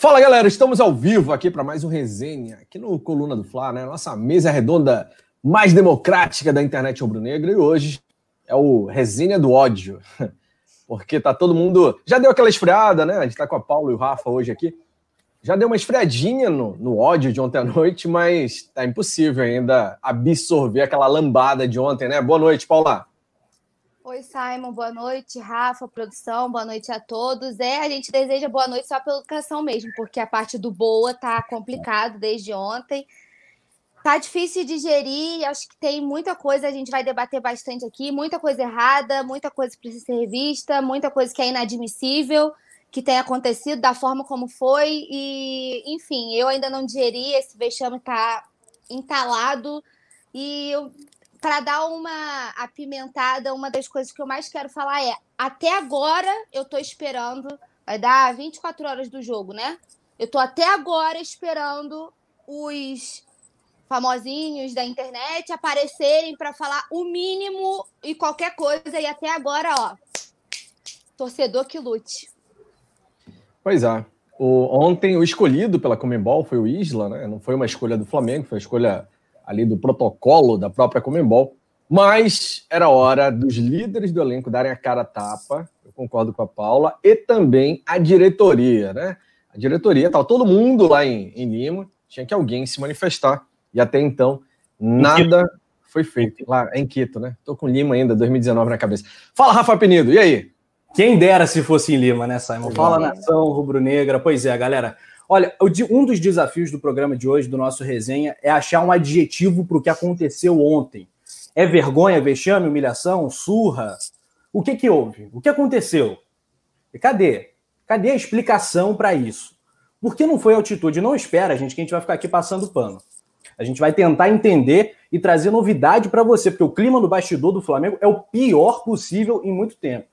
Fala galera, estamos ao vivo aqui para mais um resenha aqui no Coluna do Fla, né? Nossa mesa redonda mais democrática da internet rubro-negra e hoje é o resenha do ódio, porque tá todo mundo já deu aquela esfriada, né? A gente tá com a Paulo e o Rafa hoje aqui, já deu uma esfriadinha no, no ódio de ontem à noite, mas tá impossível ainda absorver aquela lambada de ontem, né? Boa noite, Paula. Oi, Simon, boa noite. Rafa, produção, boa noite a todos. É, a gente deseja boa noite só pela educação mesmo, porque a parte do boa tá complicado desde ontem. Tá difícil de digerir, acho que tem muita coisa, a gente vai debater bastante aqui, muita coisa errada, muita coisa que precisa ser revista, muita coisa que é inadmissível que tem acontecido da forma como foi e, enfim, eu ainda não digeri, esse vexame tá entalado e eu para dar uma apimentada, uma das coisas que eu mais quero falar é: até agora eu tô esperando, vai dar 24 horas do jogo, né? Eu tô até agora esperando os famosinhos da internet aparecerem para falar o mínimo e qualquer coisa, e até agora, ó, torcedor que lute. Pois é. O, ontem o escolhido pela Comembol foi o Isla, né? Não foi uma escolha do Flamengo, foi uma escolha ali do protocolo da própria Comembol, mas era hora dos líderes do elenco darem a cara a tapa, eu concordo com a Paula, e também a diretoria, né? A diretoria, estava todo mundo lá em, em Lima, tinha que alguém se manifestar, e até então nada foi feito. Lá em Quito, né? Tô com Lima ainda, 2019 na cabeça. Fala, Rafa Penido, e aí? Quem dera se fosse em Lima, né, Simon? Fala, nação rubro-negra. Pois é, galera. Olha, um dos desafios do programa de hoje, do nosso resenha, é achar um adjetivo para o que aconteceu ontem. É vergonha, vexame, humilhação, surra? O que, que houve? O que aconteceu? E cadê? Cadê a explicação para isso? Por que não foi altitude? Não espera, gente, que a gente vai ficar aqui passando pano. A gente vai tentar entender e trazer novidade para você, porque o clima do bastidor do Flamengo é o pior possível em muito tempo.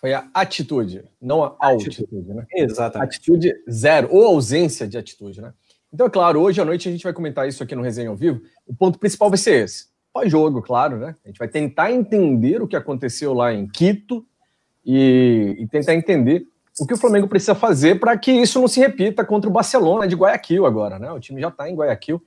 Foi a atitude, não a altitude, né? Exatamente. Atitude zero, ou ausência de atitude, né? Então, é claro, hoje à noite a gente vai comentar isso aqui no Resenha ao Vivo. O ponto principal vai ser esse. Pós-jogo, claro, né? A gente vai tentar entender o que aconteceu lá em Quito e, e tentar entender o que o Flamengo precisa fazer para que isso não se repita contra o Barcelona de Guayaquil agora, né? O time já está em Guayaquil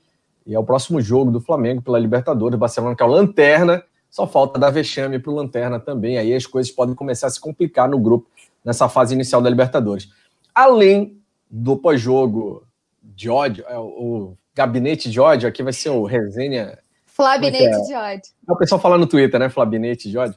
e é o próximo jogo do Flamengo pela Libertadores. O Barcelona, que é o Lanterna, só falta dar vexame para o Lanterna também. Aí as coisas podem começar a se complicar no grupo nessa fase inicial da Libertadores. Além do pós-jogo de ódio, é, o gabinete de ódio, aqui vai ser o resenha. Flabinete é? de ódio. É o pessoal fala no Twitter, né? Flabinete de ódio.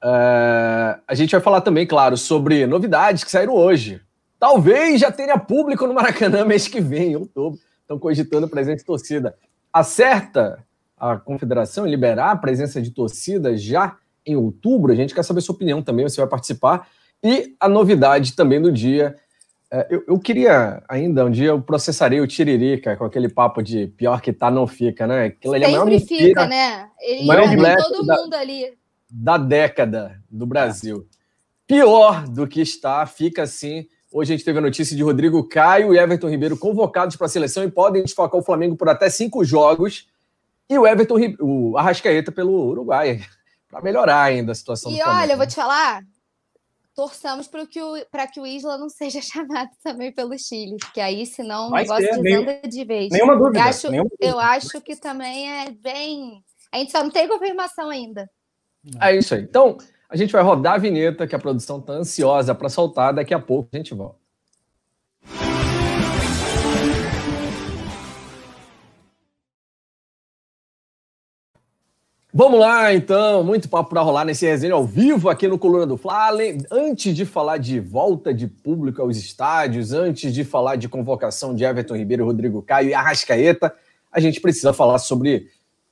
Uh, a gente vai falar também, claro, sobre novidades que saíram hoje. Talvez já tenha público no Maracanã mês que vem, em outubro. Estão cogitando presença de torcida. Acerta a confederação liberar a presença de torcida já em outubro. A gente quer saber sua opinião também, você vai participar. E a novidade também do dia. É, eu, eu queria ainda, um dia eu processarei o Tiririca com aquele papo de pior que tá, não fica, né? Aquilo ali é Sempre fica, né? Ele maior todo mundo da, ali. Da década do Brasil. Pior do que está, fica assim. Hoje a gente teve a notícia de Rodrigo Caio e Everton Ribeiro convocados para a seleção e podem desfocar o Flamengo por até cinco jogos e o Everton, o Arrascaeta pelo Uruguai, para melhorar ainda a situação e do Flamengo. E olha, eu vou te falar, torçamos para que, o, que o Isla não seja chamado também pelo Chile, porque aí senão o negócio ser, desanda de vez. Nenhuma dúvida. Eu acho, nenhuma dúvida. eu acho que também é bem. A gente só não tem confirmação ainda. É isso aí. Então, a gente vai rodar a vinheta que a produção está ansiosa para soltar. Daqui a pouco a gente volta. Vamos lá, então. Muito papo para rolar nesse resenha ao vivo aqui no Coluna do Fla. Antes de falar de volta de público aos estádios, antes de falar de convocação de Everton Ribeiro, Rodrigo Caio e Arrascaeta, a gente precisa falar sobre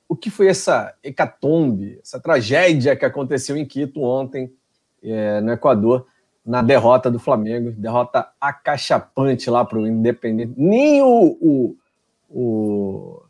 o que foi essa hecatombe, essa tragédia que aconteceu em Quito ontem, é, no Equador, na derrota do Flamengo. Derrota acachapante lá para o Independente. Nem o, o, o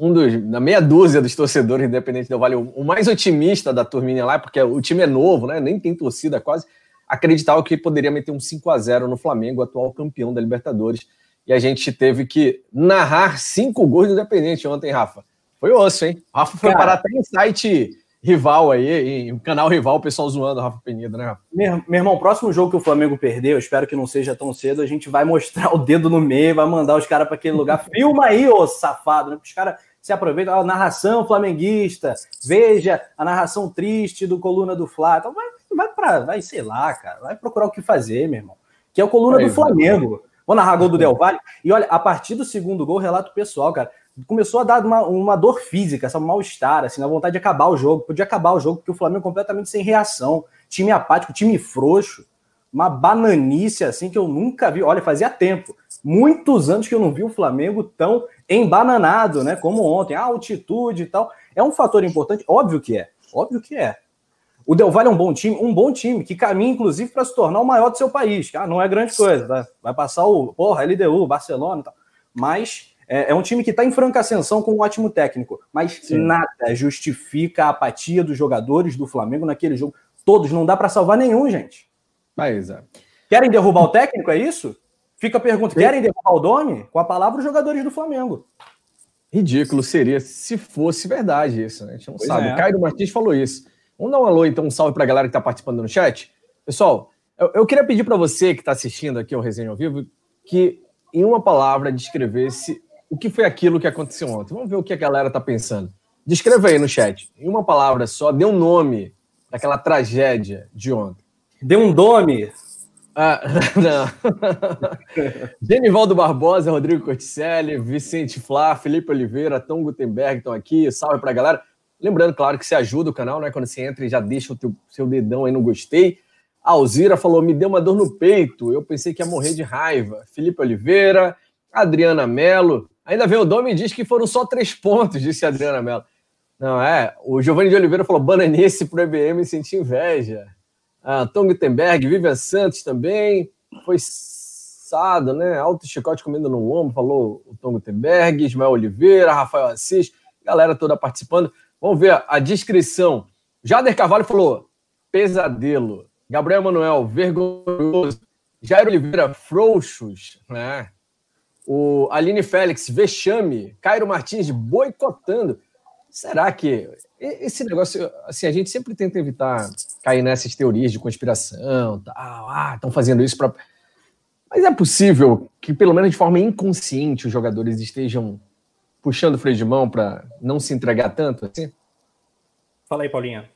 um dos, na meia dúzia dos torcedores independentes do Vale, o mais otimista da turminha lá, porque o time é novo, né? Nem tem torcida quase, acreditava que poderia meter um 5 a 0 no Flamengo, atual campeão da Libertadores. E a gente teve que narrar cinco gols do Independente ontem, Rafa. Foi osso, hein? O Rafa foi Cara, parar até em site rival aí, um canal rival, o pessoal zoando o Rafa Penido, né, Rafa? Meu, meu irmão, próximo jogo que o Flamengo perdeu, espero que não seja tão cedo, a gente vai mostrar o dedo no meio, vai mandar os caras para aquele lugar. Filma aí, ô safado, né? Os caras se aproveitam, a narração flamenguista, veja a narração triste do Coluna do Flá. Então vai, vai para, vai, sei lá, cara, vai procurar o que fazer, meu irmão. Que é o Coluna do Flamengo. Vou narrar gol do Del Valle. E olha, a partir do segundo gol, relato pessoal, cara começou a dar uma, uma dor física, essa mal-estar, assim, na vontade de acabar o jogo. Podia acabar o jogo, porque o Flamengo completamente sem reação. Time apático, time frouxo. Uma bananice, assim, que eu nunca vi. Olha, fazia tempo. Muitos anos que eu não vi o Flamengo tão embananado, né? Como ontem. A altitude e tal. É um fator importante? Óbvio que é. Óbvio que é. O Del Valle é um bom time, um bom time, que caminha, inclusive, para se tornar o maior do seu país. Ah, não é grande coisa, vai, vai passar o, porra, LDU, Barcelona e tal. Mas é, é um time que está em franca ascensão com um ótimo técnico, mas Sim. nada justifica a apatia dos jogadores do Flamengo naquele jogo. Todos, não dá para salvar nenhum, gente. Mas, é. Querem derrubar o técnico, é isso? Fica a pergunta: querem derrubar o Domi? Com a palavra os jogadores do Flamengo. Ridículo seria se fosse verdade isso, né? A gente não pois sabe. É. O Caio Martins falou isso. Vamos dar um alô, então, um salve para a galera que está participando no chat. Pessoal, eu, eu queria pedir para você que está assistindo aqui o Resenha ao Vivo que, em uma palavra, descrevesse o que foi aquilo que aconteceu ontem. Vamos ver o que a galera está pensando. Descreva aí no chat, em uma palavra só, dê um nome daquela tragédia de ontem. Dê um nome. Ah, não. Genivaldo Barbosa, Rodrigo Corticelli, Vicente Flá, Felipe Oliveira, Tom Gutenberg estão aqui. Salve para a galera. Lembrando, claro, que você ajuda o canal, né? Quando você entra e já deixa o teu, seu dedão aí no gostei. A Alzira falou: me deu uma dor no peito. Eu pensei que ia morrer de raiva. Felipe Oliveira, Adriana Melo, Ainda vem o Domi e diz que foram só três pontos, disse a Adriana Mello. Não, é. O Giovanni de Oliveira falou: bananice pro EBM senti inveja. Ah, Tom Gutenberg, Vivian Santos também. Foi sado, né? Alto chicote comendo no ombro, falou o Tom Gutenberg, Ismael Oliveira, Rafael Assis, galera toda participando. Vamos ver a descrição. Jader Carvalho falou: pesadelo. Gabriel Manuel, vergonhoso. Jair Oliveira, frouxos, né? O Aline Félix, vexame. Cairo Martins boicotando. Será que esse negócio, assim, a gente sempre tenta evitar cair nessas teorias de conspiração, tal, ah, estão fazendo isso para. Mas é possível que, pelo menos de forma inconsciente, os jogadores estejam puxando o freio de mão para não se entregar tanto assim? Fala aí, Paulinha.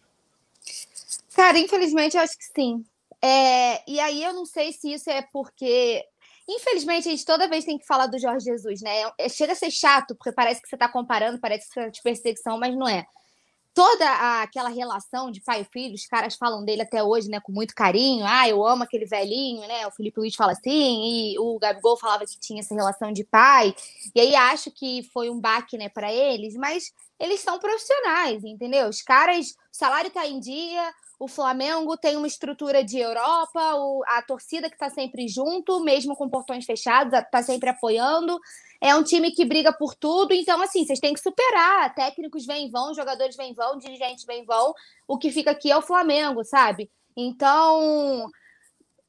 Cara, infelizmente eu acho que sim. É, e aí eu não sei se isso é porque Infelizmente, a gente toda vez tem que falar do Jorge Jesus, né? É, chega a ser chato, porque parece que você está comparando, parece que você é de perseguição, mas não é. Toda a, aquela relação de pai e filho, os caras falam dele até hoje, né, com muito carinho. Ah, eu amo aquele velhinho, né? O Felipe Luiz fala assim, e o Gabigol falava que tinha essa relação de pai. E aí acho que foi um baque, né, para eles, mas eles são profissionais, entendeu? Os caras, o salário tá em dia, o Flamengo tem uma estrutura de Europa, o, a torcida que está sempre junto, mesmo com portões fechados, está sempre apoiando. É um time que briga por tudo, então, assim, vocês têm que superar. Técnicos vêm e vão, jogadores vêm e vão, dirigentes vêm e vão. O que fica aqui é o Flamengo, sabe? Então,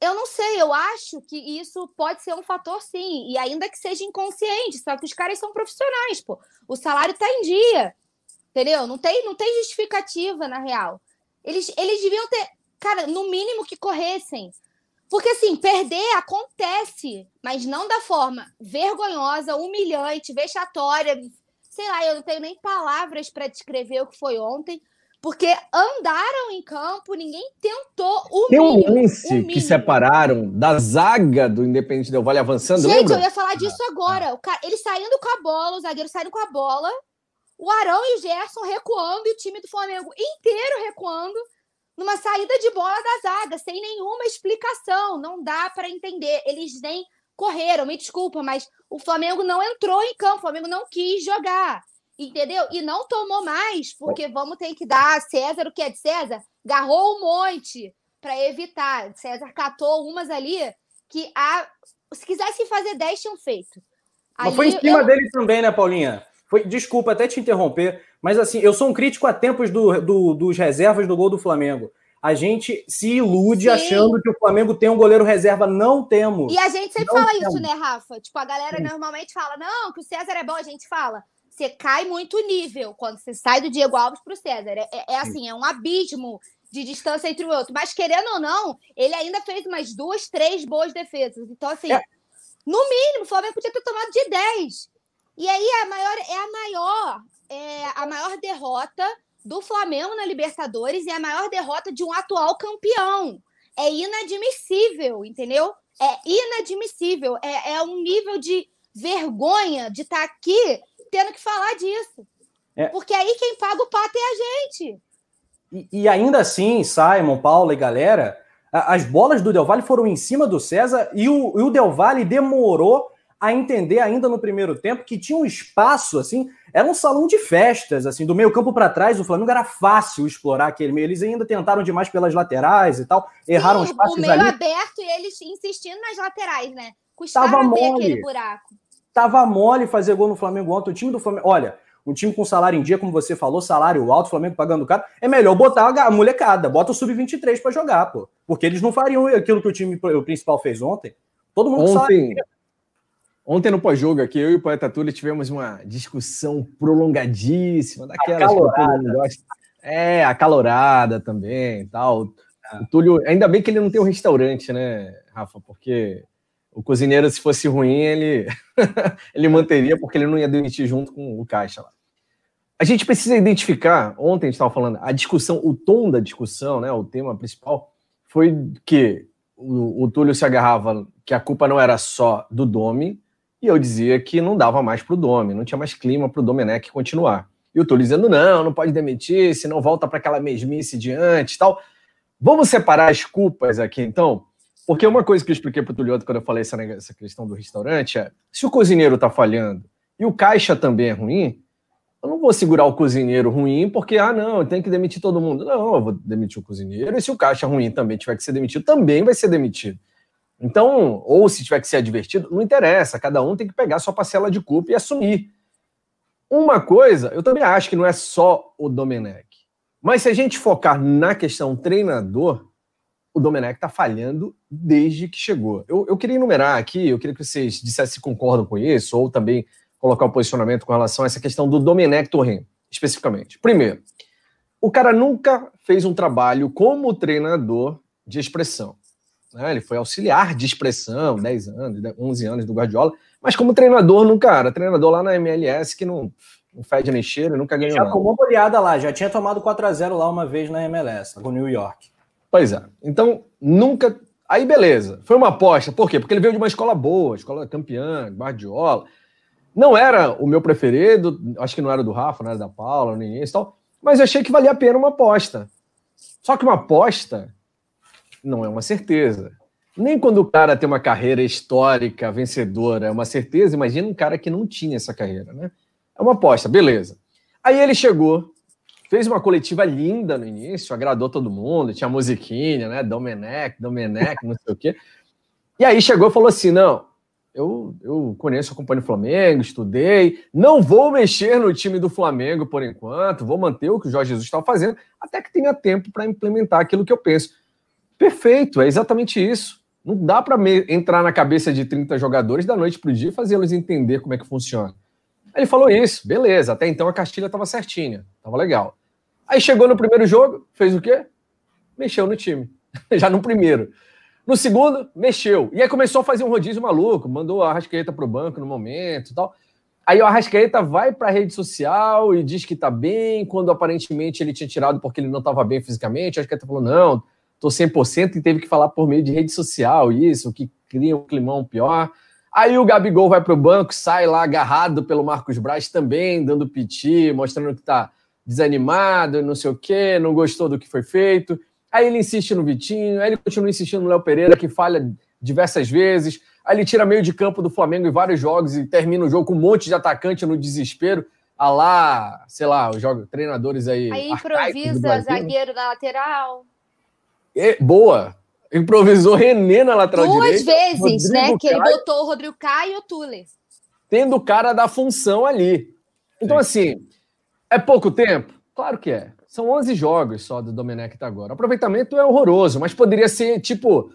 eu não sei, eu acho que isso pode ser um fator, sim, e ainda que seja inconsciente, só que os caras são profissionais, pô. O salário está em dia, entendeu? Não tem, não tem justificativa, na real. Eles, eles deviam ter, cara, no mínimo que corressem. Porque, assim, perder acontece, mas não da forma vergonhosa, humilhante, vexatória. Sei lá, eu não tenho nem palavras para descrever o que foi ontem, porque andaram em campo, ninguém tentou o Tem um lance que separaram da zaga do Independente Del Vale avançando, Gente, lembra? eu ia falar disso agora. O cara, ele saindo com a bola, o zagueiro saindo com a bola, o Arão e o Gerson recuando e o time do Flamengo inteiro recuando numa saída de bola da zaga, sem nenhuma explicação. Não dá para entender. Eles nem correram, me desculpa, mas o Flamengo não entrou em campo, o Flamengo não quis jogar. Entendeu? E não tomou mais, porque vamos ter que dar a César o que é de César. Garrou um monte para evitar. César catou umas ali que a... se quisesse fazer 10 tinham feito. Mas foi em cima eu... dele também, né, Paulinha? Foi, desculpa até te interromper, mas assim, eu sou um crítico a tempos do, do, dos reservas do gol do Flamengo. A gente se ilude Sim. achando que o Flamengo tem um goleiro reserva. Não temos. E a gente sempre não fala temos. isso, né, Rafa? Tipo, a galera Sim. normalmente fala, não, que o César é bom, a gente fala. você cai muito nível quando você sai do Diego Alves para o César. É, é, é, assim, é um abismo de distância entre o outro. Mas, querendo ou não, ele ainda fez umas duas, três boas defesas. Então, assim, é. no mínimo, o Flamengo podia ter tomado de 10. E aí é a maior, é a maior, é a maior derrota do Flamengo na Libertadores e a maior derrota de um atual campeão. É inadmissível, entendeu? É inadmissível. É, é um nível de vergonha de estar tá aqui tendo que falar disso. É. Porque aí quem paga o pato é a gente. E, e, ainda assim, Simon, Paula e galera, as bolas do Del Valle foram em cima do César e o, e o Del Valle demorou a entender ainda no primeiro tempo que tinha um espaço, assim, era um salão de festas, assim, do meio campo para trás, o Flamengo era fácil explorar aquele meio. Eles ainda tentaram demais pelas laterais e tal, erraram Sim, os passes ali. O meio aberto e eles insistindo nas laterais, né? Custava Tava mole. aquele buraco. Tava mole fazer gol no Flamengo ontem. O time do Flamengo, olha, um time com salário em dia, como você falou, salário alto, Flamengo pagando caro, é melhor botar a molecada, bota o sub-23 para jogar, pô. Porque eles não fariam aquilo que o time o principal fez ontem. Todo mundo ontem, sabe. Ontem no pós-jogo aqui, eu e o Poeta Túlio tivemos uma discussão prolongadíssima, daquelas que todo gosta. É, acalorada também tal. Ah. O Túlio, ainda bem que ele não tem um restaurante, né, Rafa? Porque o cozinheiro, se fosse ruim, ele, ele manteria, porque ele não ia demitir junto com o caixa lá. A gente precisa identificar, ontem a gente estava falando, a discussão, o tom da discussão, né, o tema principal, foi que o, o Túlio se agarrava que a culpa não era só do Domi, e eu dizia que não dava mais para o Domi, não tinha mais clima para o Domenech continuar. E o Túlio dizendo, não, não pode demitir, senão volta para aquela mesmice de antes tal. Vamos separar as culpas aqui, então? Porque uma coisa que eu expliquei para o quando eu falei essa, essa questão do restaurante é, se o cozinheiro está falhando e o caixa também é ruim, eu não vou segurar o cozinheiro ruim porque, ah, não, tem que demitir todo mundo. Não, eu vou demitir o cozinheiro e se o caixa ruim também tiver que ser demitido, também vai ser demitido. Então, ou se tiver que ser advertido, não interessa, cada um tem que pegar sua parcela de culpa e assumir. Uma coisa, eu também acho que não é só o Domenech. Mas se a gente focar na questão treinador, o Domenech está falhando desde que chegou. Eu, eu queria enumerar aqui, eu queria que vocês dissessem se concordam com isso, ou também colocar o um posicionamento com relação a essa questão do Domenech Torren, especificamente. Primeiro, o cara nunca fez um trabalho como treinador de expressão. Né? Ele foi auxiliar de expressão, 10 anos, 11 anos do Guardiola, mas como treinador nunca era. Treinador lá na MLS que não, não fede nem cheiro, nunca ganhou já nada. Já tomou goleada lá, já tinha tomado 4 a 0 lá uma vez na MLS, com o New York. Pois é. Então, nunca. Aí, beleza. Foi uma aposta. Por quê? Porque ele veio de uma escola boa, escola campeã, Guardiola. Não era o meu preferido, acho que não era do Rafa, não era da Paula, nem isso tal, mas eu achei que valia a pena uma aposta. Só que uma aposta não é uma certeza. Nem quando o cara tem uma carreira histórica, vencedora, é uma certeza. Imagina um cara que não tinha essa carreira, né? É uma aposta, beleza. Aí ele chegou, fez uma coletiva linda no início, agradou todo mundo, tinha musiquinha, né? Domenech, Domenech, não sei o quê. E aí chegou e falou assim: não, eu, eu conheço, acompanho o Flamengo, estudei, não vou mexer no time do Flamengo por enquanto, vou manter o que o Jorge Jesus estava fazendo, até que tenha tempo para implementar aquilo que eu penso. Perfeito, é exatamente isso. Não dá para entrar na cabeça de 30 jogadores da noite para o dia e fazê-los entender como é que funciona. Ele falou isso, beleza. Até então a Castilha estava certinha, estava legal. Aí chegou no primeiro jogo, fez o quê? Mexeu no time, já no primeiro. No segundo, mexeu. E aí começou a fazer um rodízio maluco, mandou a Arrascaeta para o banco no momento tal. Aí o Arrascaeta vai para a rede social e diz que está bem, quando aparentemente ele tinha tirado porque ele não estava bem fisicamente. O Arrascaeta falou: não, tô 100% e teve que falar por meio de rede social, isso, que cria um climão pior. Aí o Gabigol vai para o banco, sai lá agarrado pelo Marcos Braz também, dando piti, mostrando que tá desanimado, não sei o quê, não gostou do que foi feito. Aí ele insiste no Vitinho, aí ele continua insistindo no Léo Pereira, que falha diversas vezes. Aí ele tira meio de campo do Flamengo em vários jogos e termina o jogo com um monte de atacante no desespero. A lá, sei lá, os jogos, treinadores aí. Aí improvisa zagueiro na lateral. É, boa. Improvisou René na lateral Duas direita. Duas vezes, Rodrigo né? Que ele botou o Rodrigo Caio e o Tuller. Tendo o cara da função ali. Então, assim, é pouco tempo? Claro que é. São 11 jogos só do Domenech até agora. O aproveitamento é horroroso, mas poderia ser, tipo,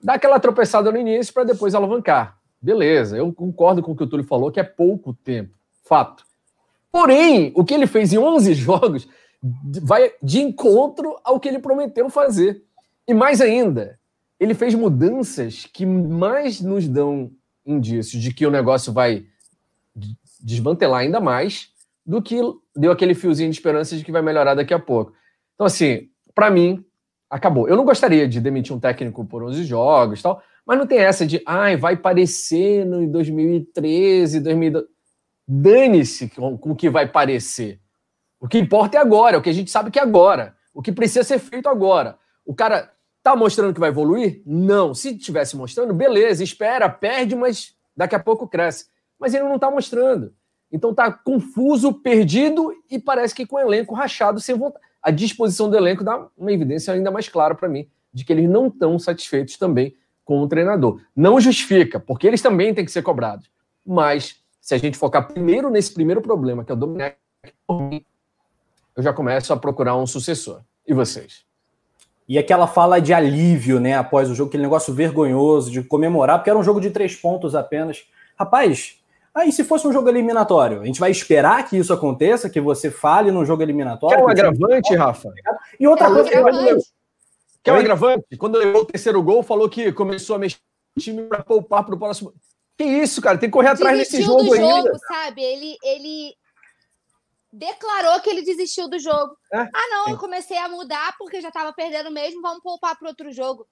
dar aquela tropeçada no início para depois alavancar. Beleza, eu concordo com o que o Túlio falou, que é pouco tempo. Fato. Porém, o que ele fez em 11 jogos vai de encontro ao que ele prometeu fazer. E mais ainda, ele fez mudanças que mais nos dão indícios de que o negócio vai desmantelar ainda mais do que deu aquele fiozinho de esperança de que vai melhorar daqui a pouco. Então, assim, para mim, acabou. Eu não gostaria de demitir um técnico por 11 jogos tal, mas não tem essa de, ai, vai parecer no 2013, 2012. Dane-se com, com o que vai parecer. O que importa é agora, é o que a gente sabe que é agora. O que precisa ser feito agora. O cara tá mostrando que vai evoluir? Não. Se tivesse mostrando, beleza, espera, perde, mas daqui a pouco cresce. Mas ele não tá mostrando. Então tá confuso, perdido e parece que com o elenco rachado sem vontade. A disposição do elenco dá uma evidência ainda mais clara para mim de que eles não estão satisfeitos também com o treinador. Não justifica, porque eles também têm que ser cobrados. Mas se a gente focar primeiro nesse primeiro problema, que é o Domenech, eu já começo a procurar um sucessor. E vocês? E aquela fala de alívio, né, após o jogo, aquele negócio vergonhoso de comemorar, porque era um jogo de três pontos apenas. Rapaz, aí se fosse um jogo eliminatório, a gente vai esperar que isso aconteça, que você fale num jogo eliminatório. Que é um agravante, Rafa. E outra é coisa. Que é um agravante. Quando levou o terceiro gol, falou que começou a mexer o time para poupar para o próximo. Que isso, cara? Tem que correr atrás desse jogo, do jogo ainda. sabe? Ele, ele declarou que ele desistiu do jogo. É? Ah, não, eu comecei a mudar porque já estava perdendo mesmo, vamos poupar para outro jogo.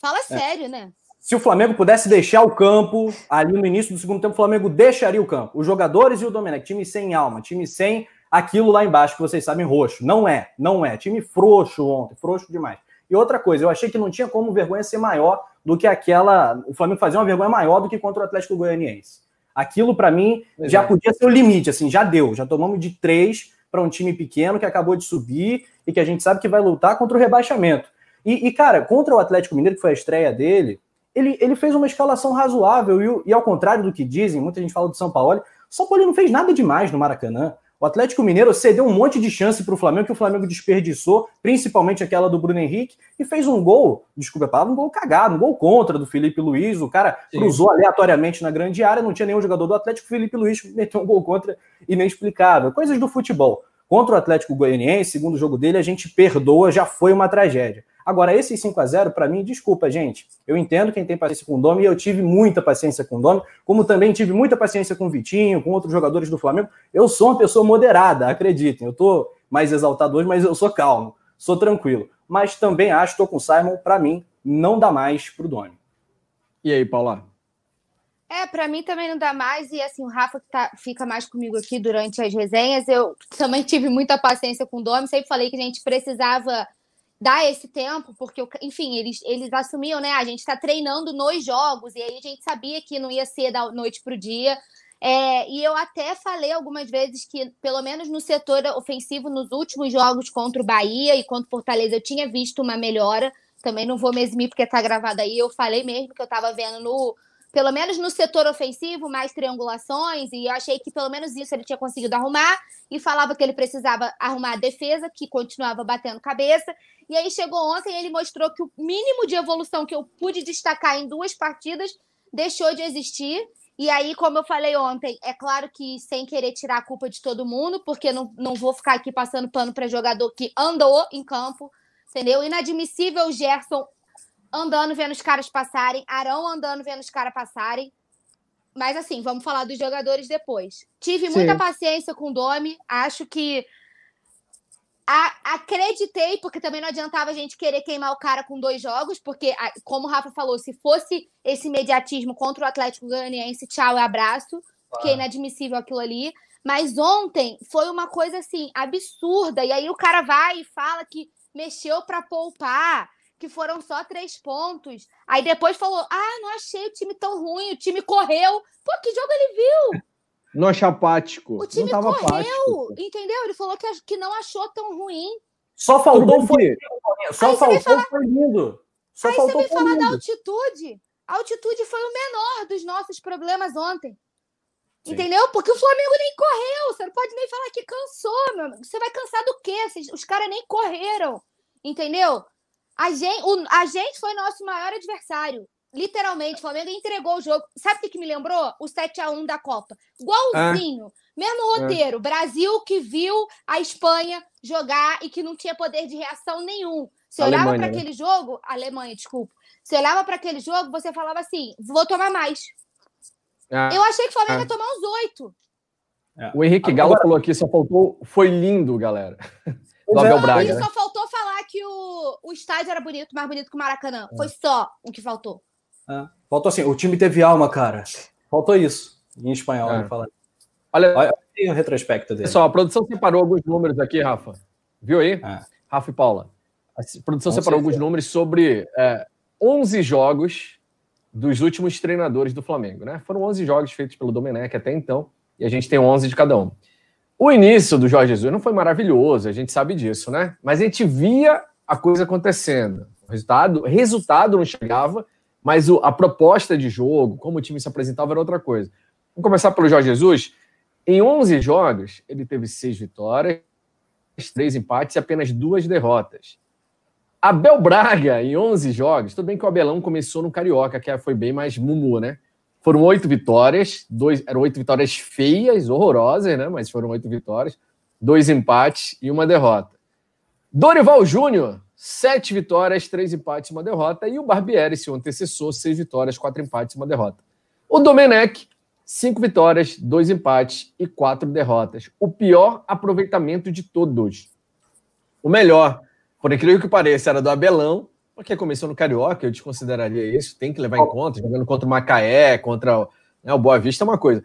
Fala é. sério, né? Se o Flamengo pudesse deixar o campo ali no início do segundo tempo, o Flamengo deixaria o campo. Os jogadores e o Domenech, time sem alma, time sem aquilo lá embaixo que vocês sabem roxo. Não é, não é. Time frouxo ontem, frouxo demais. E outra coisa, eu achei que não tinha como vergonha ser maior do que aquela. O Flamengo fazer uma vergonha maior do que contra o Atlético Goianiense. Aquilo, para mim, Exato. já podia ser o limite, assim, já deu. Já tomamos de três para um time pequeno que acabou de subir e que a gente sabe que vai lutar contra o rebaixamento. E, e, cara, contra o Atlético Mineiro, que foi a estreia dele, ele, ele fez uma escalação razoável. E, e ao contrário do que dizem, muita gente fala do São Paulo, o São Paulo não fez nada demais no Maracanã. O Atlético Mineiro cedeu um monte de chance para o Flamengo que o Flamengo desperdiçou, principalmente aquela do Bruno Henrique, e fez um gol, desculpa a palavra, um gol cagado, um gol contra do Felipe Luiz. O cara Sim. cruzou aleatoriamente na grande área, não tinha nenhum jogador do Atlético, o Felipe Luiz meteu um gol contra inexplicável. Coisas do futebol. Contra o Atlético Goianiense, segundo jogo dele, a gente perdoa, já foi uma tragédia. Agora, esse 5 a 0 para mim, desculpa, gente. Eu entendo quem tem paciência com o Domi e eu tive muita paciência com o Domi, como também tive muita paciência com o Vitinho, com outros jogadores do Flamengo. Eu sou uma pessoa moderada, acreditem. Eu tô mais exaltado hoje, mas eu sou calmo, sou tranquilo. Mas também acho, tô com o Simon, para mim, não dá mais pro Domi. E aí, Paula? É, para mim também não dá mais. E assim, o Rafa que tá, fica mais comigo aqui durante as resenhas. Eu também tive muita paciência com o Domi. Sempre falei que a gente precisava dar esse tempo, porque, enfim, eles, eles assumiam, né? A gente está treinando nos jogos, e aí a gente sabia que não ia ser da noite para o dia. É, e eu até falei algumas vezes que, pelo menos no setor ofensivo, nos últimos jogos contra o Bahia e contra o Fortaleza, eu tinha visto uma melhora. Também não vou me eximir porque está gravado aí. Eu falei mesmo que eu estava vendo no, pelo menos no setor ofensivo, mais triangulações, e eu achei que pelo menos isso ele tinha conseguido arrumar, e falava que ele precisava arrumar a defesa, que continuava batendo cabeça. E aí chegou ontem e ele mostrou que o mínimo de evolução que eu pude destacar em duas partidas deixou de existir. E aí, como eu falei ontem, é claro que sem querer tirar a culpa de todo mundo, porque não, não vou ficar aqui passando pano para jogador que andou em campo, entendeu? Inadmissível o Gerson andando vendo os caras passarem, Arão andando vendo os caras passarem. Mas assim, vamos falar dos jogadores depois. Tive Sim. muita paciência com o Domi, acho que a, acreditei, porque também não adiantava a gente querer queimar o cara com dois jogos, porque, como o Rafa falou, se fosse esse imediatismo contra o Atlético Goianiense, tchau e abraço, porque é inadmissível aquilo ali. Mas ontem foi uma coisa assim absurda. E aí o cara vai e fala que mexeu para poupar que foram só três pontos. Aí depois falou: Ah, não achei o time tão ruim, o time correu. Pô, que jogo ele viu? Não achei apático. O time correu, apático. entendeu? Ele falou que, que não achou tão ruim. Só faltou foi. Só Aí faltou falar... foi lindo. Só Aí faltou você vem falar lindo. da altitude. A altitude foi o menor dos nossos problemas ontem. Sim. Entendeu? Porque o Flamengo nem correu. Você não pode nem falar que cansou, meu amigo. Você vai cansar do quê? Os caras nem correram. Entendeu? A gente, o, a gente foi nosso maior adversário. literalmente, o Flamengo entregou o jogo. Sabe o que, que me lembrou? O 7 a 1 da Copa. Igualzinho. É. Mesmo roteiro. É. Brasil que viu a Espanha jogar e que não tinha poder de reação nenhum. Você olhava para né? aquele jogo, Alemanha, desculpa. Você olhava para aquele jogo, você falava assim: vou tomar mais. É. Eu achei que o Flamengo ia é. tomar uns oito. É. O Henrique Agora... Galo falou aqui, só faltou. Foi lindo, galera. Do Abel Braga. E né? só faltou falar que o, o estádio era bonito, mais bonito que o Maracanã. Foi só o que faltou. É. Faltou assim, o time teve alma, cara. Faltou isso. Em espanhol, é. falar. Olha, olha tem o retrospecto dele. Pessoal, a produção separou alguns números aqui, Rafa. Viu aí? É. Rafa e Paula. A produção Com separou certeza. alguns números sobre é, 11 jogos dos últimos treinadores do Flamengo, né? Foram 11 jogos feitos pelo Domenech até então, e a gente tem 11 de cada um. O início do Jorge Jesus não foi maravilhoso, a gente sabe disso, né? Mas a gente via a coisa acontecendo. O resultado, resultado não chegava, mas o, a proposta de jogo, como o time se apresentava, era outra coisa. Vamos começar pelo Jorge Jesus. Em 11 jogos, ele teve seis vitórias, três empates e apenas duas derrotas. Abel Braga, em 11 jogos, tudo bem que o Abelão começou no Carioca, que foi bem mais mumu, né? Foram oito vitórias, dois, eram oito vitórias feias, horrorosas, né? Mas foram oito vitórias, dois empates e uma derrota. Dorival Júnior, sete vitórias, três empates e uma derrota. E o Barbieri, seu antecessor, seis vitórias, quatro empates e uma derrota. O Domenech, cinco vitórias, dois empates e quatro derrotas. O pior aproveitamento de todos. O melhor por incrível que pareça, era do Abelão, porque começou no Carioca, eu desconsideraria isso, tem que levar em conta, jogando contra o Macaé, contra né, o Boa Vista é uma coisa.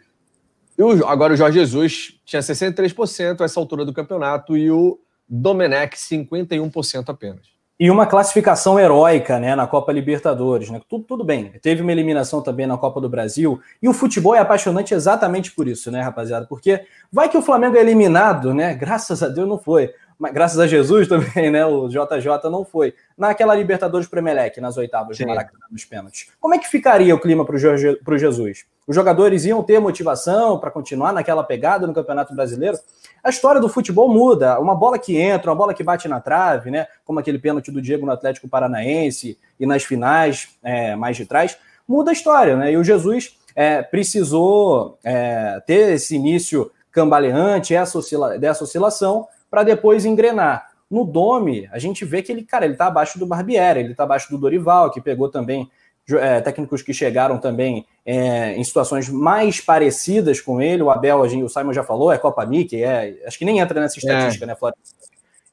E o, agora o Jorge Jesus tinha 63% a essa altura do campeonato e o Domenech 51% apenas. E uma classificação heróica né, na Copa Libertadores. Né? Tudo, tudo bem. Teve uma eliminação também na Copa do Brasil. E o futebol é apaixonante exatamente por isso, né, rapaziada? Porque vai que o Flamengo é eliminado, né? Graças a Deus não foi mas graças a Jesus também, né? O JJ não foi. Naquela Libertadores Premelec, nas oitavas Sim. do Maracanã, nos pênaltis. Como é que ficaria o clima para o Jesus? Os jogadores iam ter motivação para continuar naquela pegada no Campeonato Brasileiro? A história do futebol muda. Uma bola que entra, uma bola que bate na trave, né? Como aquele pênalti do Diego no Atlético Paranaense e nas finais é, mais de trás, muda a história, né? E o Jesus é, precisou é, ter esse início cambaleante, essa, oscila dessa oscilação, para depois engrenar. No Dome, a gente vê que ele, cara, ele tá abaixo do Barbieri, ele tá abaixo do Dorival, que pegou também é, técnicos que chegaram também é, em situações mais parecidas com ele. O Abel, a gente, o Simon já falou, é Copa Mickey, é, acho que nem entra nessa estatística, é. né, Flávio?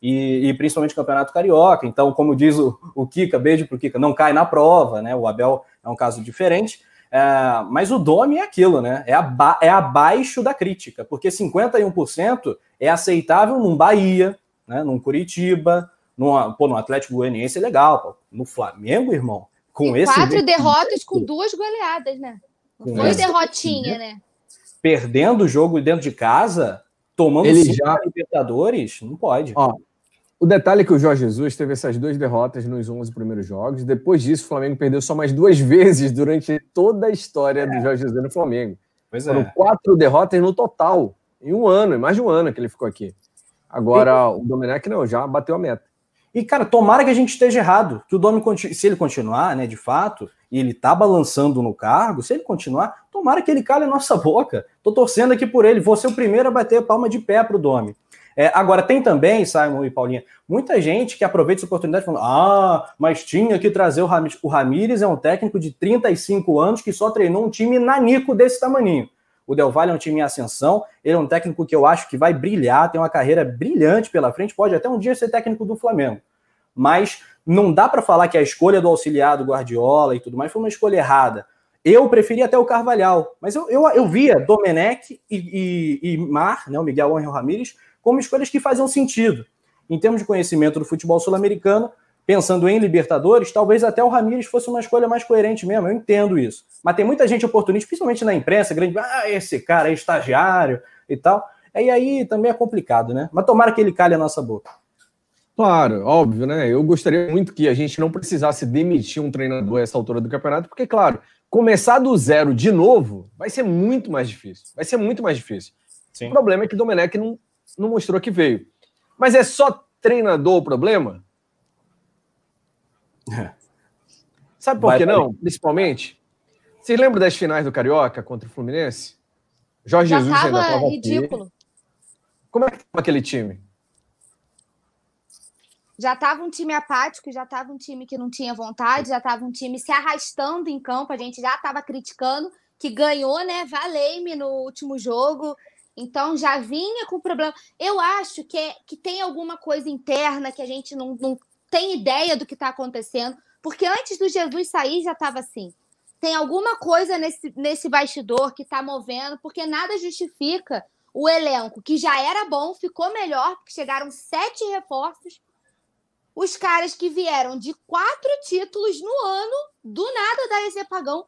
E, e, principalmente Campeonato Carioca. Então, como diz o, o Kika, beijo pro Kika, não cai na prova, né? O Abel é um caso diferente. É, mas o Dome é aquilo, né? É, aba é abaixo da crítica, porque 51% é aceitável num Bahia, né, num Curitiba, num, pô, no Atlético Goianiense é legal, pô. no Flamengo, irmão, com e esse... Quatro derrotas com duas goleadas, né? Não foi derrotinha, né? Perdendo o jogo dentro de casa, tomando Ele já... Libertadores, não pode. Ó, o detalhe é que o Jorge Jesus teve essas duas derrotas nos 11 primeiros jogos. Depois disso, o Flamengo perdeu só mais duas vezes durante toda a história é. do Jorge Jesus no Flamengo. Pois Foram é. quatro derrotas no total em um ano, em mais de um ano que ele ficou aqui. Agora, e... o Domenech não, já bateu a meta. E, cara, tomara que a gente esteja errado. Que o Domi, se ele continuar, né, de fato, e ele tá balançando no cargo, se ele continuar, tomara que ele cale a nossa boca. Tô torcendo aqui por ele. Vou ser o primeiro a bater a palma de pé pro Domi. É, agora, tem também, Simon e Paulinha, muita gente que aproveita essa oportunidade falando: ah, mas tinha que trazer o Ramires. O Ramires é um técnico de 35 anos que só treinou um time nanico desse tamaninho. O Del Valle é um time em ascensão, ele é um técnico que eu acho que vai brilhar, tem uma carreira brilhante pela frente, pode até um dia ser técnico do Flamengo. Mas não dá para falar que a escolha do auxiliar do Guardiola e tudo mais foi uma escolha errada. Eu preferia até o Carvalhal, mas eu, eu, eu via Domenech e, e, e Mar, né, o Miguel Angel Ramírez, como escolhas que faziam sentido. Em termos de conhecimento do futebol sul-americano, pensando em Libertadores, talvez até o Ramires fosse uma escolha mais coerente mesmo, eu entendo isso. Mas tem muita gente oportunista, principalmente na imprensa, grande, ah, esse cara é estagiário e tal. E aí também é complicado, né? Mas tomara que ele calhe a nossa boca. Claro, óbvio, né? Eu gostaria muito que a gente não precisasse demitir um treinador a essa altura do campeonato, porque, claro, começar do zero de novo vai ser muito mais difícil. Vai ser muito mais difícil. Sim. O problema é que o Domenech não, não mostrou que veio. Mas é só treinador o problema? É. Sabe por que não? Principalmente. Vocês lembram das finais do Carioca contra o Fluminense? Jorge Já Jesus ainda estava ridículo. Aqui. Como é que estava aquele time? Já estava um time apático, já estava um time que não tinha vontade, já estava um time se arrastando em campo, a gente já estava criticando, que ganhou, né? Valei-me no último jogo. Então já vinha com problema. Eu acho que, é, que tem alguma coisa interna que a gente não, não tem ideia do que está acontecendo, porque antes do Jesus sair já estava assim. Tem alguma coisa nesse, nesse bastidor que está movendo, porque nada justifica o elenco, que já era bom, ficou melhor, porque chegaram sete reforços os caras que vieram de quatro títulos no ano, do nada da esse apagão.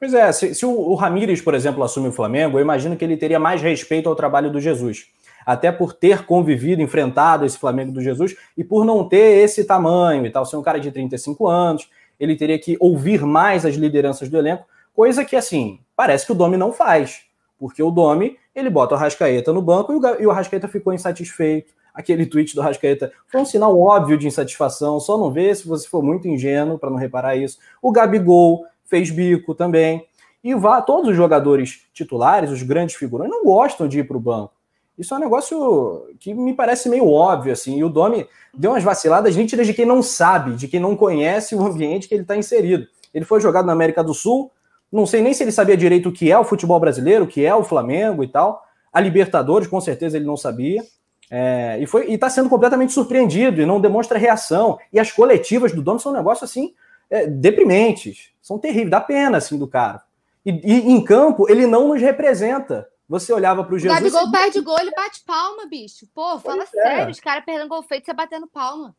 Pois é, se, se o, o Ramires, por exemplo, assume o Flamengo, eu imagino que ele teria mais respeito ao trabalho do Jesus. Até por ter convivido, enfrentado esse Flamengo do Jesus e por não ter esse tamanho e tal, ser um cara de 35 anos, ele teria que ouvir mais as lideranças do elenco, coisa que, assim, parece que o Domi não faz. Porque o Domi, ele bota o Rascaeta no banco e o, e o Rascaeta ficou insatisfeito aquele tweet do Rascaeta foi um sinal óbvio de insatisfação, só não vê se você for muito ingênuo para não reparar isso. O Gabigol fez bico também. E vá, todos os jogadores titulares, os grandes figurões, não gostam de ir para o banco. Isso é um negócio que me parece meio óbvio, assim. E o Domi deu umas vaciladas nítidas de quem não sabe, de quem não conhece o ambiente que ele está inserido. Ele foi jogado na América do Sul, não sei nem se ele sabia direito o que é o futebol brasileiro, o que é o Flamengo e tal. A Libertadores, com certeza, ele não sabia. É, e foi está sendo completamente surpreendido e não demonstra reação. E as coletivas do dono são um negócio assim é, deprimentes, são terríveis, dá pena assim do cara. E, e, em campo ele não nos representa. Você olhava para o Jesus. O Gabigol e... perde gol, ele bate palma, bicho. Pô, fala pois é. sério, é. os caras perdendo gol feito, você batendo palma.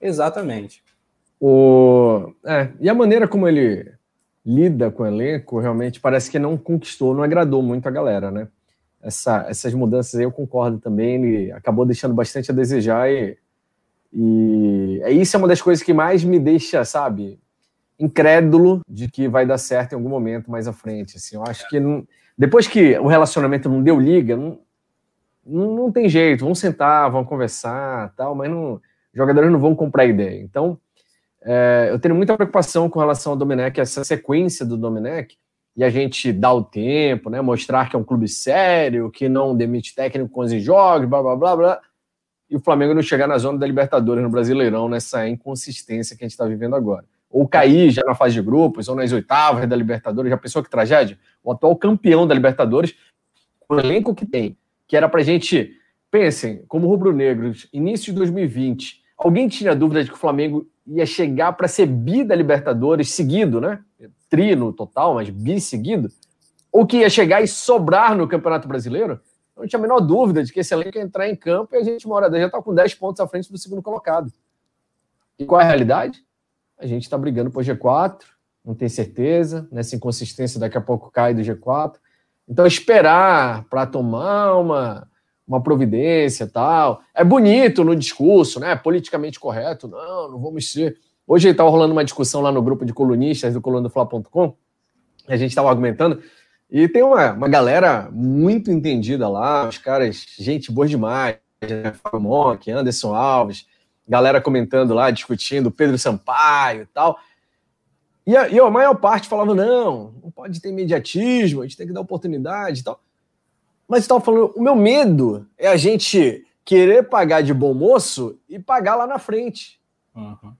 Exatamente. O... É, e a maneira como ele lida com o elenco realmente parece que não conquistou, não agradou muito a galera, né? essa, essas mudanças aí eu concordo também. Ele acabou deixando bastante a desejar e, e é isso é uma das coisas que mais me deixa, sabe, incrédulo de que vai dar certo em algum momento mais à frente. Assim, eu acho que não, depois que o relacionamento não deu liga, não, não, não tem jeito. Vão sentar, vão conversar, tal, mas não, jogadores não vão comprar ideia. Então, é, eu tenho muita preocupação com relação ao Domenech, essa sequência do Domenech, e a gente dá o tempo, né? Mostrar que é um clube sério, que não demite técnico com os jogos, blá blá blá blá. E o Flamengo não chegar na zona da Libertadores no Brasileirão, nessa inconsistência que a gente está vivendo agora. Ou cair já na fase de grupos, ou nas oitavas da Libertadores. Já pensou que tragédia? O atual campeão da Libertadores, o elenco que tem, que era pra gente. Pensem, como rubro-negros, início de 2020, alguém tinha dúvida de que o Flamengo ia chegar para ser bi da Libertadores seguido, né? tri no total, mas bi seguido, ou que ia chegar e sobrar no Campeonato Brasileiro, não tinha a menor dúvida de que esse elenco ia entrar em campo e a gente, uma hora já está com 10 pontos à frente do segundo colocado. E qual é a realidade? A gente está brigando por G4, não tem certeza, nessa inconsistência daqui a pouco cai do G4. Então, esperar para tomar uma, uma providência tal. É bonito no discurso, né? Politicamente correto. Não, não vamos ser. Hoje estava rolando uma discussão lá no grupo de colunistas do colunadofla.com, a gente estava argumentando, e tem uma, uma galera muito entendida lá, os caras, gente boa demais, né? Fábio Monk, Anderson Alves, galera comentando lá, discutindo, Pedro Sampaio e tal. E a, e a maior parte falava: não, não pode ter imediatismo, a gente tem que dar oportunidade e tal. Mas estava falando: o meu medo é a gente querer pagar de bom moço e pagar lá na frente. Uhum.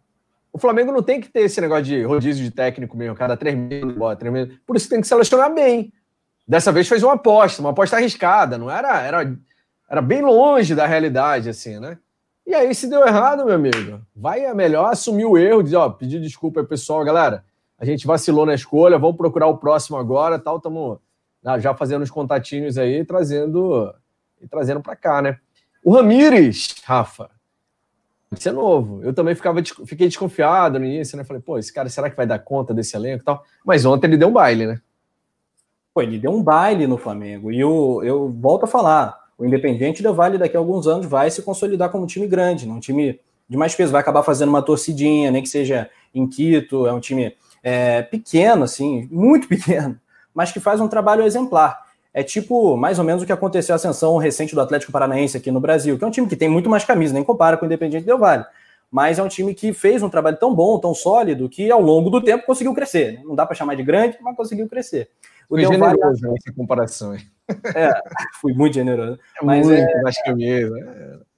O Flamengo não tem que ter esse negócio de rodízio de técnico mesmo, cada três meses, três meses. Por isso tem que selecionar bem. Dessa vez fez uma aposta, uma aposta arriscada, não era, era, era bem longe da realidade, assim, né? E aí, se deu errado, meu amigo, vai é melhor assumir o erro, dizer, ó, pedir desculpa aí, pessoal, galera. A gente vacilou na escolha, vamos procurar o próximo agora, tal, estamos ah, já fazendo os contatinhos aí, trazendo e trazendo para cá, né? O Ramires, Rafa, isso é novo. Eu também ficava, fiquei desconfiado no início, né? Falei, pô, esse cara, será que vai dar conta desse elenco e tal? Mas ontem ele deu um baile, né? Pô, ele deu um baile no Flamengo. E eu, eu volto a falar, o Independiente da Vale daqui a alguns anos vai se consolidar como um time grande, um time de mais peso, vai acabar fazendo uma torcidinha, nem que seja em Quito, é um time é, pequeno, assim, muito pequeno, mas que faz um trabalho exemplar é tipo mais ou menos o que aconteceu a ascensão recente do Atlético Paranaense aqui no Brasil, que é um time que tem muito mais camisa, nem compara com o Independiente Del Vale. mas é um time que fez um trabalho tão bom, tão sólido, que ao longo do tempo conseguiu crescer. Não dá para chamar de grande, mas conseguiu crescer. O Foi generoso Valle... nessa comparação. É, fui muito generoso. É mas muito, é... acho que é mesmo.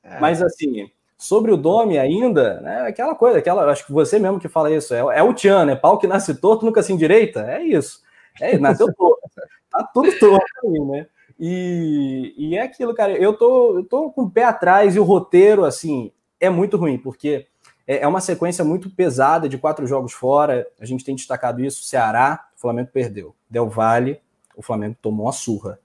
É. Mas assim, sobre o Domi ainda, né, aquela coisa, aquela, acho que você mesmo que fala isso, é, é o Tian, né? Pau que nasce torto, nunca se endireita. É isso. É, nasceu torto. tá tudo torto aí, né? E, e é aquilo, cara. Eu tô, eu tô com o pé atrás e o roteiro, assim, é muito ruim, porque é, é uma sequência muito pesada de quatro jogos fora. A gente tem destacado isso. Ceará, o Flamengo perdeu. Del Valle, o Flamengo tomou uma surra.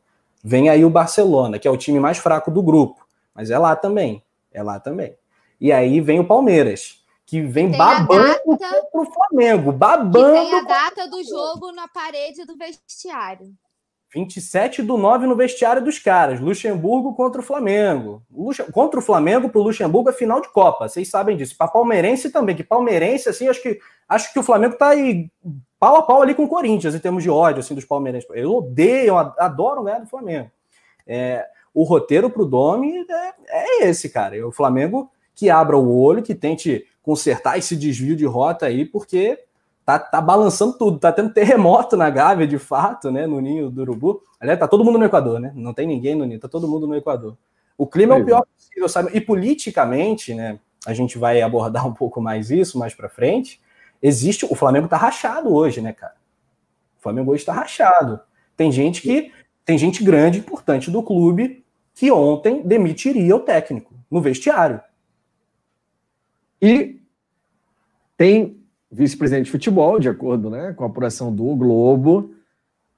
Vem aí o Barcelona, que é o time mais fraco do grupo, mas é lá também. É lá também. E aí vem o Palmeiras, que vem tem babando para o Flamengo, babando. tem a data do jogo na parede do vestiário. 27 do 9 no vestiário dos caras. Luxemburgo contra o Flamengo. Lux... Contra o Flamengo, para o Luxemburgo é final de Copa. Vocês sabem disso. Para palmeirense também, que palmeirense, assim, acho que acho que o Flamengo está aí pau a pau ali com o Corinthians, em termos de ódio, assim, dos palmeirenses. Eu odeio, adoro ganhar do Flamengo. É, o roteiro para o Domi é, é esse, cara. O Flamengo que abra o olho, que tente consertar esse desvio de rota aí, porque tá, tá balançando tudo, tá tendo terremoto na Gávea, de fato, né, no ninho do Urubu. Aliás, tá todo mundo no Equador, né? Não tem ninguém no ninho, tá todo mundo no Equador. O clima é o pior possível, sabe? E politicamente, né, a gente vai abordar um pouco mais isso mais para frente. Existe, o Flamengo tá rachado hoje, né, cara? O Flamengo hoje tá rachado. Tem gente que tem gente grande, importante do clube que ontem demitiria o técnico no vestiário. E tem vice-presidente de futebol, de acordo né, com a apuração do Globo,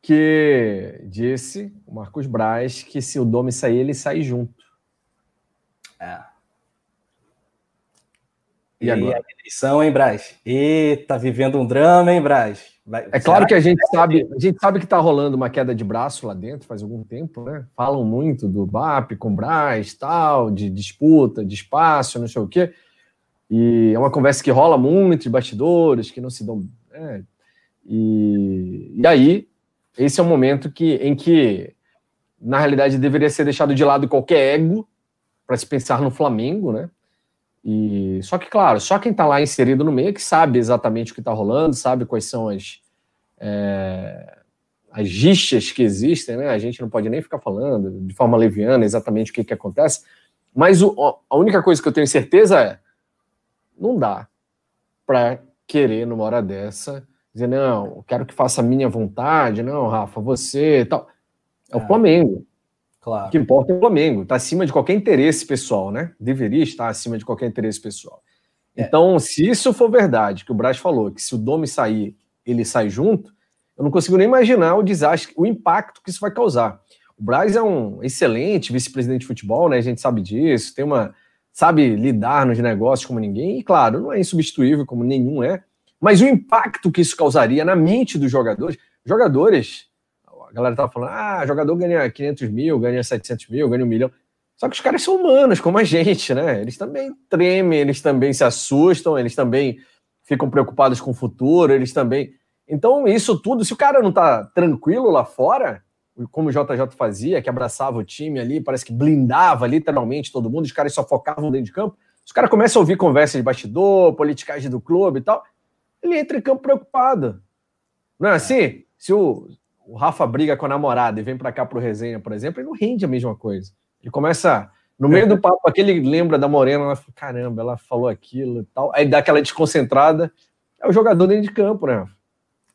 que disse, o Marcos Braz, que se o Domi sair, ele sai junto. É. E, e agora? a eleição, hein, Braz? Eita, vivendo um drama, hein, Braz? Vai, é claro que a gente sabe, a gente sabe que está rolando uma queda de braço lá dentro faz algum tempo, né? Falam muito do BAP com Braz, tal, de disputa, de espaço, não sei o quê. E é uma conversa que rola muito de bastidores, que não se dão. Né? E, e aí, esse é o momento que, em que, na realidade, deveria ser deixado de lado qualquer ego para se pensar no Flamengo, né? E, só que, claro, só quem está lá inserido no meio é que sabe exatamente o que está rolando, sabe quais são as, é, as rixas que existem, né? A gente não pode nem ficar falando de forma leviana exatamente o que, que acontece. Mas o, a única coisa que eu tenho certeza é não dá para querer, numa hora dessa, dizer, não, quero que faça a minha vontade, não, Rafa, você tal. É, é. o Flamengo. Claro. O que importa é o Flamengo. Está acima de qualquer interesse pessoal, né? Deveria estar acima de qualquer interesse pessoal. É. Então, se isso for verdade, que o Braz falou, que se o Domi sair, ele sai junto, eu não consigo nem imaginar o desastre, o impacto que isso vai causar. O Braz é um excelente vice-presidente de futebol, né? A gente sabe disso, tem uma sabe lidar nos negócios como ninguém, e claro, não é insubstituível como nenhum é, mas o impacto que isso causaria na mente dos jogadores, jogadores, galera tava falando, ah, jogador ganha 500 mil, ganha 700 mil, ganha um milhão, só que os caras são humanos, como a gente, né? Eles também tremem, eles também se assustam, eles também ficam preocupados com o futuro, eles também. Então, isso tudo, se o cara não tá tranquilo lá fora, como o JJ fazia, que abraçava o time ali, parece que blindava literalmente todo mundo, os caras só focavam dentro de campo. Os caras começam a ouvir conversa de bastidor, politicagem do clube e tal, ele entra em campo preocupado. Não é assim? Se o, o Rafa briga com a namorada e vem para cá pro resenha, por exemplo, ele não rende a mesma coisa. Ele começa, no meio do papo, aquele lembra da Morena, ela fala, caramba, ela falou aquilo e tal, aí dá aquela desconcentrada. É o jogador dentro de campo, né?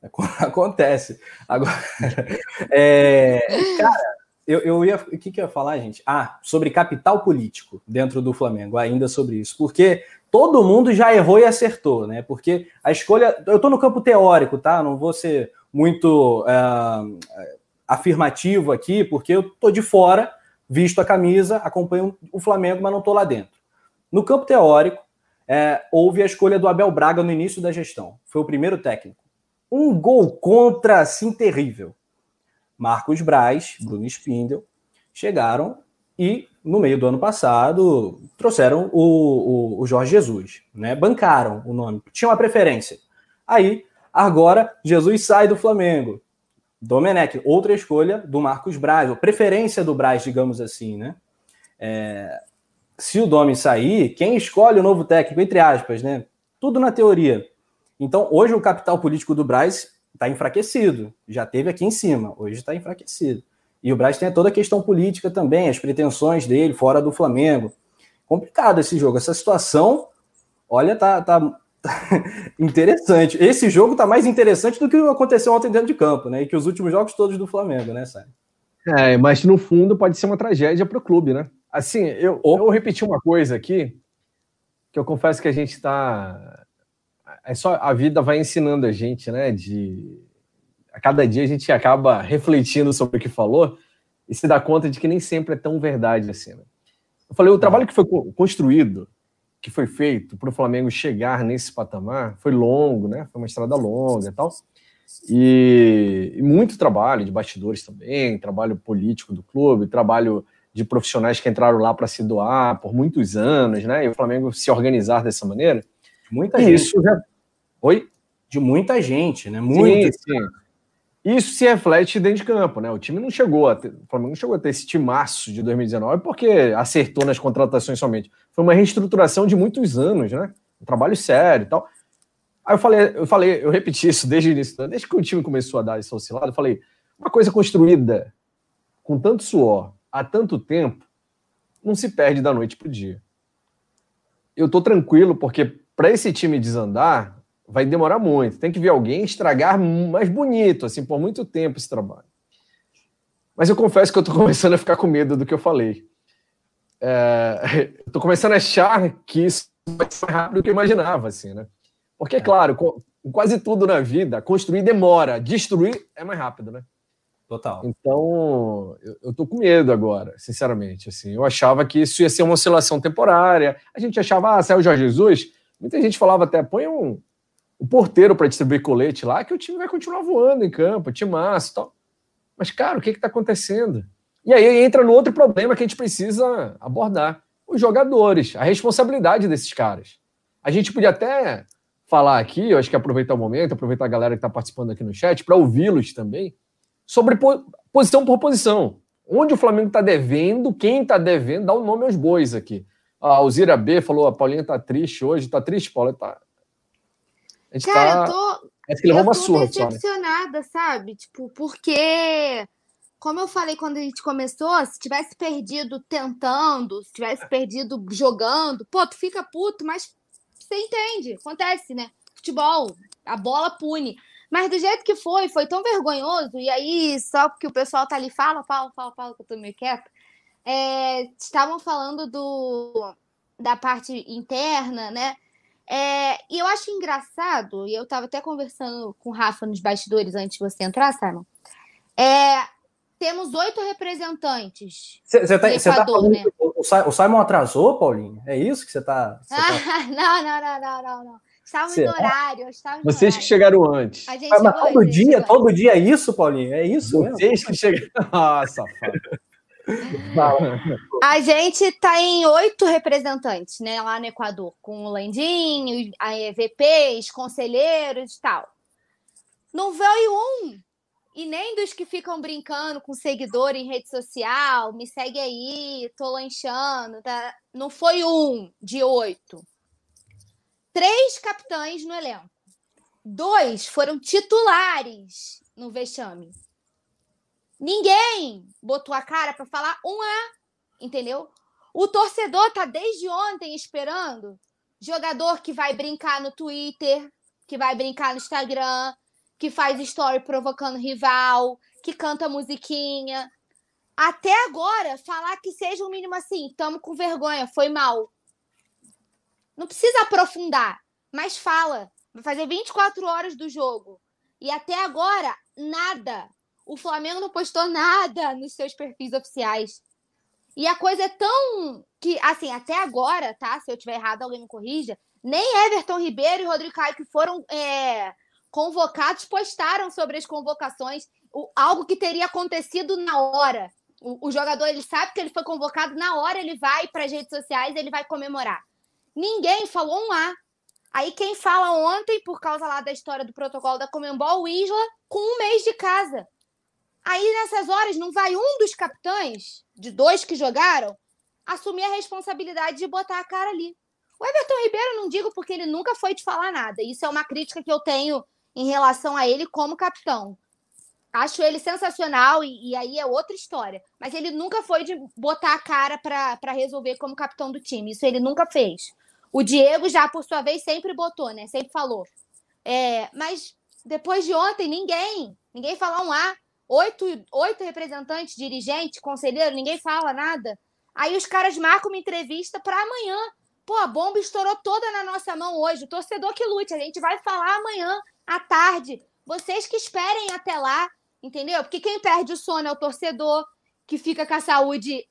Acontece. Agora, é, cara, eu, eu ia. O que, que eu ia falar, gente? Ah, sobre capital político dentro do Flamengo, ainda sobre isso. Porque todo mundo já errou e acertou, né? Porque a escolha. Eu estou no campo teórico, tá? Não vou ser muito uh, afirmativo aqui, porque eu tô de fora, visto a camisa, acompanho o Flamengo, mas não tô lá dentro. No campo teórico, é, houve a escolha do Abel Braga no início da gestão. Foi o primeiro técnico um gol contra, assim, terrível. Marcos Braz, Bruno Spindel, chegaram e, no meio do ano passado, trouxeram o, o, o Jorge Jesus, né? Bancaram o nome, tinham uma preferência. Aí, agora, Jesus sai do Flamengo. Domenech, outra escolha do Marcos Braz, ou preferência do Braz, digamos assim, né? É... se o Domi sair, quem escolhe o novo técnico, entre aspas, né? Tudo na teoria. Então, hoje o capital político do Braz está enfraquecido. Já teve aqui em cima, hoje está enfraquecido. E o Braz tem toda a questão política também, as pretensões dele fora do Flamengo. Complicado esse jogo, essa situação. Olha, tá, tá interessante. Esse jogo tá mais interessante do que aconteceu ontem dentro de campo, né? E que os últimos jogos todos do Flamengo, né, Sai? É, mas no fundo pode ser uma tragédia para o clube, né? Assim, eu, eu vou repetir uma coisa aqui, que eu confesso que a gente está. É só a vida vai ensinando a gente, né? De a cada dia a gente acaba refletindo sobre o que falou e se dá conta de que nem sempre é tão verdade assim. Né? Eu falei, o trabalho que foi construído, que foi feito para o Flamengo chegar nesse patamar, foi longo, né? Foi uma estrada longa e tal. E, e, muito trabalho de bastidores também, trabalho político do clube, trabalho de profissionais que entraram lá para se doar por muitos anos, né? E o Flamengo se organizar dessa maneira. Muita e gente. Isso já... Oi? De muita gente, né? Muito. Sim, sim. Isso se reflete dentro de campo, né? O time não chegou a ter, o Flamengo não chegou a ter esse timaço de 2019 porque acertou nas contratações somente. Foi uma reestruturação de muitos anos, né? Um trabalho sério e tal. Aí eu falei, eu falei, eu repeti isso desde o início, desde que o time começou a dar esse oscilado, eu falei, uma coisa construída com tanto suor há tanto tempo, não se perde da noite para o dia. Eu tô tranquilo porque para esse time desandar, vai demorar muito. Tem que ver alguém estragar mais bonito, assim, por muito tempo esse trabalho. Mas eu confesso que eu estou começando a ficar com medo do que eu falei. É, estou começando a achar que isso vai ser mais rápido do que eu imaginava, assim, né? Porque, é claro, com, quase tudo na vida, construir demora, destruir é mais rápido, né? Total. Então, eu, eu tô com medo agora, sinceramente. Assim, eu achava que isso ia ser uma oscilação temporária. A gente achava, ah, saiu o Jorge Jesus. Muita gente falava até, põe um, um porteiro para distribuir colete lá, que o time vai continuar voando em campo, time massa e tal. Mas, cara, o que está acontecendo? E aí entra no outro problema que a gente precisa abordar: os jogadores, a responsabilidade desses caras. A gente podia até falar aqui, eu acho que aproveitar o momento, aproveitar a galera que está participando aqui no chat, para ouvi-los também, sobre posição por posição. Onde o Flamengo está devendo, quem está devendo, dá o um nome aos bois aqui. A Alzira B falou: a Paulinha está triste hoje. Está triste, Paula? Tá, a gente Cara, tá... eu tô. Acho que levou uma surra, decepcionada, só, né? sabe? Tipo, porque, como eu falei quando a gente começou, se tivesse perdido tentando, se tivesse perdido jogando, pô, tu fica puto, mas você entende, acontece, né? Futebol, a bola pune. Mas do jeito que foi, foi tão vergonhoso, e aí, só porque o pessoal tá ali, fala, fala, fala, fala, que eu tô meio quieta. É, estavam falando do, da parte interna, né? É, e eu acho engraçado, e eu estava até conversando com o Rafa nos bastidores antes de você entrar, Simon. É, temos oito representantes. Você tá, tá falando né? o, Simon atrasou, Paulinho? É isso que você está. Tá... não, não, não, não, não, não. Estávamos no horário. Estávamos Vocês horário. que chegaram antes. A gente mas, todo dia, todo dia é isso, Paulinho? É isso? Vocês mesmo? que chegaram. Ah, safado. A gente está em oito representantes, né, lá no Equador, com o Landinho, a EVPs, conselheiros e tal. Não veio um, e nem dos que ficam brincando com seguidor em rede social, me segue aí, tô lanchando, tá? Não foi um de oito. Três capitães no elenco. Dois foram titulares no vexame. Ninguém botou a cara para falar um A, entendeu? O torcedor tá desde ontem esperando jogador que vai brincar no Twitter, que vai brincar no Instagram, que faz story provocando rival, que canta musiquinha. Até agora, falar que seja um mínimo assim, tamo com vergonha, foi mal. Não precisa aprofundar, mas fala. Vai fazer 24 horas do jogo. E até agora, nada. O Flamengo não postou nada nos seus perfis oficiais. E a coisa é tão que, assim, até agora, tá? Se eu tiver errado, alguém me corrija. Nem Everton Ribeiro e Rodrigo Caio, que foram é, convocados, postaram sobre as convocações o, algo que teria acontecido na hora. O, o, jogador ele sabe que ele foi convocado na hora, ele vai para as redes sociais, ele vai comemorar. Ninguém falou um A. Aí quem fala ontem, por causa lá da história do protocolo da Comembol, o Isla, com um mês de casa. Aí nessas horas não vai um dos capitães, de dois que jogaram, assumir a responsabilidade de botar a cara ali. O Everton Ribeiro não digo porque ele nunca foi de falar nada. Isso é uma crítica que eu tenho em relação a ele como capitão. Acho ele sensacional e, e aí é outra história. Mas ele nunca foi de botar a cara para resolver como capitão do time. Isso ele nunca fez. O Diego já, por sua vez, sempre botou, né? Sempre falou. É, mas depois de ontem, ninguém, ninguém fala um A. Oito, oito representantes, dirigente, conselheiro, ninguém fala nada. Aí os caras marcam uma entrevista para amanhã. Pô, a bomba estourou toda na nossa mão hoje. O torcedor que lute, a gente vai falar amanhã à tarde. Vocês que esperem até lá, entendeu? Porque quem perde o sono é o torcedor, que fica com a saúde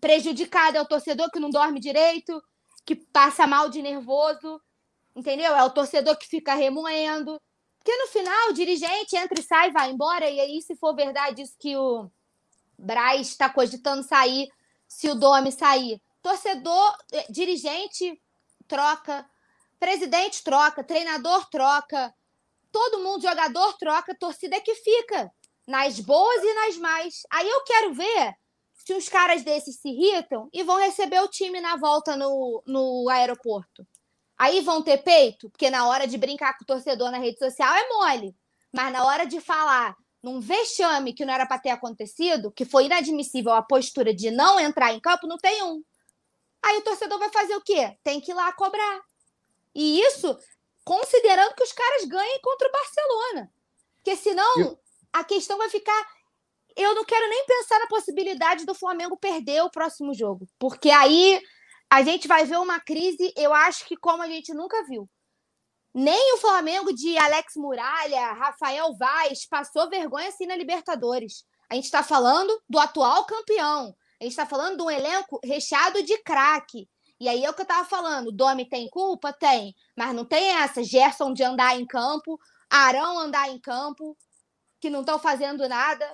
prejudicada, é o torcedor que não dorme direito, que passa mal de nervoso, entendeu? É o torcedor que fica remoendo. Porque no final, o dirigente entra e sai, vai embora, e aí, se for verdade isso que o Braz está cogitando sair, se o Domi sair, torcedor, eh, dirigente troca, presidente troca, treinador troca, todo mundo, jogador troca, torcida é que fica, nas boas e nas mais. Aí eu quero ver se os caras desses se irritam e vão receber o time na volta no, no aeroporto. Aí vão ter peito, porque na hora de brincar com o torcedor na rede social é mole. Mas na hora de falar num vexame que não era para ter acontecido, que foi inadmissível a postura de não entrar em campo, não tem um. Aí o torcedor vai fazer o quê? Tem que ir lá cobrar. E isso considerando que os caras ganhem contra o Barcelona. Porque senão a questão vai ficar eu não quero nem pensar na possibilidade do Flamengo perder o próximo jogo, porque aí a gente vai ver uma crise, eu acho que como a gente nunca viu. Nem o Flamengo de Alex Muralha, Rafael Vaz passou vergonha assim na Libertadores. A gente está falando do atual campeão. A gente está falando de um elenco recheado de craque. E aí é o que eu estava falando. Domi tem culpa? Tem. Mas não tem essa. Gerson de andar em campo, Arão andar em campo, que não estão fazendo nada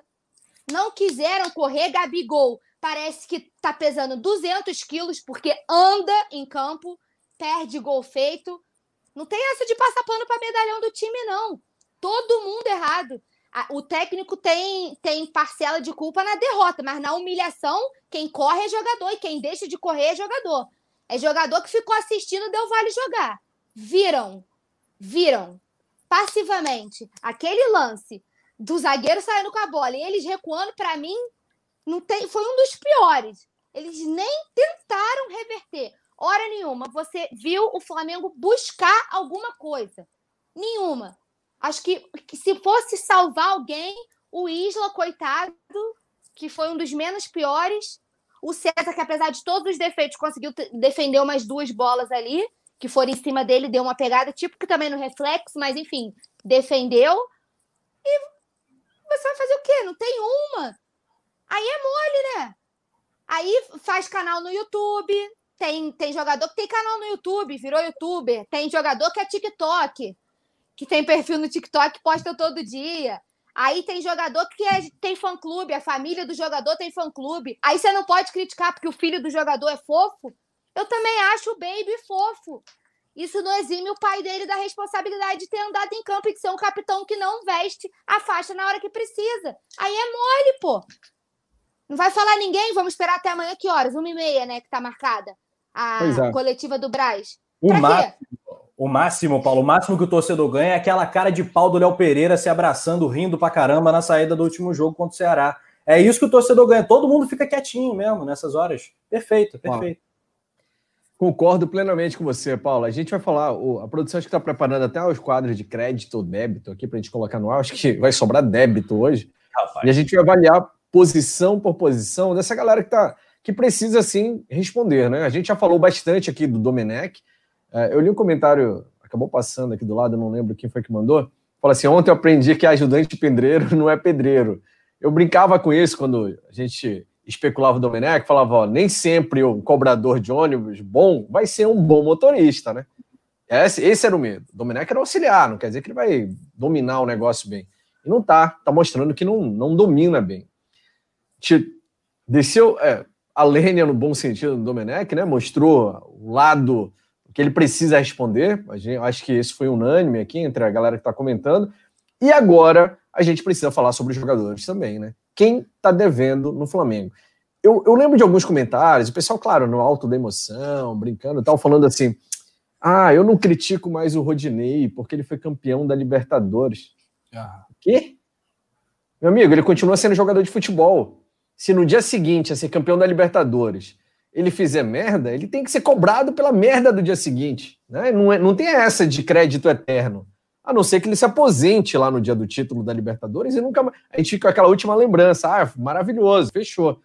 não quiseram correr. Gabigol parece que tá pesando 200 quilos porque anda em campo, perde gol feito. Não tem essa de passar pano para medalhão do time, não. Todo mundo errado. O técnico tem, tem parcela de culpa na derrota, mas na humilhação, quem corre é jogador e quem deixa de correr é jogador. É jogador que ficou assistindo deu vale jogar. Viram, viram passivamente aquele lance do zagueiro saindo com a bola e eles recuando, para mim, não tem, foi um dos piores. Eles nem tentaram reverter. Hora nenhuma. Você viu o Flamengo buscar alguma coisa. Nenhuma. Acho que, que se fosse salvar alguém, o Isla, coitado, que foi um dos menos piores. O César, que apesar de todos os defeitos, conseguiu defender umas duas bolas ali, que foram em cima dele, deu uma pegada, tipo que também no reflexo, mas enfim, defendeu. E você vai fazer o quê? Não tem uma. Aí é mole, né? Aí faz canal no YouTube. Tem, tem jogador que tem canal no YouTube, virou youtuber. Tem jogador que é TikTok, que tem perfil no TikTok, posta todo dia. Aí tem jogador que é, tem fã-clube, a família do jogador tem fã-clube. Aí você não pode criticar porque o filho do jogador é fofo. Eu também acho o Baby fofo. Isso não exime o pai dele da responsabilidade de ter andado em campo e de ser um capitão que não veste a faixa na hora que precisa. Aí é mole, pô. Não vai falar ninguém, vamos esperar até amanhã, que horas? Uma e meia, né, que tá marcada. A é. coletiva do Braz. O máximo, o máximo, Paulo, o máximo que o torcedor ganha é aquela cara de pau do Léo Pereira se abraçando, rindo pra caramba na saída do último jogo contra o Ceará. É isso que o torcedor ganha. Todo mundo fica quietinho mesmo nessas horas. Perfeito, perfeito. Concordo plenamente com você, Paulo. A gente vai falar, a produção acho que está preparando até os quadros de crédito ou débito aqui para a gente colocar no ar. Acho que vai sobrar débito hoje. Rapaz. E a gente vai avaliar posição por posição dessa galera que, tá, que precisa, assim, responder. Né? A gente já falou bastante aqui do Domenech. É, eu li um comentário, acabou passando aqui do lado, eu não lembro quem foi que mandou. Fala assim: ontem eu aprendi que ajudante pedreiro não é pedreiro. Eu brincava com isso quando a gente especulava o Domenech, falava, ó, nem sempre o cobrador de ônibus bom vai ser um bom motorista, né? Esse, esse era o medo. Domenech era auxiliar, não quer dizer que ele vai dominar o negócio bem. E não tá, tá mostrando que não, não domina bem. Te, desceu é, a lenha no bom sentido do Domenech, né? Mostrou o lado que ele precisa responder. A gente, acho que esse foi unânime aqui entre a galera que está comentando. E agora a gente precisa falar sobre os jogadores também, né? quem está devendo no Flamengo. eu, eu lembro de alguns comentários, o pessoal, claro, no alto da emoção, brincando e tal, falando assim: ah, eu não critico mais o Rodinei porque ele foi campeão da Libertadores. Ah. Quê? Meu amigo, ele continua sendo jogador de futebol. Se no dia seguinte a ser campeão da Libertadores ele fizer merda, ele tem que ser cobrado pela merda do dia seguinte. Né? Não, é, não tem essa de crédito eterno. A não ser que ele se aposente lá no dia do título da Libertadores e nunca mais. A gente fica com aquela última lembrança. Ah, maravilhoso, fechou.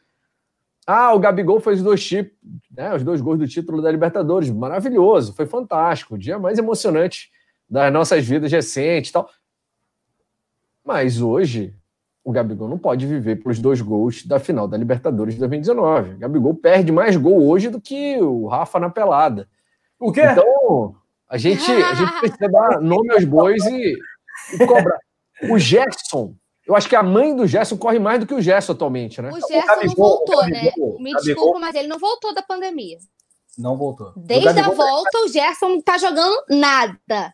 Ah, o Gabigol fez dois, chip, né, os dois gols do título da Libertadores. Maravilhoso, foi fantástico. O dia mais emocionante das nossas vidas recentes tal. Mas hoje, o Gabigol não pode viver pelos dois gols da final da Libertadores de 2019. O Gabigol perde mais gol hoje do que o Rafa na pelada. O quê? Então, a gente, a gente precisa dar nome aos bois e, e cobrar. O Gerson eu acho que a mãe do Gerson corre mais do que o Gerson atualmente, né? O Gerson o não voltou, né? Me desculpa, mas ele não voltou da pandemia. Não voltou. Desde a volta, o Gerson não tá jogando nada.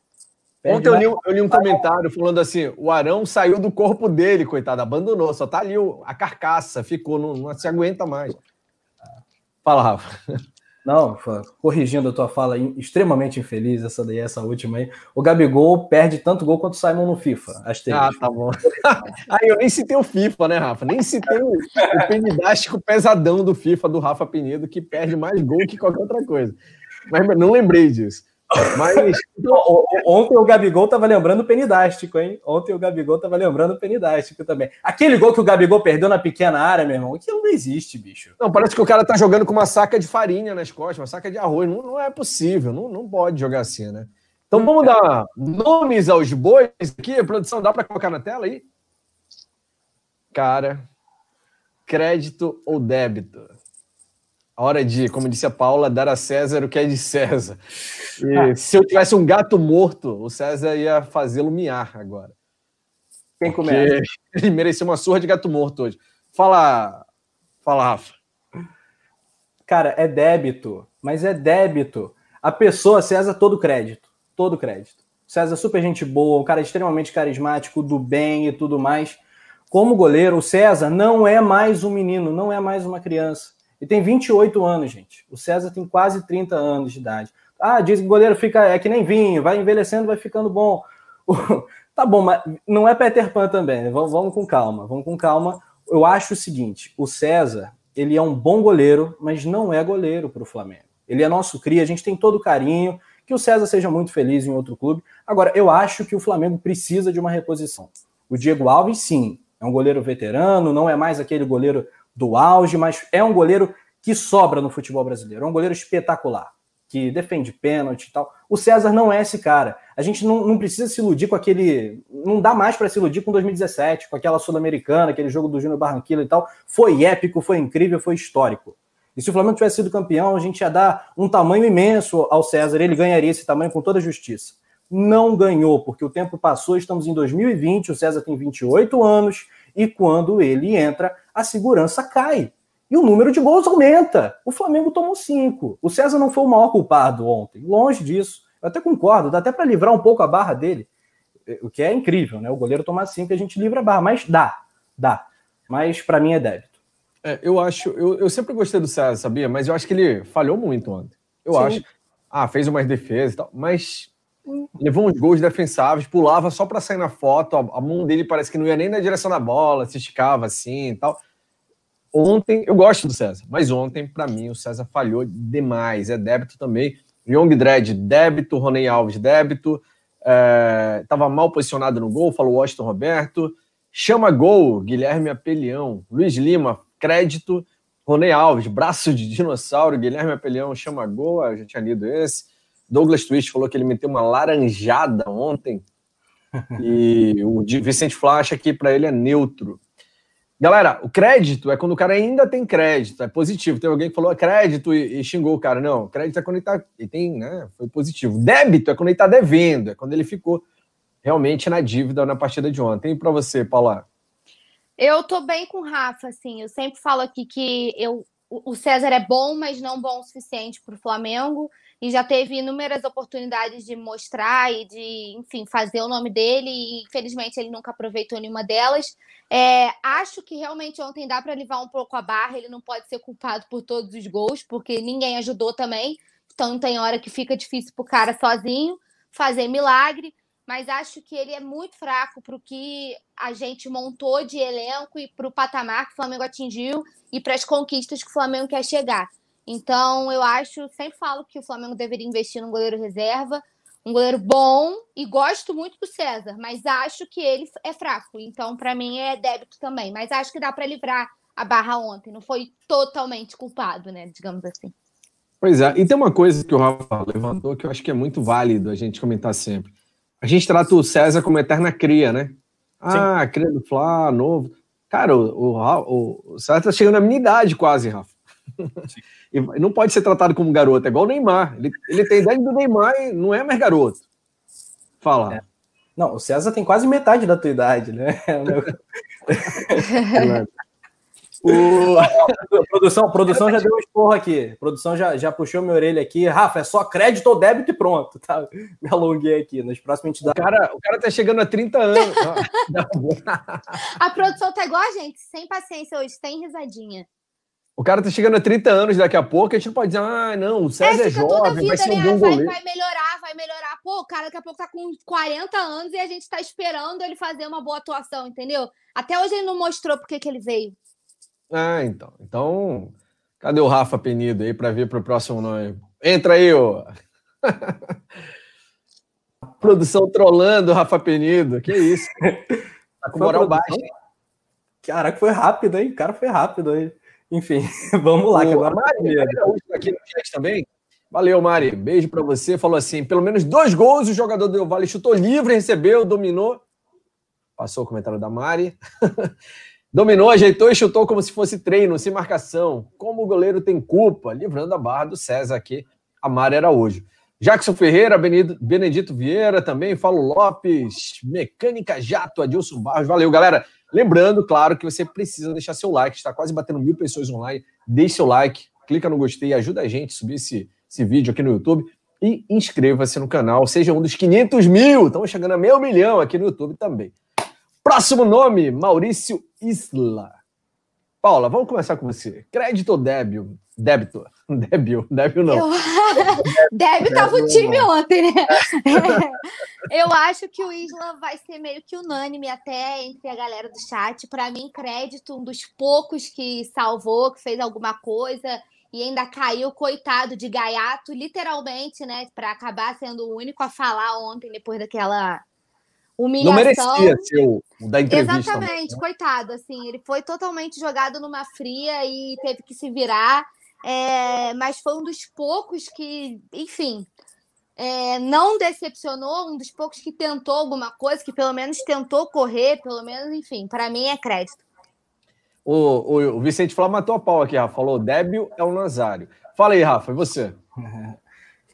Ontem eu li, eu li, um comentário falando assim: o Arão saiu do corpo dele, coitado, abandonou, só tá ali a carcaça, ficou, não, não se aguenta mais. Fala, Rafa. Não, corrigindo a tua fala, extremamente infeliz essa daí, essa última aí. O Gabigol perde tanto gol quanto o Simon no FIFA. Ah, tá bom. aí eu nem citei o FIFA, né, Rafa? Nem citei o, o penidástico pesadão do FIFA do Rafa Penido, que perde mais gol que qualquer outra coisa. Mas não lembrei disso. Mas ontem o Gabigol tava lembrando o penidástico, hein? Ontem o Gabigol tava lembrando o penidástico também. Aquele gol que o Gabigol perdeu na pequena área, meu irmão, aquilo não existe, bicho. Não, parece que o cara tá jogando com uma saca de farinha nas costas, uma saca de arroz. Não, não é possível, não, não pode jogar assim, né? Então vamos dar nomes aos bois aqui. A produção dá para colocar na tela aí? Cara, crédito ou débito? Hora de, como disse a Paula, dar a César o que é de César. E ah. se eu tivesse um gato morto, o César ia fazê-lo miar agora. Quem começa? Ele merecia uma surra de gato morto hoje. Fala, fala, Rafa. Cara, é débito, mas é débito. A pessoa, César, todo crédito. Todo crédito. César, super gente boa, um cara extremamente carismático, do bem e tudo mais. Como goleiro, o César não é mais um menino, não é mais uma criança. Ele tem 28 anos, gente. O César tem quase 30 anos de idade. Ah, diz que o goleiro fica é que nem vinho, vai envelhecendo, vai ficando bom. tá bom, mas não é Peter Pan também. Né? Vamos, vamos com calma, vamos com calma. Eu acho o seguinte: o César, ele é um bom goleiro, mas não é goleiro para o Flamengo. Ele é nosso cria, a gente tem todo o carinho. Que o César seja muito feliz em outro clube. Agora, eu acho que o Flamengo precisa de uma reposição. O Diego Alves, sim, é um goleiro veterano, não é mais aquele goleiro do auge, mas é um goleiro que sobra no futebol brasileiro. É um goleiro espetacular, que defende pênalti e tal. O César não é esse cara. A gente não, não precisa se iludir com aquele. Não dá mais para se iludir com 2017, com aquela Sul-Americana, aquele jogo do Júnior Barranquilla e tal. Foi épico, foi incrível, foi histórico. E se o Flamengo tivesse sido campeão, a gente ia dar um tamanho imenso ao César, ele ganharia esse tamanho com toda a justiça. Não ganhou, porque o tempo passou, estamos em 2020, o César tem 28 anos, e quando ele entra, a segurança cai. E o número de gols aumenta. O Flamengo tomou cinco. O César não foi o maior culpado ontem. Longe disso. Eu até concordo, dá até para livrar um pouco a barra dele. O que é incrível, né? O goleiro tomar cinco e a gente livra a barra. Mas dá, dá. Mas para mim é débito. É, eu acho, eu, eu sempre gostei do César, sabia? Mas eu acho que ele falhou muito ontem. Eu Sim. acho. Ah, fez umas defesas e tal, mas levou uns gols defensáveis, pulava só para sair na foto, a, mão dele parece que não ia nem na direção da bola, se esticava assim e tal. Ontem, eu gosto do César, mas ontem, para mim, o César falhou demais. É débito também. Young Dredd, débito. Ronei Alves, débito. Estava é, mal posicionado no gol, falou Washington Roberto. Chama gol, Guilherme Apelião. Luiz Lima, crédito. Ronei Alves, braço de dinossauro. Guilherme Apelião, chama gol. Eu já tinha lido esse. Douglas Twist falou que ele meteu uma laranjada ontem. e o Vicente Flá acha que para ele é neutro. Galera, o crédito é quando o cara ainda tem crédito, é positivo. Tem alguém que falou é crédito e, e, xingou o cara. Não, crédito é quando ele tá. Ele tem, né? Foi positivo. Débito é quando ele tá devendo, é quando ele ficou realmente na dívida na partida de ontem. E para você, Paula? Eu tô bem com o Rafa, assim. Eu sempre falo aqui que eu, o César é bom, mas não bom o suficiente para o Flamengo. E já teve inúmeras oportunidades de mostrar e de, enfim, fazer o nome dele, e infelizmente ele nunca aproveitou nenhuma delas. É, acho que realmente ontem dá para levar um pouco a barra, ele não pode ser culpado por todos os gols, porque ninguém ajudou também, então tem hora que fica difícil para o cara sozinho fazer milagre mas acho que ele é muito fraco para o que a gente montou de elenco e para o patamar que o Flamengo atingiu e para as conquistas que o Flamengo quer chegar. Então, eu acho, sempre falo que o Flamengo deveria investir num goleiro reserva, um goleiro bom, e gosto muito do César, mas acho que ele é fraco. Então, para mim, é débito também. Mas acho que dá para livrar a barra ontem. Não foi totalmente culpado, né? Digamos assim. Pois é, e tem uma coisa que o Rafa levantou que eu acho que é muito válido a gente comentar sempre a gente trata o César como eterna cria, né? Ah, Sim. cria do Flá, novo. Cara, o, o, o César tá chegando à minha idade quase, Rafa. E não pode ser tratado como garoto, é igual o Neymar. Ele, ele tem idade do Neymar e não é mais garoto. Fala. É. Não, o César tem quase metade da tua idade, né? O... a produção, a produção já deu um esporro aqui. A produção já, já puxou minha orelha aqui. Rafa, é só crédito ou débito e pronto. Tá? Me alonguei aqui. Nas próximas entidades. O cara, o cara tá chegando a 30 anos. a produção tá igual a gente, sem paciência hoje, sem risadinha. O cara tá chegando a 30 anos daqui a pouco, a gente não pode dizer, ah, não, o César é, é jovem, vida, vai ser um né? bom vai, goleiro. Vai melhorar, vai melhorar. Pô, o cara daqui a pouco tá com 40 anos e a gente tá esperando ele fazer uma boa atuação, entendeu? Até hoje ele não mostrou porque que ele veio. Ah, então. Então, cadê o Rafa Penido aí para vir para o próximo nome? Entra aí, ô. Produção trolando o Rafa Penido. Que isso? Tá com moral baixa. Caraca, foi rápido, hein? O cara foi rápido aí. Enfim, vamos lá, o, que agora. Mari, aqui no chat também. Valeu, Mari. Beijo para você. Falou assim: pelo menos dois gols o jogador do Vale chutou livre, recebeu, dominou. Passou o comentário da Mari. Dominou, ajeitou e chutou como se fosse treino, sem marcação. Como o goleiro tem culpa, livrando a barra do César aqui, a Mara Araújo. Jackson Ferreira, Benedito Vieira também, Falo Lopes, Mecânica Jato, Adilson Barros. Valeu, galera. Lembrando, claro, que você precisa deixar seu like, está quase batendo mil pessoas online. Deixe seu like, clica no gostei, ajuda a gente a subir esse, esse vídeo aqui no YouTube e inscreva-se no canal. Seja um dos 500 mil, estamos chegando a meio milhão aqui no YouTube também. Próximo nome, Maurício Isla. Paula, vamos começar com você. Crédito ou débito? Débito. Débio, débio não. Eu... débio tava o time ontem, né? Eu acho que o Isla vai ser meio que unânime até entre a galera do chat. Para mim, crédito, um dos poucos que salvou, que fez alguma coisa e ainda caiu, coitado de gaiato, literalmente, né? Para acabar sendo o único a falar ontem, depois daquela humilhação. Não merecia ser o, da entrevista. Exatamente, né? coitado, assim, ele foi totalmente jogado numa fria e teve que se virar, é, mas foi um dos poucos que, enfim, é, não decepcionou, um dos poucos que tentou alguma coisa, que pelo menos tentou correr, pelo menos, enfim, para mim é crédito. O, o, o Vicente Flá matou a pau aqui, Rafa. Falou: Débio é o Nazário. Fala aí, Rafa, e você?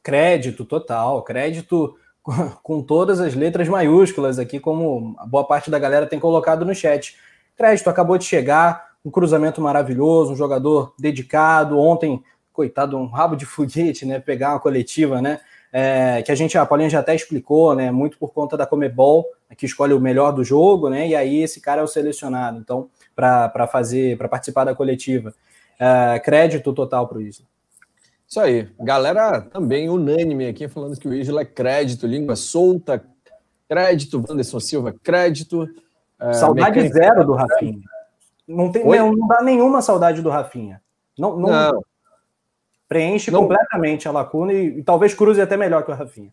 crédito total, crédito com todas as letras maiúsculas aqui, como boa parte da galera tem colocado no chat. Crédito acabou de chegar, um cruzamento maravilhoso, um jogador dedicado. Ontem, coitado, um rabo de foguete, né? Pegar uma coletiva, né? É, que a gente, a Paulinha já até explicou, né? Muito por conta da Comebol, que escolhe o melhor do jogo, né? E aí esse cara é o selecionado, então, para fazer, para participar da coletiva. É, crédito total para o Isla. Isso aí. Galera também unânime aqui falando que o Isla é crédito, língua solta, crédito, Wanderson Silva, crédito. Uh, saudade mecânica... zero do Rafinha. Não, tem, não, não dá nenhuma saudade do Rafinha. Não, não, não. preenche não. completamente a lacuna e, e, talvez cruze até melhor que o Rafinha.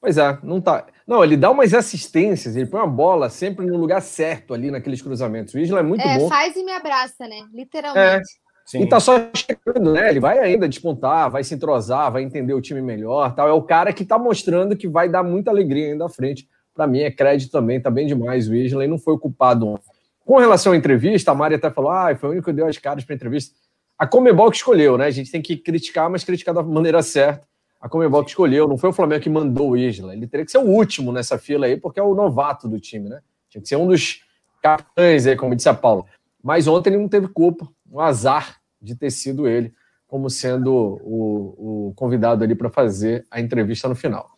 Pois é, não tá. Não, ele dá umas assistências, ele põe uma bola sempre no lugar certo ali naqueles cruzamentos. O Isla é muito é, bom. Faz e me abraça, né? Literalmente. É. Sim. E tá só chegando, né? Ele vai ainda despontar, vai se entrosar, vai entender o time melhor, tal. É o cara que tá mostrando que vai dar muita alegria ainda à frente. Para mim é crédito também, tá bem demais o Isley, não foi culpado. Com relação à entrevista, a Mari até falou: "Ah, foi o único que deu as caras para entrevista". A Comebol que escolheu, né? A gente tem que criticar, mas criticar da maneira certa. A Comebol que escolheu, não foi o Flamengo que mandou o Isla. Ele teria que ser o último nessa fila aí, porque é o novato do time, né? Tinha que ser um dos capitães aí, como disse a Paula. Mas ontem ele não teve culpa, um azar de ter sido ele. como sendo o, o convidado ali para fazer a entrevista no final.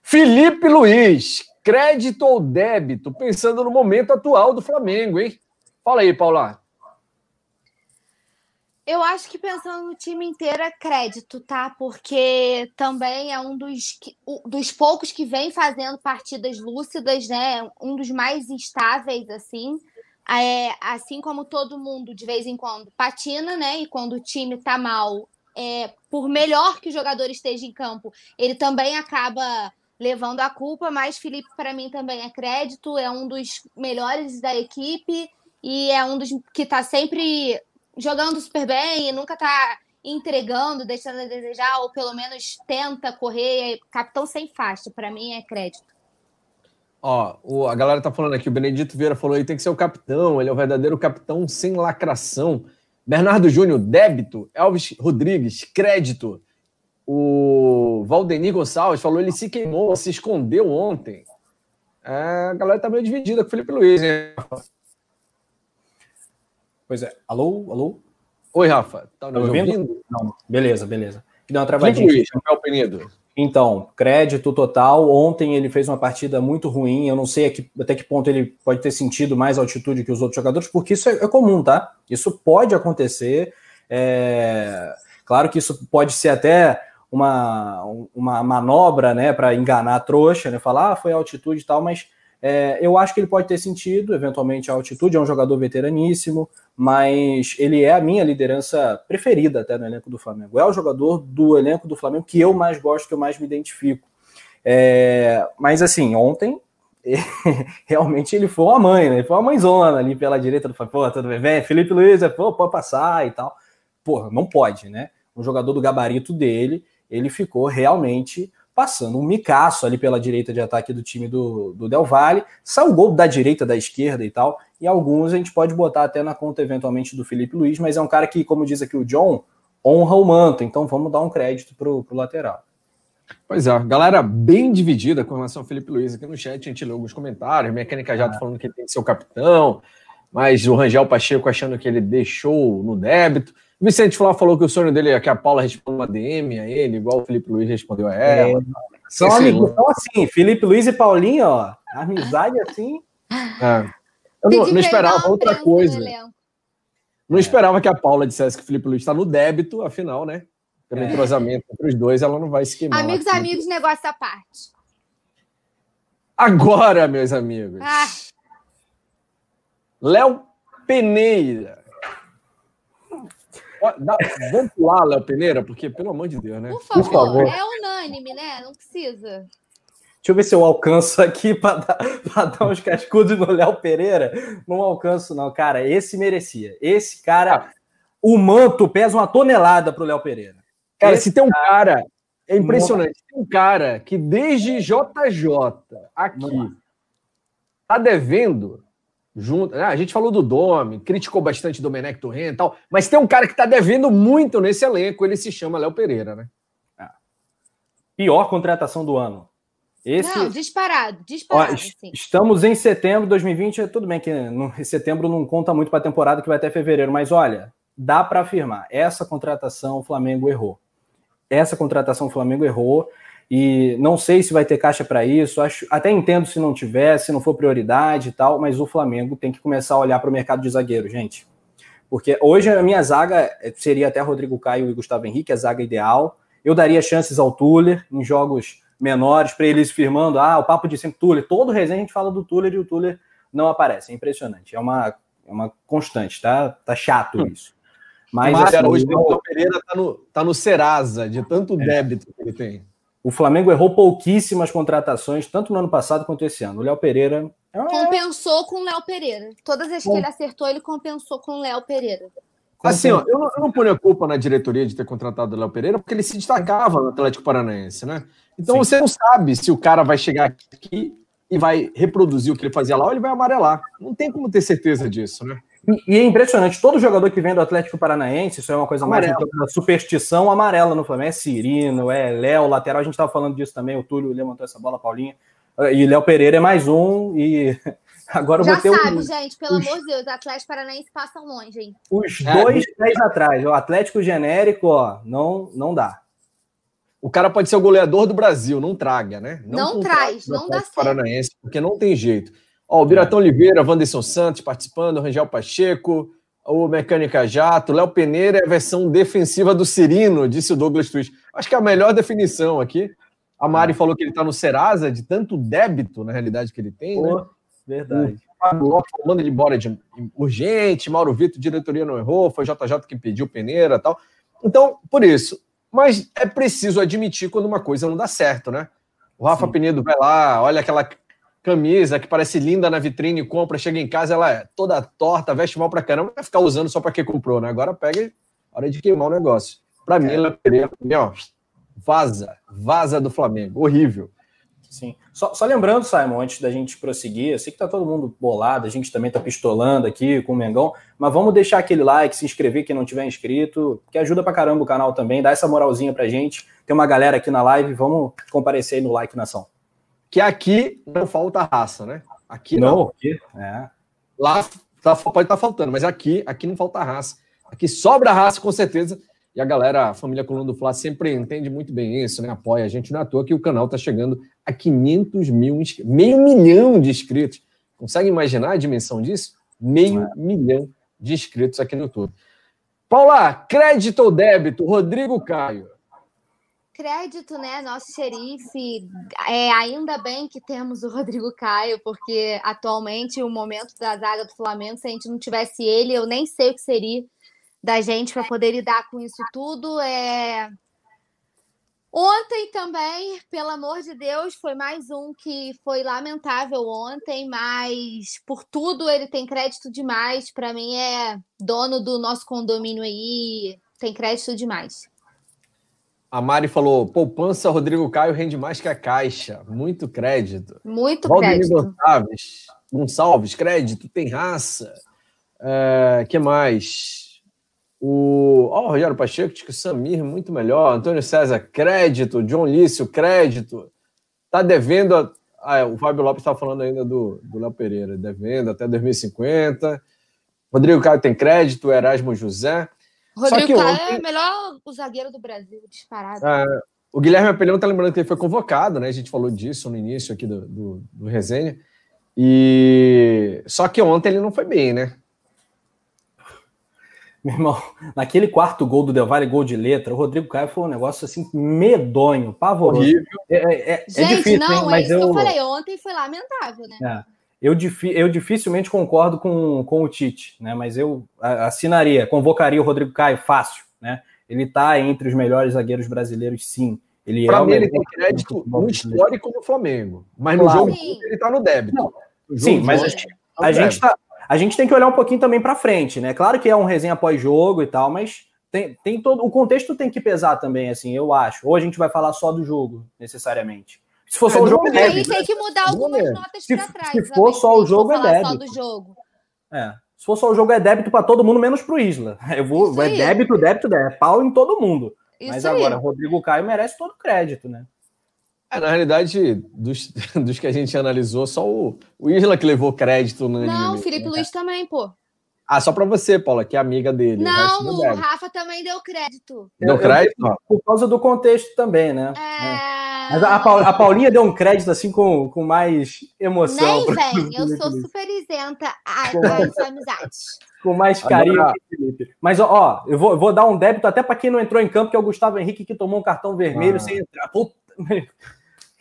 Felipe Luiz, crédito ou débito, pensando no momento atual do Flamengo, hein? Fala aí, Paula. Eu acho que pensando no time inteiro é crédito, tá? Porque também é um dos, dos poucos que vem fazendo partidas lúcidas, né? Um dos mais estáveis, assim. É, assim como todo mundo, de vez em quando, patina, né? E quando o time tá mal, é, por melhor que o jogador esteja em campo, ele também acaba levando a culpa. Mas Felipe, para mim, também é crédito, é um dos melhores da equipe e é um dos que tá sempre jogando super bem e nunca tá entregando, deixando a desejar, ou pelo menos tenta correr. Capitão sem faixa, para mim é crédito. Ó, o, a galera tá falando aqui, o Benedito Vieira falou aí, tem que ser o capitão, ele é o verdadeiro capitão sem lacração. Bernardo Júnior, débito. Elvis Rodrigues, crédito. O Valdemir Gonçalves falou, ele se queimou, se escondeu ontem. É, a galera tá meio dividida com o Felipe Luiz, hein? Pois é. Alô? Alô? Oi, Rafa. Tá me ouvindo? ouvindo? Não. Beleza, beleza. Dá uma travadinha. Luiz, Rafael Penido. Então, crédito total. Ontem ele fez uma partida muito ruim. Eu não sei até que ponto ele pode ter sentido mais altitude que os outros jogadores, porque isso é, é comum, tá? Isso pode acontecer. É... Claro que isso pode ser até uma, uma manobra, né, para enganar a trouxa, né? Falar, ah, foi altitude e tal, mas é, eu acho que ele pode ter sentido, eventualmente, a altitude. É um jogador veteraníssimo, mas ele é a minha liderança preferida até no elenco do Flamengo. É o jogador do elenco do Flamengo que eu mais gosto, que eu mais me identifico. É, mas assim, ontem realmente ele foi uma mãe, né? Ele foi uma mãezona ali pela direita do Flamengo. Pô, tudo bem, vem, Felipe Luiz, é, pô, pode passar e tal. Porra, não pode, né? Um jogador do gabarito dele, ele ficou realmente passando um micaço ali pela direita de ataque do time do, do Del Valle. Saiu gol da direita, da esquerda e tal. E alguns a gente pode botar até na conta, eventualmente, do Felipe Luiz, mas é um cara que, como diz aqui o John, honra o manto. Então vamos dar um crédito pro, pro lateral. Pois é, galera bem dividida com relação ao Felipe Luiz aqui no chat. A gente leu alguns comentários. Mecânica já tá falando que ele tem que ser o capitão, mas o Rangel Pacheco achando que ele deixou no débito. Vicente Flá falou que o sonho dele é que a Paula responda uma DM a ele, igual o Felipe Luiz respondeu a ela. É, são amigos, são assim, Felipe Luiz e Paulinho, ó, amizade assim. É. Eu não, não esperava outra coisa. Não esperava que a Paula dissesse que o Felipe Luiz está no débito, afinal, né? Pelo é. entrosamento entre os dois, ela não vai se queimar. Amigos, amigos, negócio à parte. Agora, meus amigos. Ah. Léo Peneira Dá, vamos pular, Léo Peneira, porque, pelo amor de Deus, né? Por favor, Por favor. é unânime, né? Não precisa. Deixa eu ver se eu alcanço aqui para dar, dar uns cascudos no Léo Pereira. Não alcanço, não. Cara, esse merecia. Esse cara, o manto pesa uma tonelada pro Léo Pereira. Cara, esse se tem um cara. É impressionante. Tem um cara que desde JJ aqui tá devendo junto. Ah, a gente falou do Domi, criticou bastante o Domenech Torrent e tal, mas tem um cara que está devendo muito nesse elenco, ele se chama Léo Pereira, né? É. Pior contratação do ano. Esse... Não, disparado, disparado. Ó, sim. Estamos em setembro de 2020, tudo bem que no, setembro não conta muito para a temporada que vai até fevereiro, mas olha, dá para afirmar, essa contratação o Flamengo errou. Essa contratação o Flamengo errou e não sei se vai ter caixa para isso. Acho, até entendo se não tiver, se não for prioridade e tal, mas o Flamengo tem que começar a olhar para o mercado de zagueiro, gente. Porque hoje a minha zaga seria até Rodrigo Caio e Gustavo Henrique, a zaga ideal. Eu daria chances ao Tuller em jogos menores, para eles firmando, ah, o papo de sempre Tuller. Todo resenha a gente fala do Tuller e o Tuller não aparece. É impressionante. É uma, é uma constante, tá? Tá chato hum. isso. Mas, Mas assim, hoje o Pereira tá no, tá no Serasa, de tanto é. débito que ele tem. O Flamengo errou pouquíssimas contratações, tanto no ano passado quanto esse ano. O Léo Pereira. É compensou com o Léo Pereira. Todas as que ele acertou, ele compensou com o Léo Pereira. Assim, ó, eu, não, eu não ponho a culpa na diretoria de ter contratado o Léo Pereira, porque ele se destacava no Atlético Paranaense, né? Então Sim. você não sabe se o cara vai chegar aqui e vai reproduzir o que ele fazia lá ou ele vai amarelar. Não tem como ter certeza disso, né? E, é impressionante, todo jogador que vem do Atlético Paranaense, isso é uma coisa amarela. mais da superstição amarela no Flamengo. É Cirino, é Léo, lateral, a gente estava falando disso também, o Túlio levantou essa bola, Paulinha. E Léo Pereira é mais um, e Agora Já eu vou ter sabe, um, gente, pelo os- amor de Deus, Atlético Paranaense passam longe, hein? os É, dois pés atrás. O Atlético genérico, ó, não, não dá. O cara pode ser o goleador do Brasil, não traga, né? Não contrata traz, o não dá Atlético certo. Paranaense, porque não tem jeito. Ó, o Biratão Oliveira, Wanderson Santos participando, Rangel Pacheco, o Mecânica Jato, Léo Peneira é a versão defensiva do Cirino, disse o Douglas Twist. Acho que é a melhor definição aqui. A Mari falou que ele tá no Serasa, de tanto débito, na realidade, que ele tem, né? Pô, verdade. Fábio Lopes manda ele embora de urgente, Mauro Vitor, diretoria não errou, foi JJ que pediu peneira e tal. Então, por isso. Mas é preciso admitir quando uma coisa não dá certo, né? O Rafa Sim. Penido vai lá, olha aquela camisa que parece linda na vitrine, compra, chega em casa, ela é toda torta, veste mal pra caramba, vai ficar usando só pra que comprou, né? Agora pega e hora de queimar o negócio. Pra mim, ela Pereira, ó, vaza, vaza do Flamengo, horrível. Sim. Só, só lembrando, Simon, antes da gente prosseguir, eu sei que tá todo mundo bolado, a gente também tá pistolando aqui com o Mengão, mas vamos deixar aquele like, se inscrever quem não tiver inscrito, que ajuda pra caramba o canal também, dá essa moralzinha pra gente. Tem uma galera aqui na live, vamos comparecer aí no like nação. Que aqui não falta raça, né? Aqui não. Não, aqui? É. Lá tá- pode estar faltando, mas aqui, aqui não falta raça. Aqui sobra raça, com certeza. E a galera, a família Coluna do Fla, sempre entende muito bem isso, né? Apoia a gente. Não é à toa que o canal está chegando a 500 mil inscritos. Meio milhão de inscritos. Consegue imaginar a dimensão disso? Meio milhão de inscritos aqui no YouTube. Paula, crédito ou débito? Rodrigo Caio. Crédito, né? Nosso xerife. É, ainda bem que temos o Rodrigo Caio, porque atualmente o momento da zaga do Flamengo, se a gente não tivesse ele, eu nem sei o que seria da gente para poder lidar com isso tudo. É... Ontem também, pelo amor de Deus, foi mais um que foi lamentável ontem, mas por tudo ele tem crédito demais. Para mim é dono do nosso condomínio aí, tem crédito demais. A Mari falou: poupança, Rodrigo Caio rende mais que a Caixa. Muito crédito. Muito Valdemir crédito. Gonçalves, Gonçalves, crédito, tem raça. É, que mais? O, ó, o Rogério Pacheco diz que o Samir muito melhor. Antônio César, crédito. John Lício, crédito. Tá devendo. A, ah, o Fábio Lopes estava falando ainda do do Léo Pereira, devendo até 2050. Rodrigo Caio tem crédito, Erasmo José. Rodrigo Caio ontem- é o melhor o zagueiro do Brasil, disparado. Ah, o Guilherme Apelhão tá lembrando que ele foi convocado, né? A gente falou disso no início aqui do, do, do resenha. E só que ontem ele não foi bem, né? Meu irmão, naquele quarto gol do Del Valle, gol de letra, o Rodrigo Caio foi um negócio assim medonho, pavoroso. É, é- é Gente, difícil, não, hein? é mas isso eu, que eu falei. Ontem foi lamentável, né? Eu, difi- eu dificilmente concordo com, com o Tite, né? Mas eu assinaria, convocaria o Rodrigo Caio fácil, né? Ele tá entre os melhores zagueiros brasileiros, sim. Ele Para é o mim, ele tem crédito no histórico do Flamengo. Mas no Claro. jogo Sim. ele tá no débito. Não. No Sim, jogo, mas ele a tá gente, no a gente tá, a gente tem que olhar um pouquinho também para frente, né? Claro que é um resenha pós-jogo e tal, mas tem, tem todo o contexto tem que pesar também, assim, eu acho. Ou a gente vai falar só do jogo, necessariamente. Se for É, só o do jogo, é E aí débito. tem que mudar algumas é. notas Se- para trás. se for só a o jogo, é débito. do jogo. É. Se for só o jogo, é débito para todo mundo, menos pro Isla. Eu vou, Isso é aí. débito, débito, débito. É pau em todo mundo. Isso Mas aí. agora, Rodrigo Caio merece todo o crédito, né? É, na realidade, dos, dos que a gente analisou, só o, o Isla que levou crédito no Não, anime, Felipe né? Luiz também, pô. Ah, só para você, Paula, que é amiga dele. o Não, o deve. Rafa também deu crédito. Deu Eu- crédito? ó. Por causa do contexto também, né? É... Mas a, a Paulinha deu um crédito assim com, com mais emoção. Nem vem, eu sou super isenta a- às amizades. com mais Agora- carinho o Felipe. Mas, ó, eu vou, vou dar um débito até para quem não entrou em campo, que é o Gustavo Henrique, que tomou um cartão vermelho Ah. sem entrar. Puta...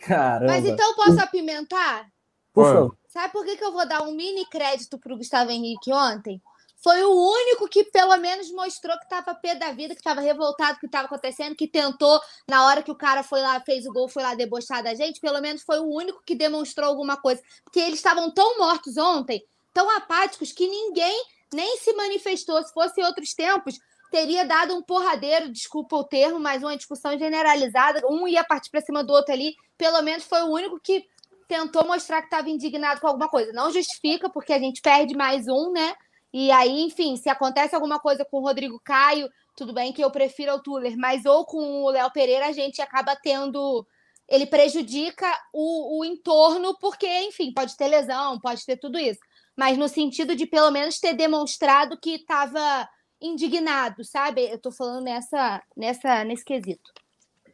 Caramba. Mas então eu posso apimentar? Por favor. Sabe por que, que eu vou dar um mini crédito pro Gustavo Henrique ontem? Foi o único que pelo menos mostrou que estava pé da vida, que estava revoltado que estava acontecendo, que tentou, na hora que o cara foi lá, fez o gol, foi lá debochar da gente, pelo menos foi o único que demonstrou alguma coisa. Porque eles estavam tão mortos ontem, tão apáticos, que ninguém nem se manifestou. Se fosse outros tempos, teria dado um porradeiro, desculpa o termo, mas uma discussão generalizada. Um ia partir para cima do outro ali. Pelo menos foi o único que tentou mostrar que estava indignado com alguma coisa. Não justifica, porque a gente perde mais um, né? E aí, enfim, se acontece alguma coisa com o Rodrigo Caio, tudo bem que eu prefiro o Tuller, mas ou com o Léo Pereira, a gente acaba tendo ele prejudica o, o entorno, porque, enfim, pode ter lesão, pode ter tudo isso. Mas no sentido de pelo menos ter demonstrado que estava indignado, sabe? Eu tô falando nessa, nessa, nesse quesito.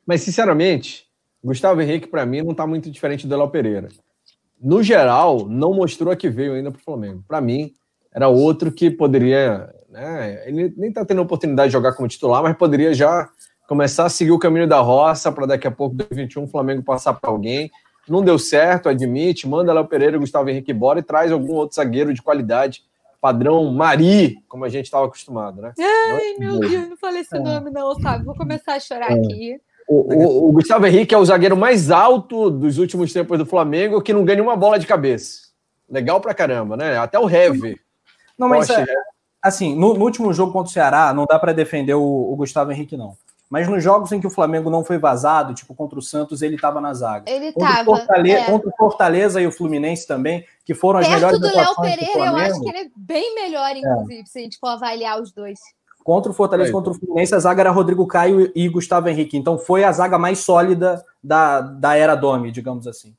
Mas, sinceramente, Gustavo Henrique, para mim, não está muito diferente do Léo Pereira. No geral, não mostrou a que veio ainda para o Flamengo. Para mim, era outro que poderia. Né, ele nem está tendo a oportunidade de jogar como titular, mas poderia já começar a seguir o caminho da roça para daqui a pouco, 2021, o Flamengo passar para alguém. Não deu certo, admite, manda Léo Pereira Gustavo Henrique embora e traz algum outro zagueiro de qualidade, padrão Mari, como a gente estava acostumado, né? Ai, meu Deus, não falei esse é. nome, não, sabe? Vou começar a chorar é. aqui. O, o, o, Gustavo Henrique é o zagueiro mais alto dos últimos tempos do Flamengo que não ganha uma bola de cabeça. Legal pra caramba, né? Até o Heavy. Não, mas é, assim, no, no, último jogo contra o Ceará, não dá para defender o, o, Gustavo Henrique, não. Mas nos jogos em que o Flamengo não foi vazado, tipo contra o Santos, ele estava na zaga. Ele estava. Fortaleza, é. Contra o Fortaleza e o Fluminense também, que foram as Perto melhores do Léo Pereira, eu acho que ele é bem melhor, inclusive, é. se a gente for avaliar os dois. Contra o Fortaleza, é. contra o Fluminense, a zaga era Rodrigo Caio e Gustavo Henrique. Então foi a zaga mais sólida da, da era Domi, digamos assim.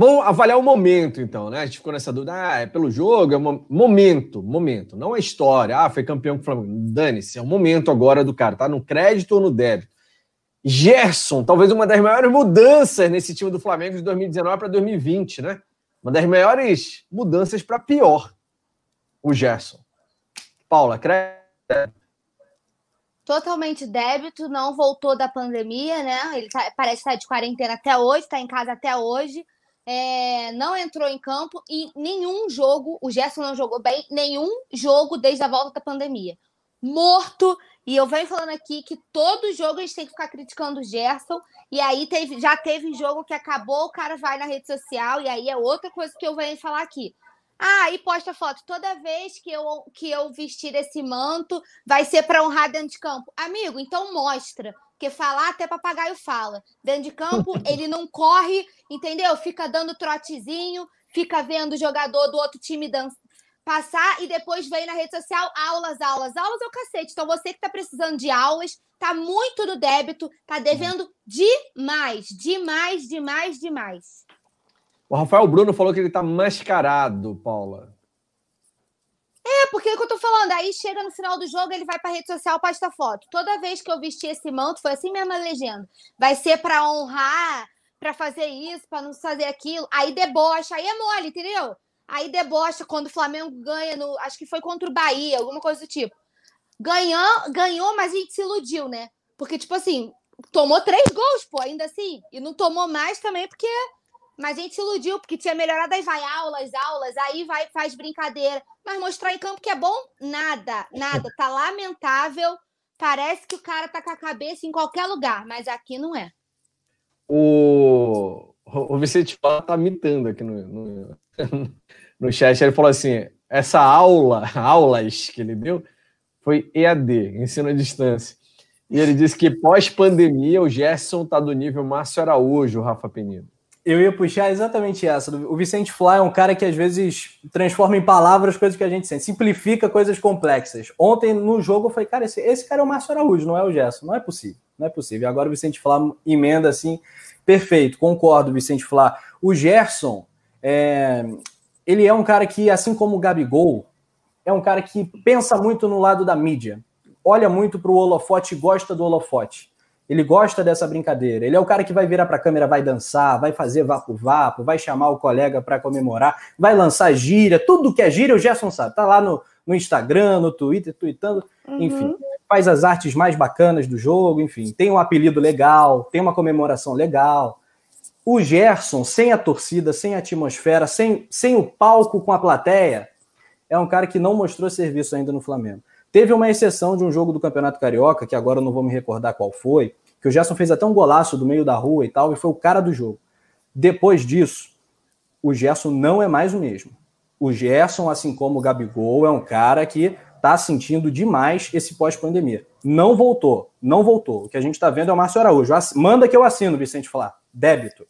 Vamos avaliar o momento, então, né? A gente ficou nessa dúvida. Ah, é pelo jogo, é um momento, momento, não é história. Ah, foi campeão com o Flamengo. Dane-se, é o momento agora do cara, tá? No crédito ou no débito. Gerson, talvez uma das maiores mudanças nesse time do Flamengo de 2019 para 2020, né? Uma das maiores mudanças para pior. O Gerson. Paula, crédito Totalmente débito, não voltou da pandemia, né? Ele tá, parece estar de quarentena até hoje, está em casa até hoje. É, não entrou em campo e nenhum jogo, o Gerson não jogou bem, nenhum jogo desde a volta da pandemia. Morto, e eu venho falando aqui que todo jogo a gente tem que ficar criticando o Gerson. E aí teve, já teve jogo que acabou, o cara vai na rede social, e aí é outra coisa que eu venho falar aqui. Ah, e posta foto. Toda vez que eu, que eu vestir esse manto, vai ser para honrar dentro de campo. Amigo, então mostra. Porque falar até papagaio fala. Dentro de campo, ele não corre, entendeu? Fica dando trotezinho, fica vendo o jogador do outro time dan passar e depois vem na rede social aulas, aulas, aulas é o cacete. Então você que está precisando de aulas, tá muito no débito, tá devendo demais, demais, demais, demais. O Rafael Bruno falou que ele tá mascarado, Paula. É, porque é o que eu tô falando. Aí chega no final do jogo, ele vai pra rede social posta foto. Toda vez que eu vesti esse manto, foi assim mesmo a legenda. Vai ser para honrar, para fazer isso, para não fazer aquilo. Aí debocha, aí é mole, entendeu? Aí debocha quando o Flamengo ganha no. Acho que foi contra o Bahia, alguma coisa do tipo. Ganhou, ganhou, mas a gente se iludiu, né? Porque, tipo assim, tomou três gols, pô, ainda assim. E não tomou mais também, porque mas a gente se iludiu, porque tinha melhorado, aí vai aulas, aulas, aí vai, faz brincadeira. Mas mostrar em campo que é bom, nada, nada. Tá lamentável. Parece que o cara tá com a cabeça em qualquer lugar, mas aqui não é. O, o Vicente Fala tá mitando aqui no, no, no chat. Ele falou assim: essa aula, aulas que ele deu, foi EAD, ensino à distância. E ele disse que pós-pandemia o Gerson tá do nível Márcio Araújo, Rafa Penido. Eu ia puxar exatamente essa. O Vicente Fly é um cara que às vezes transforma em palavras coisas que a gente sente, simplifica coisas complexas. Ontem no jogo eu falei, cara, esse, esse cara é o Márcio Araújo, não é o Gerson. Não é possível, não é possível. E agora o Vicente Flá emenda assim, perfeito, concordo, Vicente Flá. O Gerson, é, ele é um cara que, assim como o Gabigol, é um cara que pensa muito no lado da mídia, olha muito para o holofote e gosta do holofote. Ele gosta dessa brincadeira. Ele é o cara que vai virar para a câmera, vai dançar, vai fazer vapo-vapo, vai chamar o colega para comemorar, vai lançar gíria. Tudo que é gíria, o Gerson sabe. Tá lá no, no Instagram, no Twitter, tweetando. Uhum. Enfim, faz as artes mais bacanas do jogo. Enfim, tem um apelido legal, tem uma comemoração legal. O Gerson, sem a torcida, sem a atmosfera, sem, sem o palco com a plateia, é um cara que não mostrou serviço ainda no Flamengo. Teve uma exceção de um jogo do Campeonato Carioca, que agora eu não vou me recordar qual foi, que o Gerson fez até um golaço do meio da rua e tal, e foi o cara do jogo. Depois disso, o Gerson não é mais o mesmo. O Gerson, assim como o Gabigol, é um cara que está sentindo demais esse pós-pandemia. Não voltou, não voltou. O que a gente está vendo é o Márcio Araújo. Manda que eu assino, Vicente falar. Débito.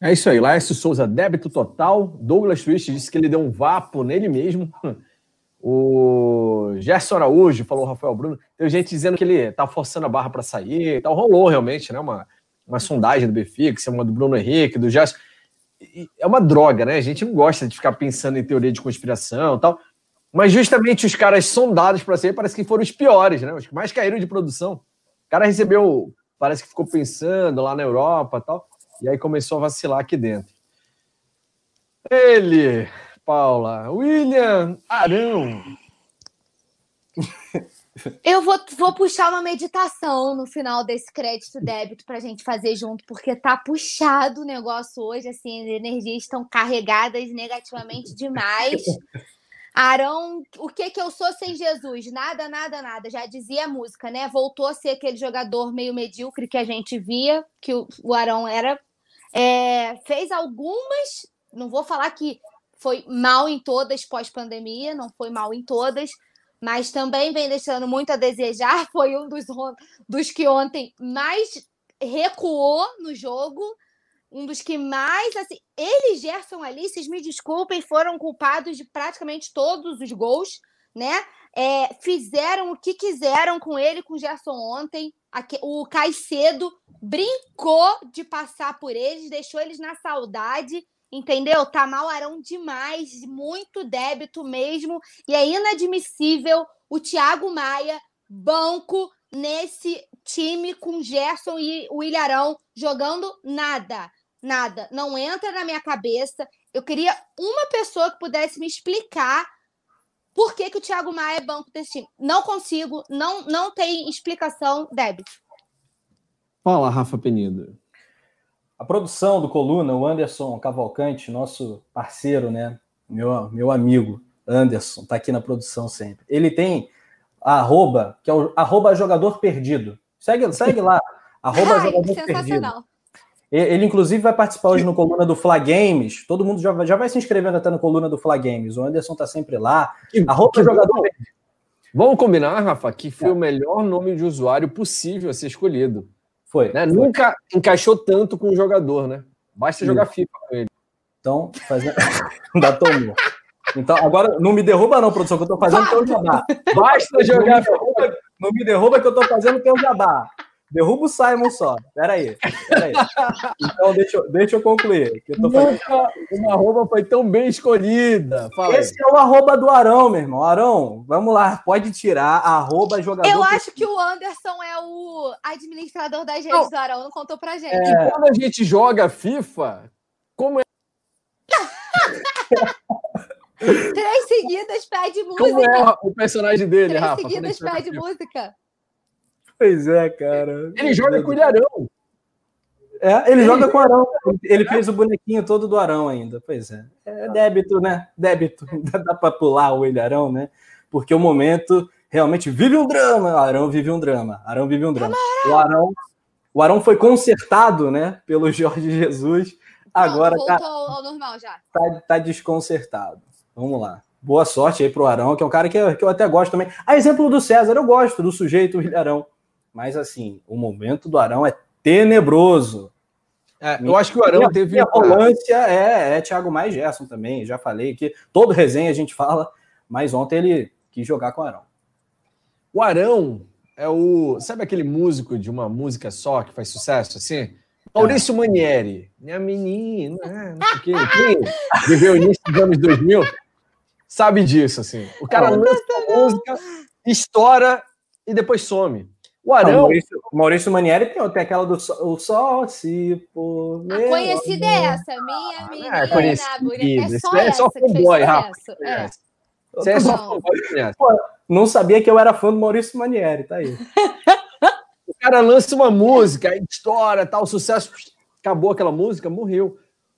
É isso aí, Laércio Souza, débito total. Douglas Twist disse que ele deu um vapo nele mesmo. O Gerson Araújo falou, Rafael Bruno. Tem gente dizendo que ele tá forçando a barra para sair. Então rolou realmente, né? Uma, uma sondagem do Befix, uma do Bruno Henrique, do Gerson. É uma droga, né? A gente não gosta de ficar pensando em teoria de conspiração e tal. Mas justamente os caras sondados para sair parece que foram os piores, né? Os que mais caíram de produção. O cara recebeu, parece que ficou pensando lá na Europa e tal. E aí começou a vacilar aqui dentro. Ele, Paula. William Arão. Eu vou, vou puxar uma meditação no final desse crédito débito para a gente fazer junto, porque tá puxado o negócio hoje, assim, as energias estão carregadas negativamente demais. Arão, o que que eu sou sem Jesus? Nada, nada, nada. Já dizia a música, né? Voltou a ser aquele jogador meio medíocre que a gente via, que o, Arão era. É, fez algumas, não vou falar que foi mal em todas pós-pandemia, não foi mal em todas, mas também vem deixando muito a desejar. Foi um dos, dos que ontem mais recuou no jogo, um dos que mais. Assim, ele e Gerson ali, vocês me desculpem, foram culpados de praticamente todos os gols, né? É, fizeram o que quiseram com ele, com o Gerson ontem. O Caicedo brincou de passar por eles, deixou eles na saudade entendeu? Tá mal Arão demais, muito débito mesmo, e é inadmissível o Thiago Maia, banco, nesse time com Gerson e o Ilharão jogando nada, nada. Não entra na minha cabeça. Eu queria uma pessoa que pudesse me explicar por que, que o Thiago Maia é banco desse time. Não consigo, não, não tem explicação, débito. Fala, Rafa Penido. A produção do Coluna, o Anderson Cavalcante, nosso parceiro, né? Meu, meu amigo Anderson, está aqui na produção sempre. Ele tem a arroba, que é o arroba jogador perdido. Segue, segue lá, arroba Ai, jogador perdido. Ele, inclusive, vai participar hoje no Coluna do Fla Games. Todo mundo já, já vai se inscrevendo até no Coluna do Fla Games. O Anderson está sempre lá. Que, arroba que jogador perdido. Vamos combinar, Rafa, que foi é. o melhor nome de usuário possível a ser escolhido. Foi, né? foi. Nunca encaixou tanto com o jogador, né? Basta Sim. jogar FIFA com ele. Então, fazendo. Ainda tomou. Então, agora não me derruba, não, produção, que eu tô fazendo teu jabá. Basta jogar. Não me derruba, não me derruba que eu tô fazendo teu jabá. Derruba o Simon só. Pera aí. Pera aí. Então, deixa, eu, deixa eu concluir. Eu Nunca uma arroba foi tão bem escolhida. Fala Esse aí. é o arroba do Arão, meu irmão. Arão, vamos lá. Pode tirar arroba jogador. Eu acho que o Anderson é o administrador das redes não. do Arão. Não contou pra gente. É... E quando a gente joga FIFA, como é... Três seguidas pede música. Como é o personagem dele, Três Rafa? seguidas pede música. Pois é, cara. Ele joga com o Ilharão. É, ele joga com o Arão. Ele fez o bonequinho todo do Arão ainda. Pois é. É débito, né? Débito. Dá para pular o Ilharão, né? Porque o momento realmente vive um drama. O Arão vive um drama. Arão vive um drama. O Arão, o Arão foi consertado, né? Pelo Jorge Jesus. Agora Voltou tá, ao normal já. Tá, tá desconcertado. Vamos lá. Boa sorte aí pro Arão, que é um cara que eu, que eu até gosto também. A exemplo do César, eu gosto do sujeito, o Arão. Mas assim, o momento do Arão é tenebroso. É, eu acho que o Arão minha, teve. A volância é, é Thiago mais Gerson também. Já falei que todo resenha a gente fala, mas ontem ele quis jogar com o Arão. O Arão é o. Sabe aquele músico de uma música só que faz sucesso assim? Maurício é. Manieri. Minha menina, não sei o quê. Quem viveu o início dos anos 2000 sabe disso, assim. O cara lança a música, estoura e depois some. O Arão. Ah, Maurício, Maurício Manieri tem, tem aquela do o só se por. A conhecida é essa, minha ah, menina. É, conhecida. É só, é só fanboy, Rafa. É. Você é só fanboy, Não sabia que eu era fã do Maurício Manieri, tá aí. o cara lança uma música, aí estoura, tal, sucesso, acabou aquela música, morreu.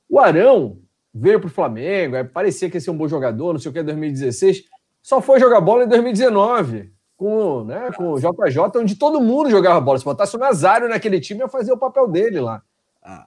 O Arão veio pro Flamengo, parecia que ia ser um bom jogador, não sei o que, em 2016, só foi jogar bola em 2019 com, né, com o JJ, onde todo mundo jogava bola. Se botasse o Nazário naquele time, ia fazer o papel dele lá. Ah.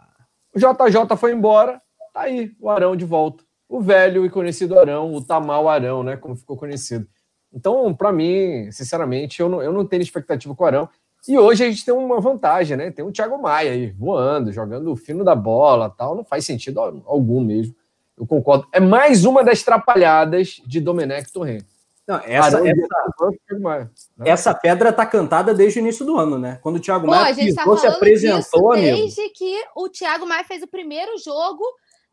O JJ foi embora, tá aí o Arão de volta. O velho e conhecido Arão, o Tamal Arão, né, como ficou conhecido. Então, para mim, sinceramente, eu não, eu não tenho expectativa com o Arão. E hoje a gente tem uma vantagem, né? Tem o Thiago Maia aí voando, jogando o fino da bola tal. Não faz sentido algum mesmo. Eu concordo. É mais uma das trapalhadas de Domenech Torrent. Não, essa, essa, essa, pedra tá cantada desde o início do ano, né? Quando o Thiago Pô, Maia pisou, tá se apresentou, desde amigo. que o Thiago Maia fez o primeiro jogo,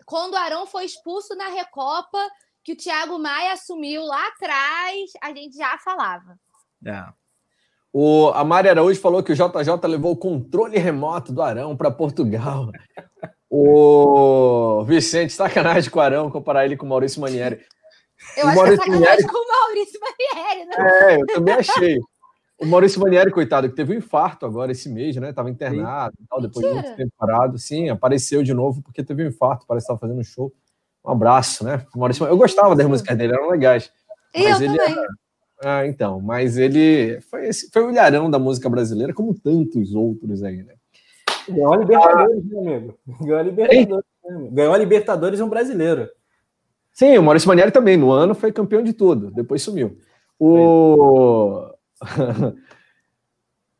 quando o Arão foi expulso na Recopa, que o Thiago Maia assumiu lá atrás, a gente já falava. É. O, a Mari Araújo falou que o JJ levou o controle remoto do Arão para Portugal. o Vicente, sacanagem com o Arão, comparar ele com o Maurício Manieri. Eu o acho Maurício que é sacanagem Manieri... com o Maurício Manieri, né? É, eu também achei. O Maurício Manieri, coitado, que teve um infarto agora esse mês, né? Tava internado e tal, depois Mentira. de muito tempo parado. Sim, apareceu de novo porque teve um infarto, parece que estava fazendo um show. Um abraço, né? O Maurício, eu gostava das músicas dele, eram legais. Mas eu ele também. Era ah, então, mas ele foi, esse, foi o ilharão da música brasileira, como tantos outros aí, né? Ganhou a Libertadores, ah, meu amigo. Ganhou a Libertadores. Né, Ganhou a Libertadores um brasileiro. Sim, o Maurício Manieri também, no ano foi campeão de tudo, depois sumiu. O.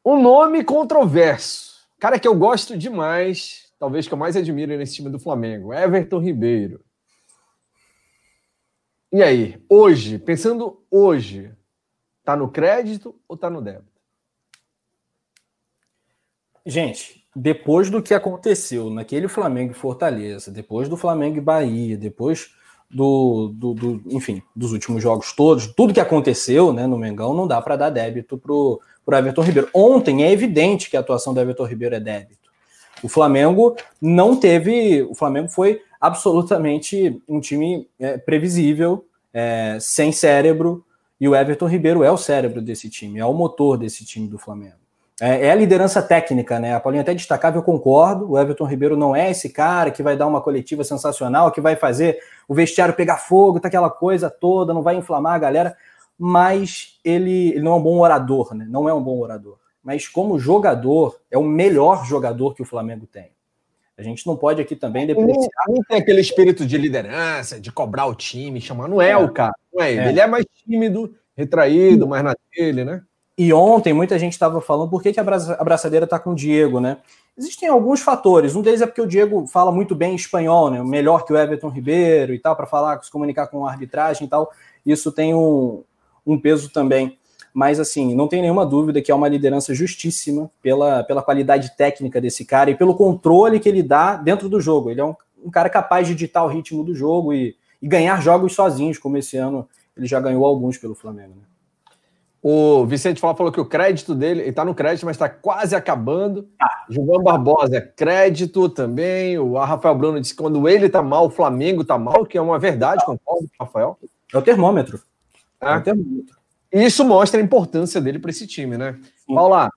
um nome controverso. Cara que eu gosto demais, talvez que eu mais admiro nesse time do Flamengo, Everton Ribeiro. E aí, hoje, pensando hoje, Está no crédito ou está no débito? Gente, depois do que aconteceu naquele Flamengo e Fortaleza, depois do Flamengo e Bahia, depois do, do, do, enfim, dos últimos jogos todos, tudo que aconteceu né, no Mengão, não dá para dar débito para o Everton Ribeiro. Ontem é evidente que a atuação do Everton Ribeiro é débito. O Flamengo não teve. O Flamengo foi absolutamente um time é, previsível, é, sem cérebro, e o Everton Ribeiro é o cérebro desse time, é o motor desse time do Flamengo. É, é, a liderança técnica, né? A Paulinha até destacava, eu concordo. O Everton Ribeiro não é esse cara que vai dar uma coletiva sensacional, que vai fazer o vestiário pegar fogo, tá aquela coisa toda, não vai inflamar a galera. Mas ele, ele não é um bom orador, né? Não é um bom orador. Mas como jogador, é o melhor jogador que o Flamengo tem. A gente não pode aqui também depreciar. Não, tem aquele espírito de liderança, de cobrar o time, chamar. Não é, é. o cara, não é ele. É. Ele é mais tímido, retraído, mais na dele, né? E ontem muita gente estava falando por que, que a abraçadeira está com o Diego, né? Existem alguns fatores. Um deles é porque o Diego fala muito bem espanhol, né? Melhor que o Everton Ribeiro e tal, para falar, se comunicar com a arbitragem e tal. Isso tem um, um peso também mas assim, não tem nenhuma dúvida que é uma liderança justíssima pela, pela qualidade técnica desse cara e pelo controle que ele dá dentro do jogo. Ele é um, um cara capaz de ditar o ritmo do jogo e, e, ganhar jogos sozinhos, como esse ano ele já ganhou alguns pelo Flamengo. Né? O Vicente falou, falou que o crédito dele, ele está no crédito, mas está quase acabando. Ah. João Barbosa, crédito também. O Rafael Bruno disse que quando ele está mal, o Flamengo está mal, que é uma verdade, concordo, Rafael. É o termômetro. É, é o termômetro. Isso mostra a importância dele para esse time, né? Sim. Paula.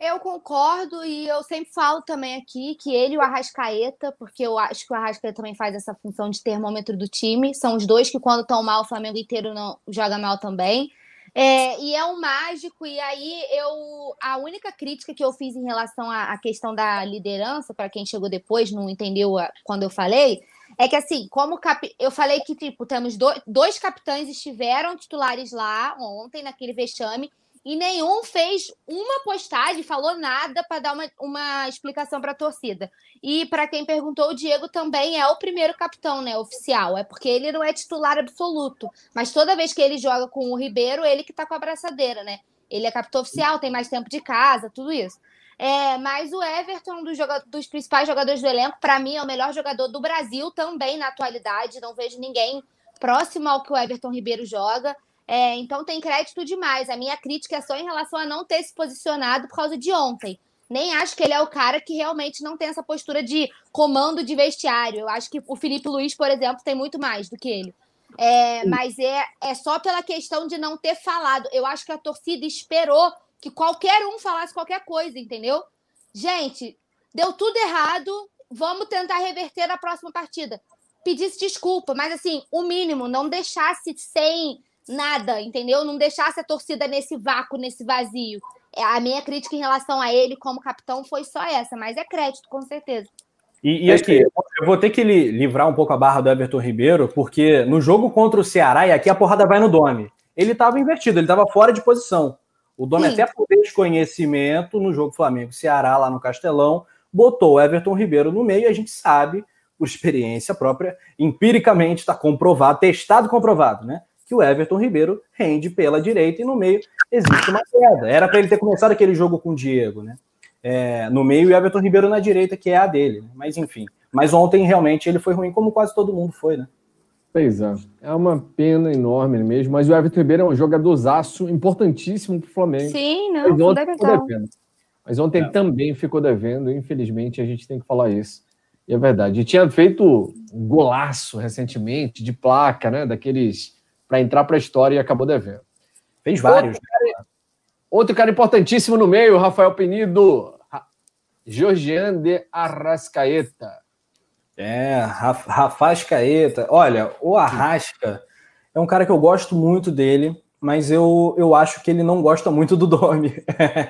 Eu concordo e eu sempre falo também aqui que ele e o Arrascaeta, porque eu acho que o Arrascaeta também faz essa função de termômetro do time, são os dois que quando estão mal o Flamengo inteiro não joga mal também. É, e é um mágico, e aí eu. A única crítica que eu fiz em relação à, à questão da liderança, para quem chegou depois, não entendeu a, quando eu falei, é que assim, como cap... eu falei que, tipo, temos dois, dois capitães estiveram titulares lá ontem, naquele vexame, e nenhum fez uma postagem, falou nada para dar uma, uma explicação para a torcida. E para quem perguntou, o Diego também é o primeiro capitão, né, oficial. É porque ele não é titular absoluto, mas toda vez que ele joga com o Ribeiro, ele que tá com a abraçadeira, né? Ele é capitão oficial, tem mais tempo de casa, tudo isso. É, mas o Everton, dos, dos principais jogadores do elenco, para mim é o melhor jogador do Brasil também na atualidade. Não vejo ninguém próximo ao que o Everton Ribeiro joga. É, então tem crédito demais. A minha crítica é só em relação a não ter se posicionado por causa de ontem. Nem acho que ele é o cara que realmente não tem essa postura de comando de vestiário. Eu acho que o Felipe Luiz, por exemplo, tem muito mais do que ele. É, mas é, é só pela questão de não ter falado. Eu acho que a torcida esperou que qualquer um falasse qualquer coisa, entendeu? Gente, deu tudo errado, vamos tentar reverter na próxima partida. Pedisse desculpa, mas assim, o mínimo, não deixasse sem nada, entendeu? Não deixasse a torcida nesse vácuo, nesse vazio. É, a minha crítica em relação a ele como capitão foi só essa, mas é crédito, com certeza. E, e aqui, eu vou ter que livrar um pouco a barra do Everton Ribeiro, porque no jogo contra o Ceará, e aqui a porrada vai no Dome, ele estava invertido, ele estava fora de posição. O Domi, até por desconhecimento, no jogo Flamengo-Ceará, lá no Castelão, botou o Everton Ribeiro no meio e a gente sabe, por experiência própria, empiricamente está comprovado, testado comprovado, né? Que o Everton Ribeiro rende pela direita e no meio existe uma queda. Era para ele ter começado aquele jogo com o Diego, né? É, no meio e o Everton Ribeiro na direita, que é a dele. Né? Mas enfim. Mas ontem realmente ele foi ruim, como quase todo mundo foi, né? Pois é. É uma pena enorme mesmo, mas o Everton Ribeiro é um jogadorzaço importantíssimo para o Flamengo. Sim, não, fundamental. Mas ontem é. também ficou devendo, infelizmente a gente tem que falar isso. E é verdade. E tinha feito um golaço recentemente, de placa, né? Daqueles para entrar para a história e acabou devendo. Fez vários. Outro cara, outro cara importantíssimo no meio, Rafael Penido. Georgian de Arrascaeta. É, Rafascaeta. Olha, o Arrasca é um cara que eu gosto muito dele mas eu, eu acho que ele não gosta muito do Domi.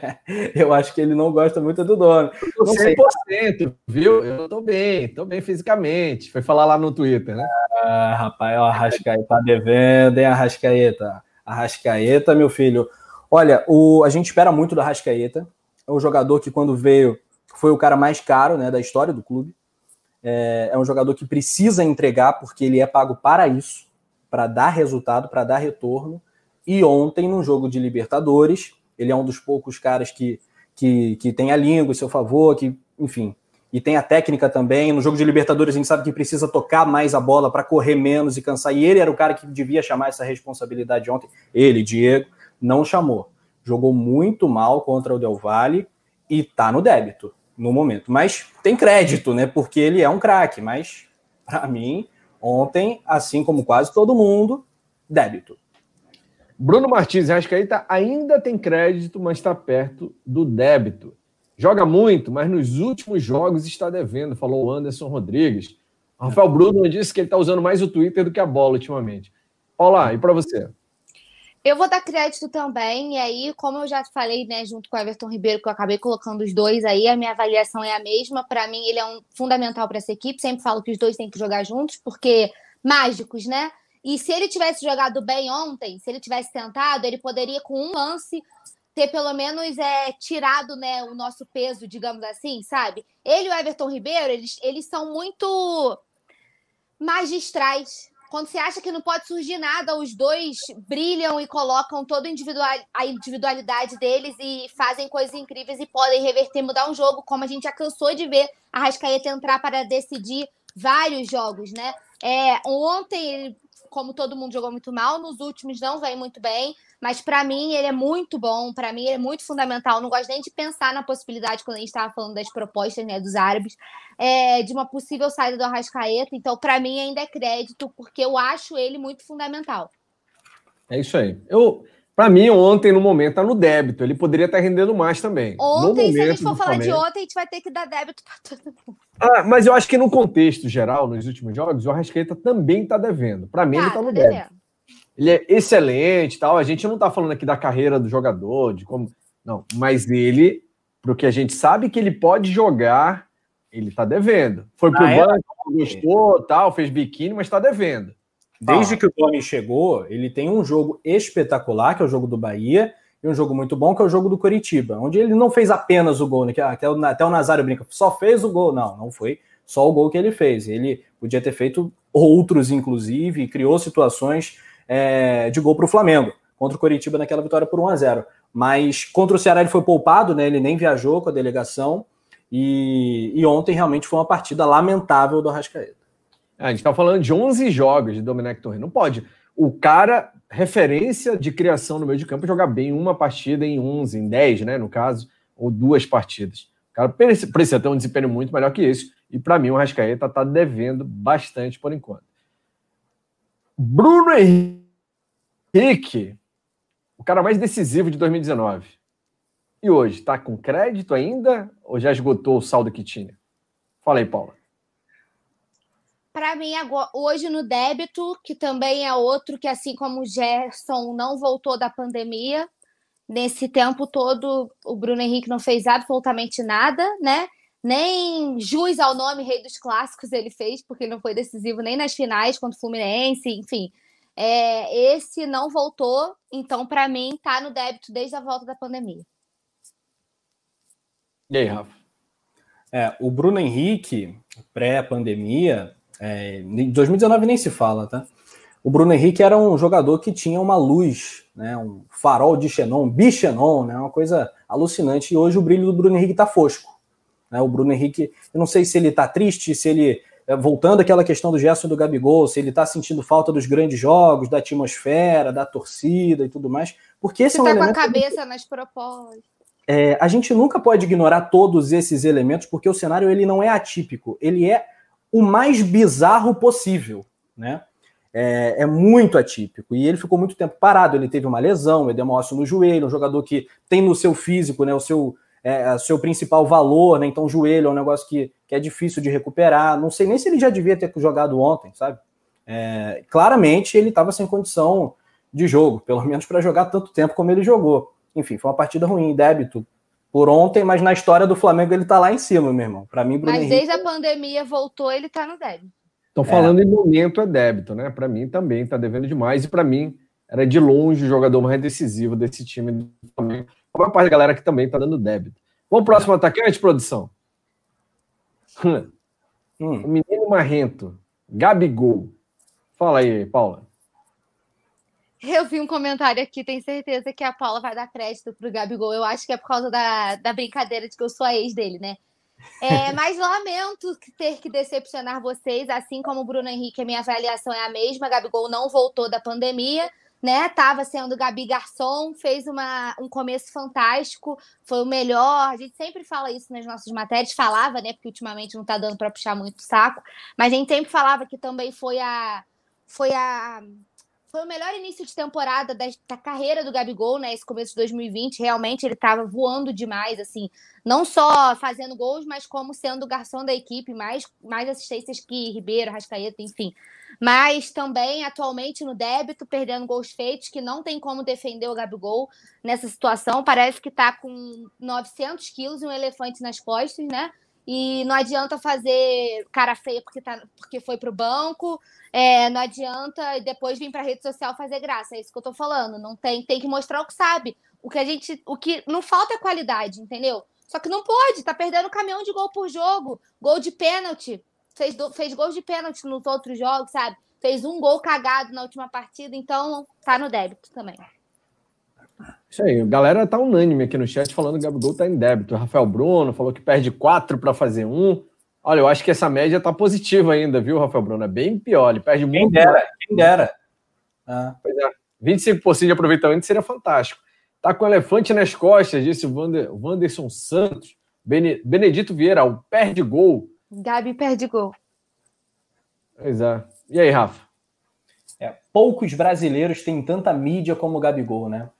eu acho que ele não gosta muito do Domi. Eu 100%, viu? Eu tô bem, tô bem fisicamente. Foi falar lá no Twitter, né? Ah, rapaz, o Arrascaeta tá devendo, hein, Arrascaeta? Arrascaeta, meu filho. Olha, o, a gente espera muito do Arrascaeta. É um jogador que, quando veio, foi o cara mais caro né, da história do clube. É, é um jogador que precisa entregar, porque ele é pago para isso, para dar resultado, para dar retorno. E ontem, no jogo de Libertadores, ele é um dos poucos caras que, que, que tem a língua em seu favor, que, enfim, e tem a técnica também. No jogo de Libertadores, a gente sabe que precisa tocar mais a bola para correr menos e cansar. E ele era o cara que devia chamar essa responsabilidade ontem. Ele, Diego, não chamou. Jogou muito mal contra o Del Valle e tá no débito no momento. Mas tem crédito, né? Porque ele é um craque. Mas, para mim, ontem, assim como quase todo mundo, débito. Bruno Martins Rascaeta ainda tem crédito, mas está perto do débito. Joga muito, mas nos últimos jogos está devendo, falou Anderson Rodrigues. Rafael Bruno disse que ele está usando mais o Twitter do que a bola ultimamente. Olá, e para você? Eu vou dar crédito também, e aí, como eu já falei, né, junto com o Everton Ribeiro, que eu acabei colocando os dois aí, a minha avaliação é a mesma. Para mim, ele é um fundamental para essa equipe. Sempre falo que os dois têm que jogar juntos, porque mágicos, né? E se ele tivesse jogado bem ontem, se ele tivesse tentado, ele poderia, com um lance, ter pelo menos é, tirado né, o nosso peso, digamos assim, sabe? Ele e o Everton Ribeiro, eles, eles são muito magistrais. Quando você acha que não pode surgir nada, os dois brilham e colocam toda individual, a individualidade deles e fazem coisas incríveis e podem reverter, mudar um jogo, como a gente já cansou de ver a Rascaeta entrar para decidir vários jogos, né? É, ontem ele como todo mundo jogou muito mal, nos últimos não vem muito bem, mas para mim ele é muito bom, para mim ele é muito fundamental. Não gosto nem de pensar na possibilidade, quando a gente estava falando das propostas né, dos árabes, é, de uma possível saída do Arrascaeta. Então, para mim, ainda é crédito, porque eu acho ele muito fundamental. É isso aí. Eu, para mim, ontem, no momento, tá no débito. Ele poderia estar rendendo mais também. Ontem, se a gente for falar Flamengo. de ontem, a gente vai ter que dar débito para todo mundo. Ah, mas eu acho que no contexto geral, nos últimos jogos, o Arrascaeta também está devendo. Para mim, tá, ele está no débito. Ele é excelente tal. A gente não está falando aqui da carreira do jogador, de como. Não, mas ele, porque a gente sabe que ele pode jogar, ele está devendo. Foi pro ah, banco, é? gostou, tal, fez biquíni, mas está devendo. Desde ah. que o Tony chegou, ele tem um jogo espetacular, que é o jogo do Bahia, e um jogo muito bom, que é o jogo do Coritiba, onde ele não fez apenas o gol, né? até, o, até o Nazário brinca, só fez o gol. Não, não foi só o gol que ele fez. Ele podia ter feito outros, inclusive, e criou situações é, de gol para o Flamengo, contra o Coritiba naquela vitória por 1 a 0 Mas contra o Ceará ele foi poupado, né? Ele nem viajou com a delegação. E, e ontem realmente foi uma partida lamentável do Arrascaeta. A gente está falando de 11 jogos de Domenech Torrent. Não pode. O cara, referência de criação no meio de campo, jogar bem uma partida em 11, em 10, né? No caso, ou duas partidas. O cara precisa ter um desempenho muito melhor que esse. E para mim, o Rascaeta está devendo bastante por enquanto. Bruno Henrique, o cara mais decisivo de 2019. E hoje, está com crédito ainda ou já esgotou o saldo que tinha? Fala aí, Paula para mim, hoje no débito, que também é outro que, assim como o Gerson não voltou da pandemia, nesse tempo todo o Bruno Henrique não fez absolutamente nada, né? Nem jus ao nome Rei dos Clássicos ele fez, porque ele não foi decisivo nem nas finais contra o Fluminense, enfim. É, esse não voltou, então, para mim, tá no débito desde a volta da pandemia. E aí, Rafa? É, o Bruno Henrique, pré-pandemia, é, em 2019 nem se fala, tá? o Bruno Henrique era um jogador que tinha uma luz, né, um farol de xenon, um bixenon, né, uma coisa alucinante. E hoje o brilho do Bruno Henrique está fosco. Né? O Bruno Henrique, eu não sei se ele está triste, se ele é, voltando àquela questão do Gerson e do Gabigol, se ele está sentindo falta dos grandes jogos, da atmosfera, da torcida e tudo mais, porque esse Você é um tá com a cabeça nas propostas. é, a gente nunca pode ignorar todos esses elementos, porque o cenário ele não é atípico, ele é o mais bizarro possível, né? É, é muito atípico. E ele ficou muito tempo parado. Ele teve uma lesão, edema ósseo no joelho, um jogador que tem no seu físico, né, o seu, é, o seu principal valor, né? Então, joelho é um negócio que, que é difícil de recuperar. Não sei nem se ele já devia ter jogado ontem, sabe? É, claramente ele estava sem condição de jogo, pelo menos para jogar tanto tempo como ele jogou. Enfim, foi uma partida ruim, débito por ontem, mas na história do Flamengo ele tá lá em cima, meu irmão. Para mim, Bruno Mas Henrique, desde a pandemia voltou, ele tá no débito. Estão falando em momento é débito, né? Para mim também está devendo demais. E para mim era de longe o jogador mais decisivo desse time do Flamengo. A maior parte da galera que também está dando débito. Vamos pro próximo atacante, produção? Hum, O menino marrento, Gabigol. Fala aí, Paula. Eu vi um comentário aqui, tenho certeza que a Paula vai dar crédito pro Gabigol. Eu acho que é por causa da, da brincadeira de que eu sou a ex dele, né? É, mas lamento ter que decepcionar vocês, assim como o Bruno Henrique, a minha avaliação é a mesma. Gabigol não voltou da pandemia, né? Tava sendo Gabi Garçom, fez uma, um começo fantástico, foi o melhor. A gente sempre fala isso nas nossas matérias, falava, né? Porque ultimamente não tá dando para puxar muito o saco, mas a gente sempre falava que também foi a foi a foi o melhor início de temporada da, da, carreira do Gabigol, né? Esse começo de 2020, realmente ele estava voando demais, assim, não só fazendo gols, mas como sendo o garçom da equipe, mais, mais assistências que Ribeiro, Rascaeta, enfim. Mas também, atualmente, no débito, perdendo gols feitos, que não tem como defender o Gabigol nessa situação. Parece que está com 900 quilos e um elefante nas costas, né? E não adianta fazer cara feia porque, tá, porque foi para o banco, é, não adianta depois vir para a rede social fazer graça. É isso que eu tô falando. Não tem, tem que mostrar o que sabe. O que a gente, o que não falta é qualidade, entendeu? Só que não pode, tá perdendo caminhão de gol por jogo, gol de pênalti. Fez, fez gol de pênalti nos outros jogos, sabe? Fez um gol cagado na última partida, então tá no débito também. Isso aí, a galera tá unânime aqui no chat falando que o Gabigol tá em débito. O Rafael Bruno falou que perde quatro para fazer um. Olha, eu acho que essa média tá positiva ainda, viu, Rafael Bruno? É bem pior, ele perde quem muito. dera, quem dera. Ah. Pois é, 25% de aproveitamento seria fantástico. Tá com elefante nas costas, disse o Wander, Wanderson Santos. Bene, Benedito Vieira, o perde gol. Gabi perde gol. Pois é. E aí, Rafa? É, poucos brasileiros têm tanta mídia como o Gabigol, né?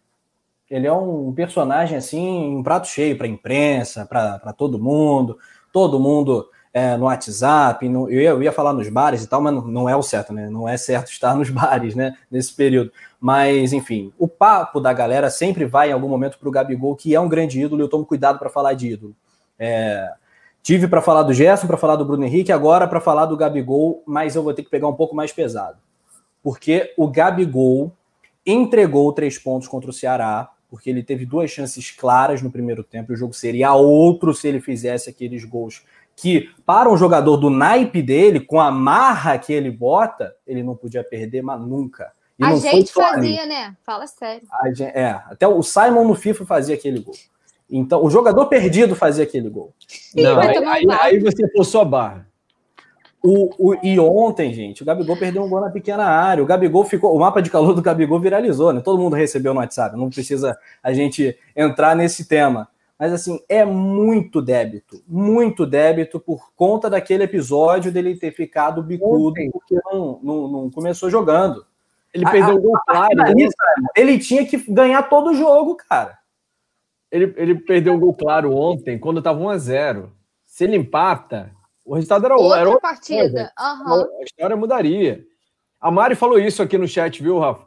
Ele é um personagem assim, um prato cheio para a imprensa, para todo mundo, todo mundo é, no WhatsApp. No, eu, ia, eu, ia, falar nos bares e tal, mas não, não, é o certo, né? Não é certo estar nos bares, né? Nesse período. Mas, enfim, o papo da galera sempre vai em algum momento para o Gabigol, que é um grande ídolo, e eu tomo cuidado para falar de ídolo. É, tive para falar do Gerson, para falar do Bruno Henrique, agora para falar do Gabigol, mas eu vou ter que pegar um pouco mais pesado. Porque o Gabigol entregou três pontos contra o Ceará, porque ele teve duas chances claras no primeiro tempo. O jogo seria outro se ele fizesse aqueles gols que, para um jogador do naipe dele, com a marra que ele bota, ele não podia perder, mas nunca. E a gente fazia, né? Fala sério. Gente, é, até o Simon no FIFA fazia aquele gol. Então, o jogador perdido fazia aquele gol. Não, aí, aí, aí, você forçou a barra. O, o, e ontem, gente, o Gabigol perdeu um gol na pequena área. O Gabigol ficou. O mapa de calor do Gabigol viralizou, né? Todo mundo recebeu no WhatsApp. Não precisa a gente entrar nesse tema. Mas assim, é muito débito. Muito débito por conta daquele episódio dele ter ficado bicudo ontem. porque não, não, não, começou jogando. Ele perdeu o gol claro. Né? Ele tinha que ganhar todo o jogo, cara. Ele, ele perdeu o gol claro ontem, quando estava 1x0. Se ele empata, o resultado era outra. Era outra partida. Uhum. A história mudaria. A Mari falou isso aqui no chat, viu, Rafa?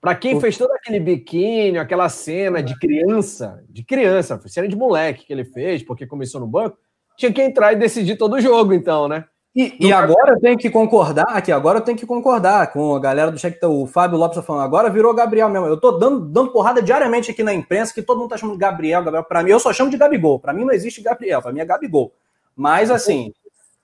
Para quem fez todo aquele biquíni, aquela cena de criança, de criança, cena de moleque que ele fez, porque começou no banco, tinha que entrar e decidir todo o jogo, então, né? E, e agora eu tenho que concordar aqui, agora eu tenho que concordar com a galera do chat, o Fábio Lopes tá falando, agora virou Gabriel mesmo. Eu tô dando, dando porrada diariamente aqui na imprensa que todo mundo tá chamando de Gabriel, Gabriel. Para mim, eu só chamo de Gabigol. Para mim não existe Gabriel, para mim é Gabigol. Mas assim,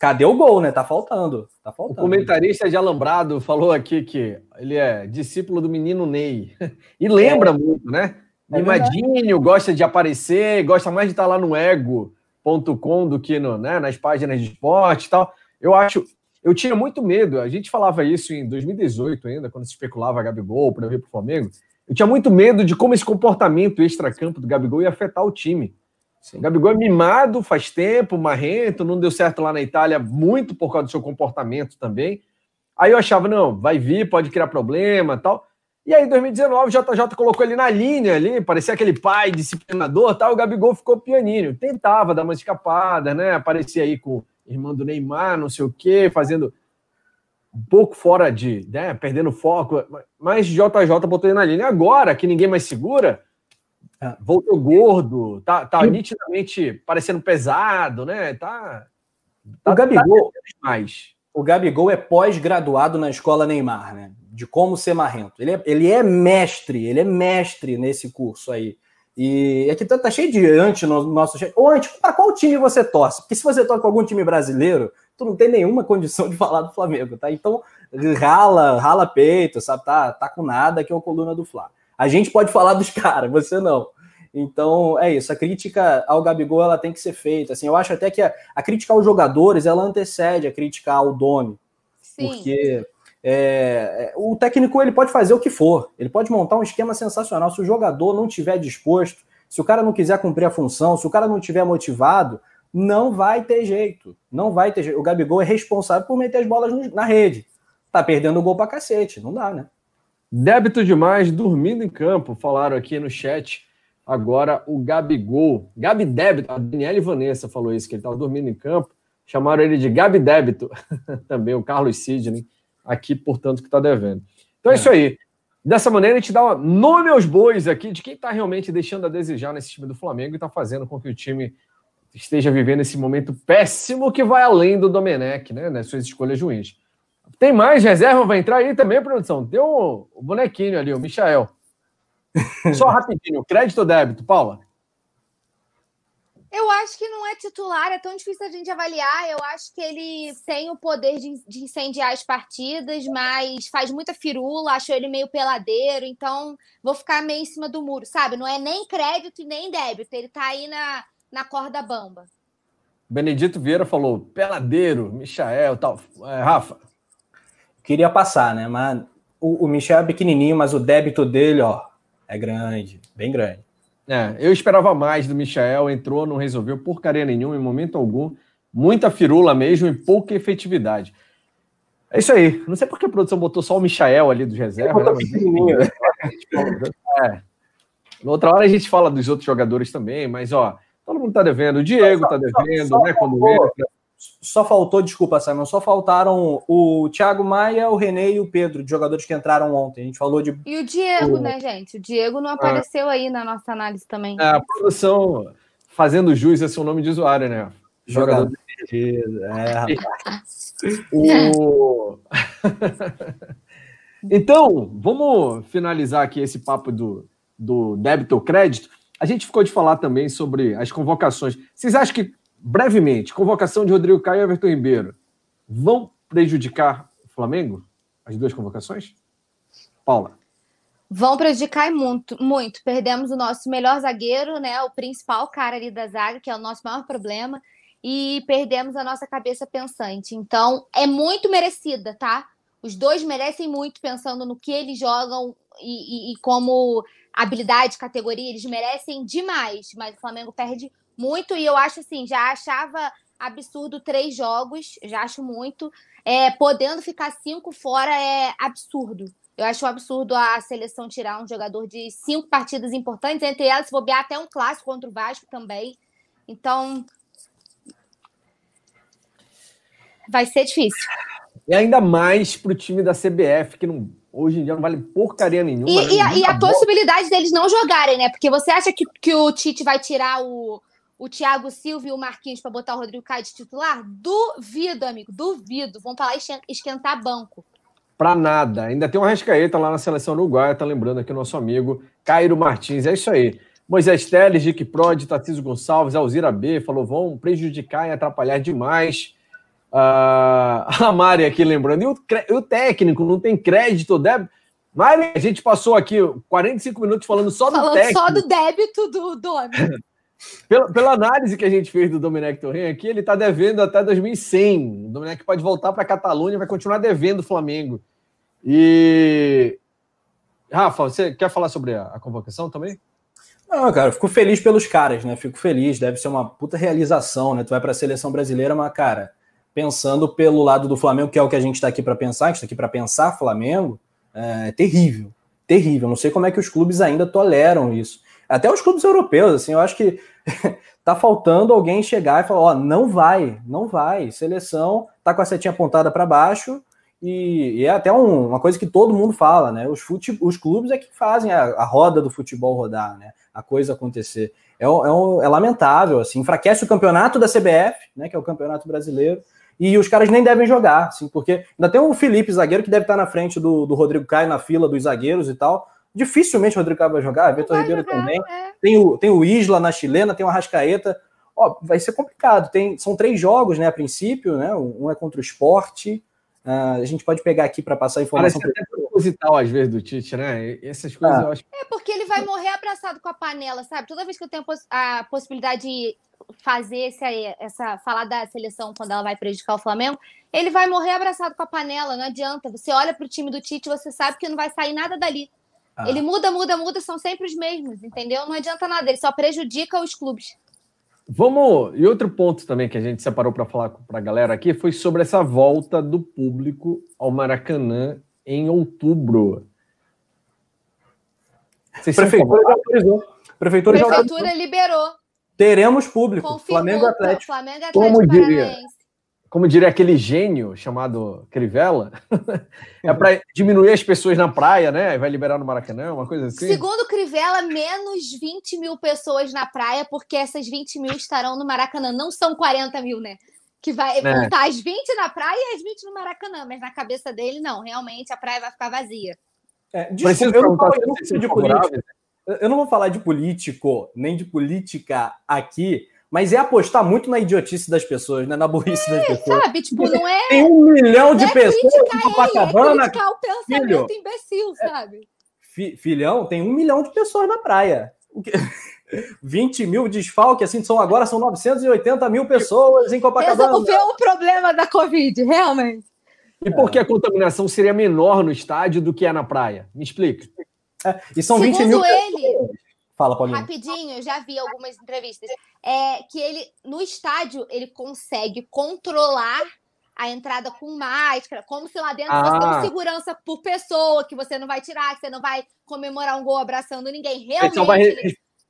cadê o gol, né? Tá faltando. Tá faltando. O comentarista de Alambrado falou aqui que ele é discípulo do menino Ney. E lembra é. muito, né? É gosta de aparecer, gosta mais de estar lá no ego.com do que no, né, nas páginas de esporte e tal. Eu acho, eu tinha muito medo, a gente falava isso em 2018 ainda, quando se especulava a Gabigol para vir para o Flamengo. Eu tinha muito medo de como esse comportamento extra-campo do Gabigol ia afetar o time. Sim. Gabigol é mimado faz tempo, marrento, não deu certo lá na Itália, muito por causa do seu comportamento também. Aí eu achava, não, vai vir, pode criar problema tal. E aí, em 2019, o JJ colocou ele na linha ali, parecia aquele pai disciplinador tal. O Gabigol ficou pianinho, tentava dar uma escapada, né? Aparecia aí com o irmão do Neymar, não sei o quê, fazendo um pouco fora de, né? Perdendo foco. Mas JJ botou ele na linha. Agora que ninguém mais segura. Voltou gordo, tá, tá nitidamente parecendo pesado, né? Tá, tá o Gabigol, tá mais. O Gabigol é pós-graduado na escola Neymar, né? De como ser marrento. Ele é, ele é mestre, ele é mestre nesse curso aí. E aqui tá, tá cheio de anti no nosso chat. Ou anti, para qual time você torce? Porque se você torce com algum time brasileiro, tu não tem nenhuma condição de falar do Flamengo, tá? Então, rala, rala peito, sabe? Tá, tá com nada que é o coluna do Flamengo. A gente pode falar dos caras, você não. Então, é isso. A crítica ao Gabigol ela tem que ser feita. Assim, eu acho até que a, a crítica aos jogadores ela antecede a crítica ao dono. Sim. Porque é, é, o técnico ele pode fazer o que for, ele pode montar um esquema sensacional. Se o jogador não tiver disposto, se o cara não quiser cumprir a função, se o cara não tiver motivado, não vai ter jeito. Não vai ter jeito. O Gabigol é responsável por meter as bolas na rede. Tá perdendo o gol pra cacete, não dá, né? Débito demais, dormindo em campo, falaram aqui no chat. Agora o Gabigol, Gabi Débito, a Daniela Vanessa falou isso, que ele estava dormindo em campo. Chamaram ele de Gabi Débito, também o Carlos Sidney, aqui, portanto, que está devendo. Então é. é isso aí. Dessa maneira, a gente dá nome aos bois aqui de quem está realmente deixando a desejar nesse time do Flamengo e está fazendo com que o time esteja vivendo esse momento péssimo que vai além do Domenech, né? Nas suas escolhas ruins. Tem mais reserva? Vai entrar aí também, produção. Tem o, o bonequinho ali, o Michael. Só rapidinho, crédito ou débito, Paula? Eu acho que não é titular, é tão difícil a gente avaliar. Eu acho que ele tem o poder de, de incendiar as partidas, mas faz muita firula, acho ele meio peladeiro, então vou ficar meio em cima do muro, sabe? Não é nem crédito e nem débito, ele tá aí na, na corda bamba. Benedito Vieira falou, peladeiro, Michael, tal. É, Rafa? Queria passar, né? Mas o, o Michel é pequenininho, mas o débito dele, ó, é grande, bem grande. É, eu esperava mais do Michel, entrou, não resolveu porcaria nenhuma em momento algum. Muita firula mesmo e pouca efetividade. É isso aí. Não sei por que a produção botou só o Michael ali do reserva. Né? Mas... é. Outra hora a gente fala dos outros jogadores também, mas ó, todo mundo tá devendo. O Diego tá devendo, só, só né? Quando entra só faltou, desculpa, Simon, só faltaram o Thiago Maia, o René e o Pedro, de jogadores que entraram ontem. A gente falou de. E o Diego, o... né, gente? O Diego não apareceu ah. aí na nossa análise também. É, a produção fazendo jus a seu nome de usuário, né? Jogador. Jogador. É, rapaz. o... então, vamos finalizar aqui esse papo do, do débito ou crédito. A gente ficou de falar também sobre as convocações. Vocês acham que brevemente, convocação de Rodrigo Caio e Everton Ribeiro vão prejudicar o Flamengo? As duas convocações? Paula. Vão prejudicar muito, muito. Perdemos o nosso melhor zagueiro, né? O principal cara ali da zaga, que é o nosso maior problema, e perdemos a nossa cabeça pensante. Então, é muito merecida, tá? Os dois merecem muito pensando no que eles jogam e, e, e como habilidade, categoria, eles merecem demais, mas o Flamengo perde muito, e eu acho assim, já achava absurdo três jogos, já acho muito. É, podendo ficar cinco fora é absurdo. Eu acho um absurdo a seleção tirar um jogador de cinco partidas importantes, entre elas, se bobear até um clássico contra o Vasco também. Então. Vai ser difícil. E ainda mais para o time da CBF, que não, hoje em dia não vale porcaria nenhuma. E, né? e, a, e a possibilidade deles não jogarem, né? Porque você acha que, que o Tite vai tirar o, o Thiago Silva e o Marquinhos para botar o Rodrigo Caio de titular? Duvido, amigo, duvido. Vão para lá esquentar banco. Para nada. Ainda tem uma Rascaeta lá na seleção uruguaia, tá lembrando aqui o nosso amigo Cairo Martins. É isso aí. Moisés Teles, Dick Prod, Tarcísio Gonçalves, Alzira B falou: vão prejudicar e atrapalhar demais. Uh, a Mari aqui lembrando, e o, o técnico não tem crédito, débito? Mari, a gente passou aqui 45 minutos falando só falando do técnico. só do débito do dono. pela, pela, análise que a gente fez do Domenech Torren aqui, ele está devendo até 2100. O Domenech pode voltar para a Catalunha, vai continuar devendo o Flamengo. E. Rafa, você quer falar sobre a, a convocação também? Não, cara, fico feliz pelos caras, né? Fico feliz, deve ser uma puta realização, né? Tu vai para a seleção brasileira, mas, cara, pensando pelo lado do Flamengo, que é o que a gente está aqui para pensar, a gente está aqui para pensar Flamengo, é terrível, terrível. Não sei como é que os clubes ainda toleram isso. Até os clubes europeus, assim, eu acho que tá faltando alguém chegar e falar, ó, não vai, não vai. Seleção tá com a setinha apontada para baixo e, e, é até um, uma coisa que todo mundo fala, né? Os, fute, os clubes é que fazem a, a, roda do futebol rodar, né? A coisa acontecer. É, é, um, é lamentável, assim, enfraquece o campeonato da CBF, né? Que é o campeonato brasileiro e os caras nem devem jogar, assim, porque ainda tem o Felipe, zagueiro, que deve estar na frente do, do Rodrigo Caio na fila dos zagueiros e tal. Dificilmente o Rodrigo Caio vai jogar, Vitor Ribeiro jogar, também. É. Tem, o, tem o Isla na chilena, tem o Arrascaeta. Ó, vai ser complicado. Tem, são três jogos, né, a princípio, né? Um é contra o esporte. Uh, a gente pode pegar aqui para passar a informação. Parece até proposital, às vezes, do Tite, né? Essas coisas ah. eu acho. É, porque ele vai morrer abraçado com a panela, sabe? Toda vez que eu tenho a possibilidade de fazer esse, essa falar da seleção quando ela vai prejudicar o Flamengo, ele vai morrer abraçado com a panela, não adianta. Você olha para o time do Tite, você sabe que não vai sair nada dali. Ah. Ele muda, muda, muda, são sempre os mesmos, entendeu? Não adianta nada, ele só prejudica os clubes. Vamos. E outro ponto também que a gente separou para falar para a galera aqui foi sobre essa volta do público ao Maracanã em outubro. Prefeitura já autorizou. Prefeitura, Prefeitura liberou. Teremos público. Confirmou, Flamengo Atlético. Flamengo Atlético como diria, como diria aquele gênio chamado Crivella, é para diminuir as pessoas na praia, né? Vai liberar no Maracanã, uma coisa assim. Segundo Crivella, menos 20 mil pessoas na praia, porque essas 20 mil estarão no Maracanã. Não são 40 mil, né? Que vai é. estar as 20 na praia e as 20 no Maracanã, mas na cabeça dele, não. Realmente a praia vai ficar vazia. É, desculpa, eu não falo de política. Eu não vou falar de político, nem de política aqui, mas é apostar muito na idiotice das pessoas, né? na burrice é, das pessoas. Sabe, tipo, não é. Tem um milhão de é pessoas em Copacabana. É criticar o pensamento filho, imbecil, sabe? Fi, filhão, tem um milhão de pessoas na praia. 20 mil desfalque, assim, são agora são 980 mil pessoas em Copacabana. Resolveu o problema da Covid, realmente. E por que a contaminação seria menor no estádio do que é na praia? Me explica. É, e são Segundo 20 mil. ele, Fala, Paulinho. Rapidinho, eu já vi algumas entrevistas. É que ele, no estádio, ele consegue controlar a entrada com máscara, como se lá dentro ah. fosse um segurança por pessoa, que você não vai tirar, que você não vai comemorar um gol abraçando ninguém. Realmente. Então vai,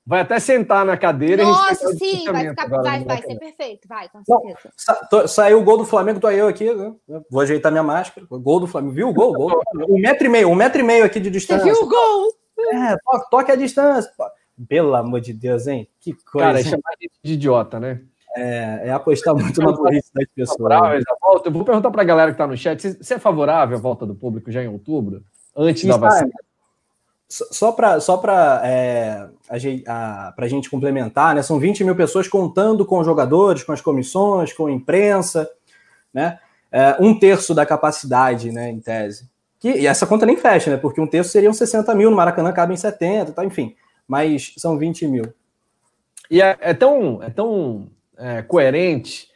vai até sentar na cadeira Nossa, sim, vai, ficar, vai, vai ser perfeito, vai, com certeza. Sa saiu o gol do Flamengo, tô eu aqui, né? vou ajeitar minha máscara. Gol do Flamengo, viu o gol? gol. Um metro e meio, um metro e meio aqui de distância. Você viu o gol? É, toque, toque a distância. Pelo amor de Deus, hein? Que coisa. Cara, é chamar de idiota, né? É, é apostar muito na burrice das pessoas. volta. Eu vou perguntar para a galera que está no chat: você é favorável à volta do público já em outubro? Antes da vacina? Só para só é, a, a gente complementar, né? São 20 mil pessoas contando com os jogadores, com as comissões, com a imprensa, né? É, um terço da capacidade, né, em tese. Que, e essa conta nem fecha, né? Porque um terço seriam 60 mil, no Maracanã cabe em 70, tá, enfim. Mas são 20 mil. E é, é tão, é tão é, coerente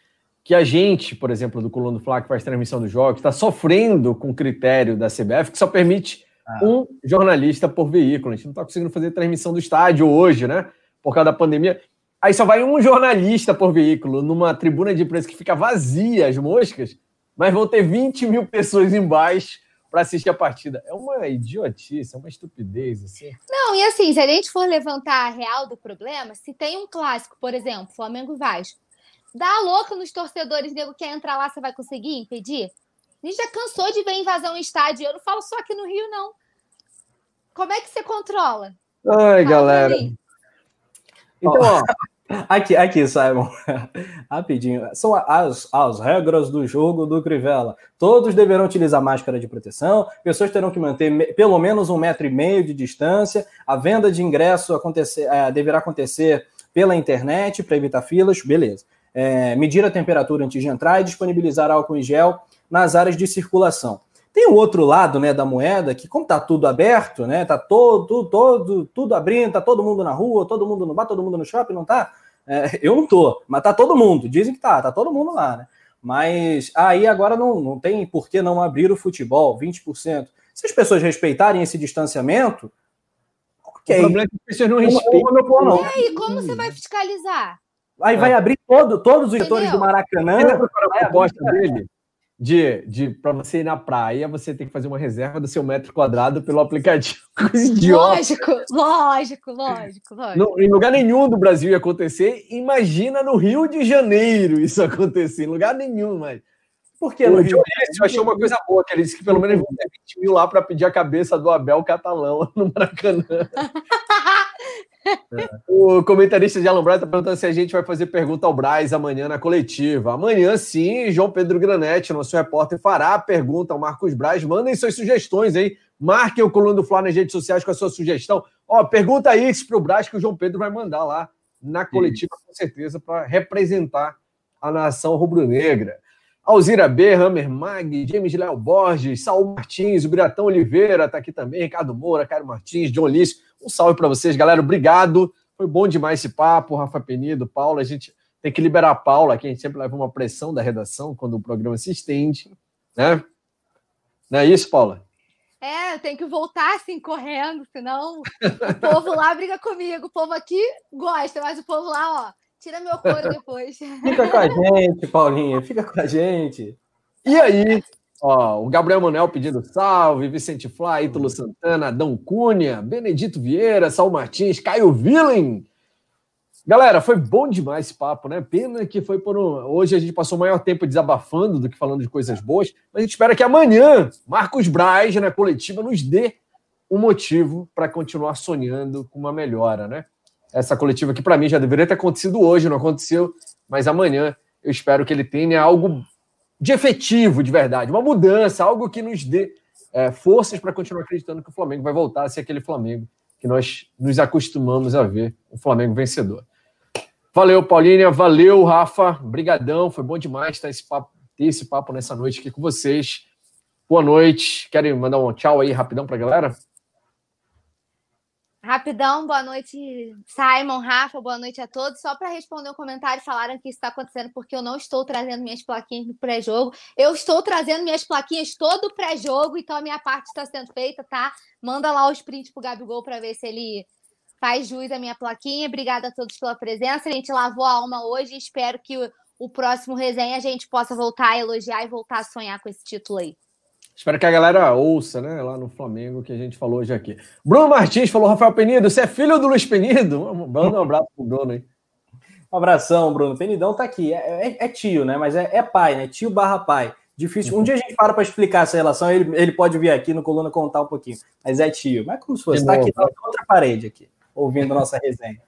que a gente, por exemplo, do Coluna do Fla, que faz transmissão dos jogos, está sofrendo com o critério da CBF, que só permite ah. um jornalista por veículo. A gente não está conseguindo fazer transmissão do estádio hoje, né? Por causa da pandemia. Aí só vai um jornalista por veículo numa tribuna de imprensa que fica vazia, as moscas, mas vão ter 20 mil pessoas embaixo para assistir a partida. É uma idiotice, é uma estupidez. Assim. Não, e assim, se a gente for levantar a real do problema, se tem um clássico, por exemplo, Flamengo e Vasco, dá louca nos torcedores, nego quer entrar lá, você vai conseguir impedir? A gente já cansou de ver invasão em estádio. Eu não falo só aqui no Rio, não. Como é que você controla? Ai, Fala galera. Então, ó, aqui, aqui, Simon. Rapidinho. São as, as regras do jogo do Crivella. Todos deverão utilizar máscara de proteção, pessoas terão que manter pelo menos um metro e meio de distância, a venda de ingresso acontecer, é, deverá acontecer pela internet para evitar filas, beleza. é, medir a temperatura antes de entrar e disponibilizar álcool em gel nas áreas de circulação. Tem o outro lado né, da moeda, que como está tudo aberto, né? Tá todo, todo, tudo abrindo, tá todo mundo na rua, todo mundo no bar, todo mundo no shopping, não tá? É, eu não tô, mas tá todo mundo. Dizem que tá, tá todo mundo lá, né? Mas aí agora não, não tem por que não abrir o futebol, 20%. Se as pessoas respeitarem esse distanciamento, ok. O problema é que as pessoas não respeitam. Não, não. E aí, como você vai fiscalizar? Aí vai abrir todo, todos os setores do Maracanã. a proposta dele de, de para você ir na praia, você tem que fazer uma reserva do seu metro quadrado pelo aplicativo. Lógico, lógico, lógico, lógico. Não, em lugar nenhum do Brasil ia acontecer. Imagina no Rio de Janeiro isso acontecer. Em lugar nenhum, mas. Por que no Rio? Eu achei uma coisa boa, que ele disse que pelo menos vão ter 20 mil lá para pedir a cabeça do Abel Catalão no Maracanã. O comentarista de Alambrado está perguntando se a gente vai fazer pergunta ao Braz amanhã na coletiva. Amanhã, sim, João Pedro Granete, nosso repórter, fará a pergunta ao Marcos Braz. Mandem suas sugestões aí. Marquem o Coluna do Fla nas redes sociais com a sua sugestão. Ó, pergunta isso para o Braz que o João Pedro vai mandar lá na coletiva, com certeza, para representar a nação rubro-negra. Alzira B, Hammer Mag, James Léo Borges, Saul Martins, o Biratão Oliveira está aqui também, Ricardo Moura, Caio Martins, John Lício. Um salve para vocês, galera. Obrigado. Foi bom demais esse papo, Rafa Penido, Paula. A gente tem que liberar a Paula, que a gente sempre leva uma pressão da redação quando o programa se estende, né? Não é isso, Paula? É, tem que voltar assim correndo, senão o povo lá briga comigo. O povo aqui gosta, mas o povo lá, ó, tira meu couro depois. Fica com a gente, Paulinha, fica com a gente. E aí, Ó, o Gabriel Manuel pedindo salve, Vicente Flá, Ítalo Santana, Dão Cunha, Benedito Vieira, Saul Martins, Caio Villen. Galera, foi bom demais esse papo, né? Pena que foi por um... Hoje a gente passou maior tempo desabafando do que falando de coisas boas, mas a gente espera que amanhã Marcos Braz, na coletiva, nos dê um motivo para continuar sonhando com uma melhora, né? Essa coletiva aqui, para mim, já deveria ter acontecido hoje, não aconteceu, mas amanhã eu espero que ele tenha algo de efetivo, de verdade, uma mudança, algo que nos dê é, forças para continuar acreditando que o Flamengo vai voltar a ser aquele Flamengo que nós nos acostumamos a ver, o Flamengo vencedor. Valeu, Paulinha, valeu, Rafa, brigadão, foi bom demais ter esse papo, ter esse papo nessa noite aqui com vocês. Boa noite, querem mandar um tchau aí rapidão para a galera? Rapidão, boa noite, Simon, Rafa, boa noite a todos. Só para responder um comentário, falaram que isso está acontecendo porque eu não estou trazendo minhas plaquinhas no pré-jogo. Eu estou trazendo minhas plaquinhas todo pré-jogo, então a minha parte está sendo feita, tá? Manda lá os prints pro Gabigol para ver se ele faz jus à minha plaquinha. Obrigada a todos pela presença. A gente lavou a alma hoje e espero que o, o próximo resenha a gente possa voltar a elogiar e voltar a sonhar com esse título aí. Espero que a galera ouça, né? Lá no Flamengo, que a gente falou hoje aqui. Bruno Martins falou: Rafael Penido, você é filho do Luiz Penido? Manda um abraço pro Bruno aí. Um abração, Bruno. Penidão tá aqui. É, é, é tio, né? Mas é, é, pai, né? Tio barra pai. Difícil. Um dia a gente para para explicar essa relação, ele, ele pode vir aqui no Coluna contar um pouquinho. Mas é tio. Mas é como se fosse. Tá aqui na outra parede aqui, ouvindo nossa resenha.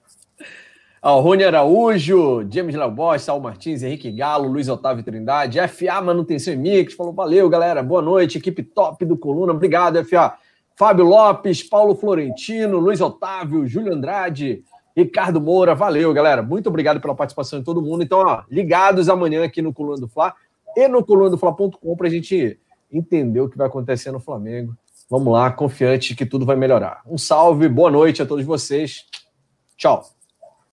Ó, Rony Araújo, James Léo Bosch, Saul Martins, Henrique Galo, Luiz Otávio Trindade, FA Manutenção e Mix, falou, valeu, galera, boa noite, equipe top do Coluna, obrigado, FA. Fábio Lopes, Paulo Florentino, Luiz Otávio, Júlio Andrade, Ricardo Moura, valeu, galera, muito obrigado pela participação de todo mundo. Então, ó, ligados amanhã aqui no Coluna do Fla e no colunadofla.com para a gente entender o que vai acontecer no Flamengo. Vamos lá, confiante que tudo vai melhorar. Um salve, boa noite a todos vocês. Tchau.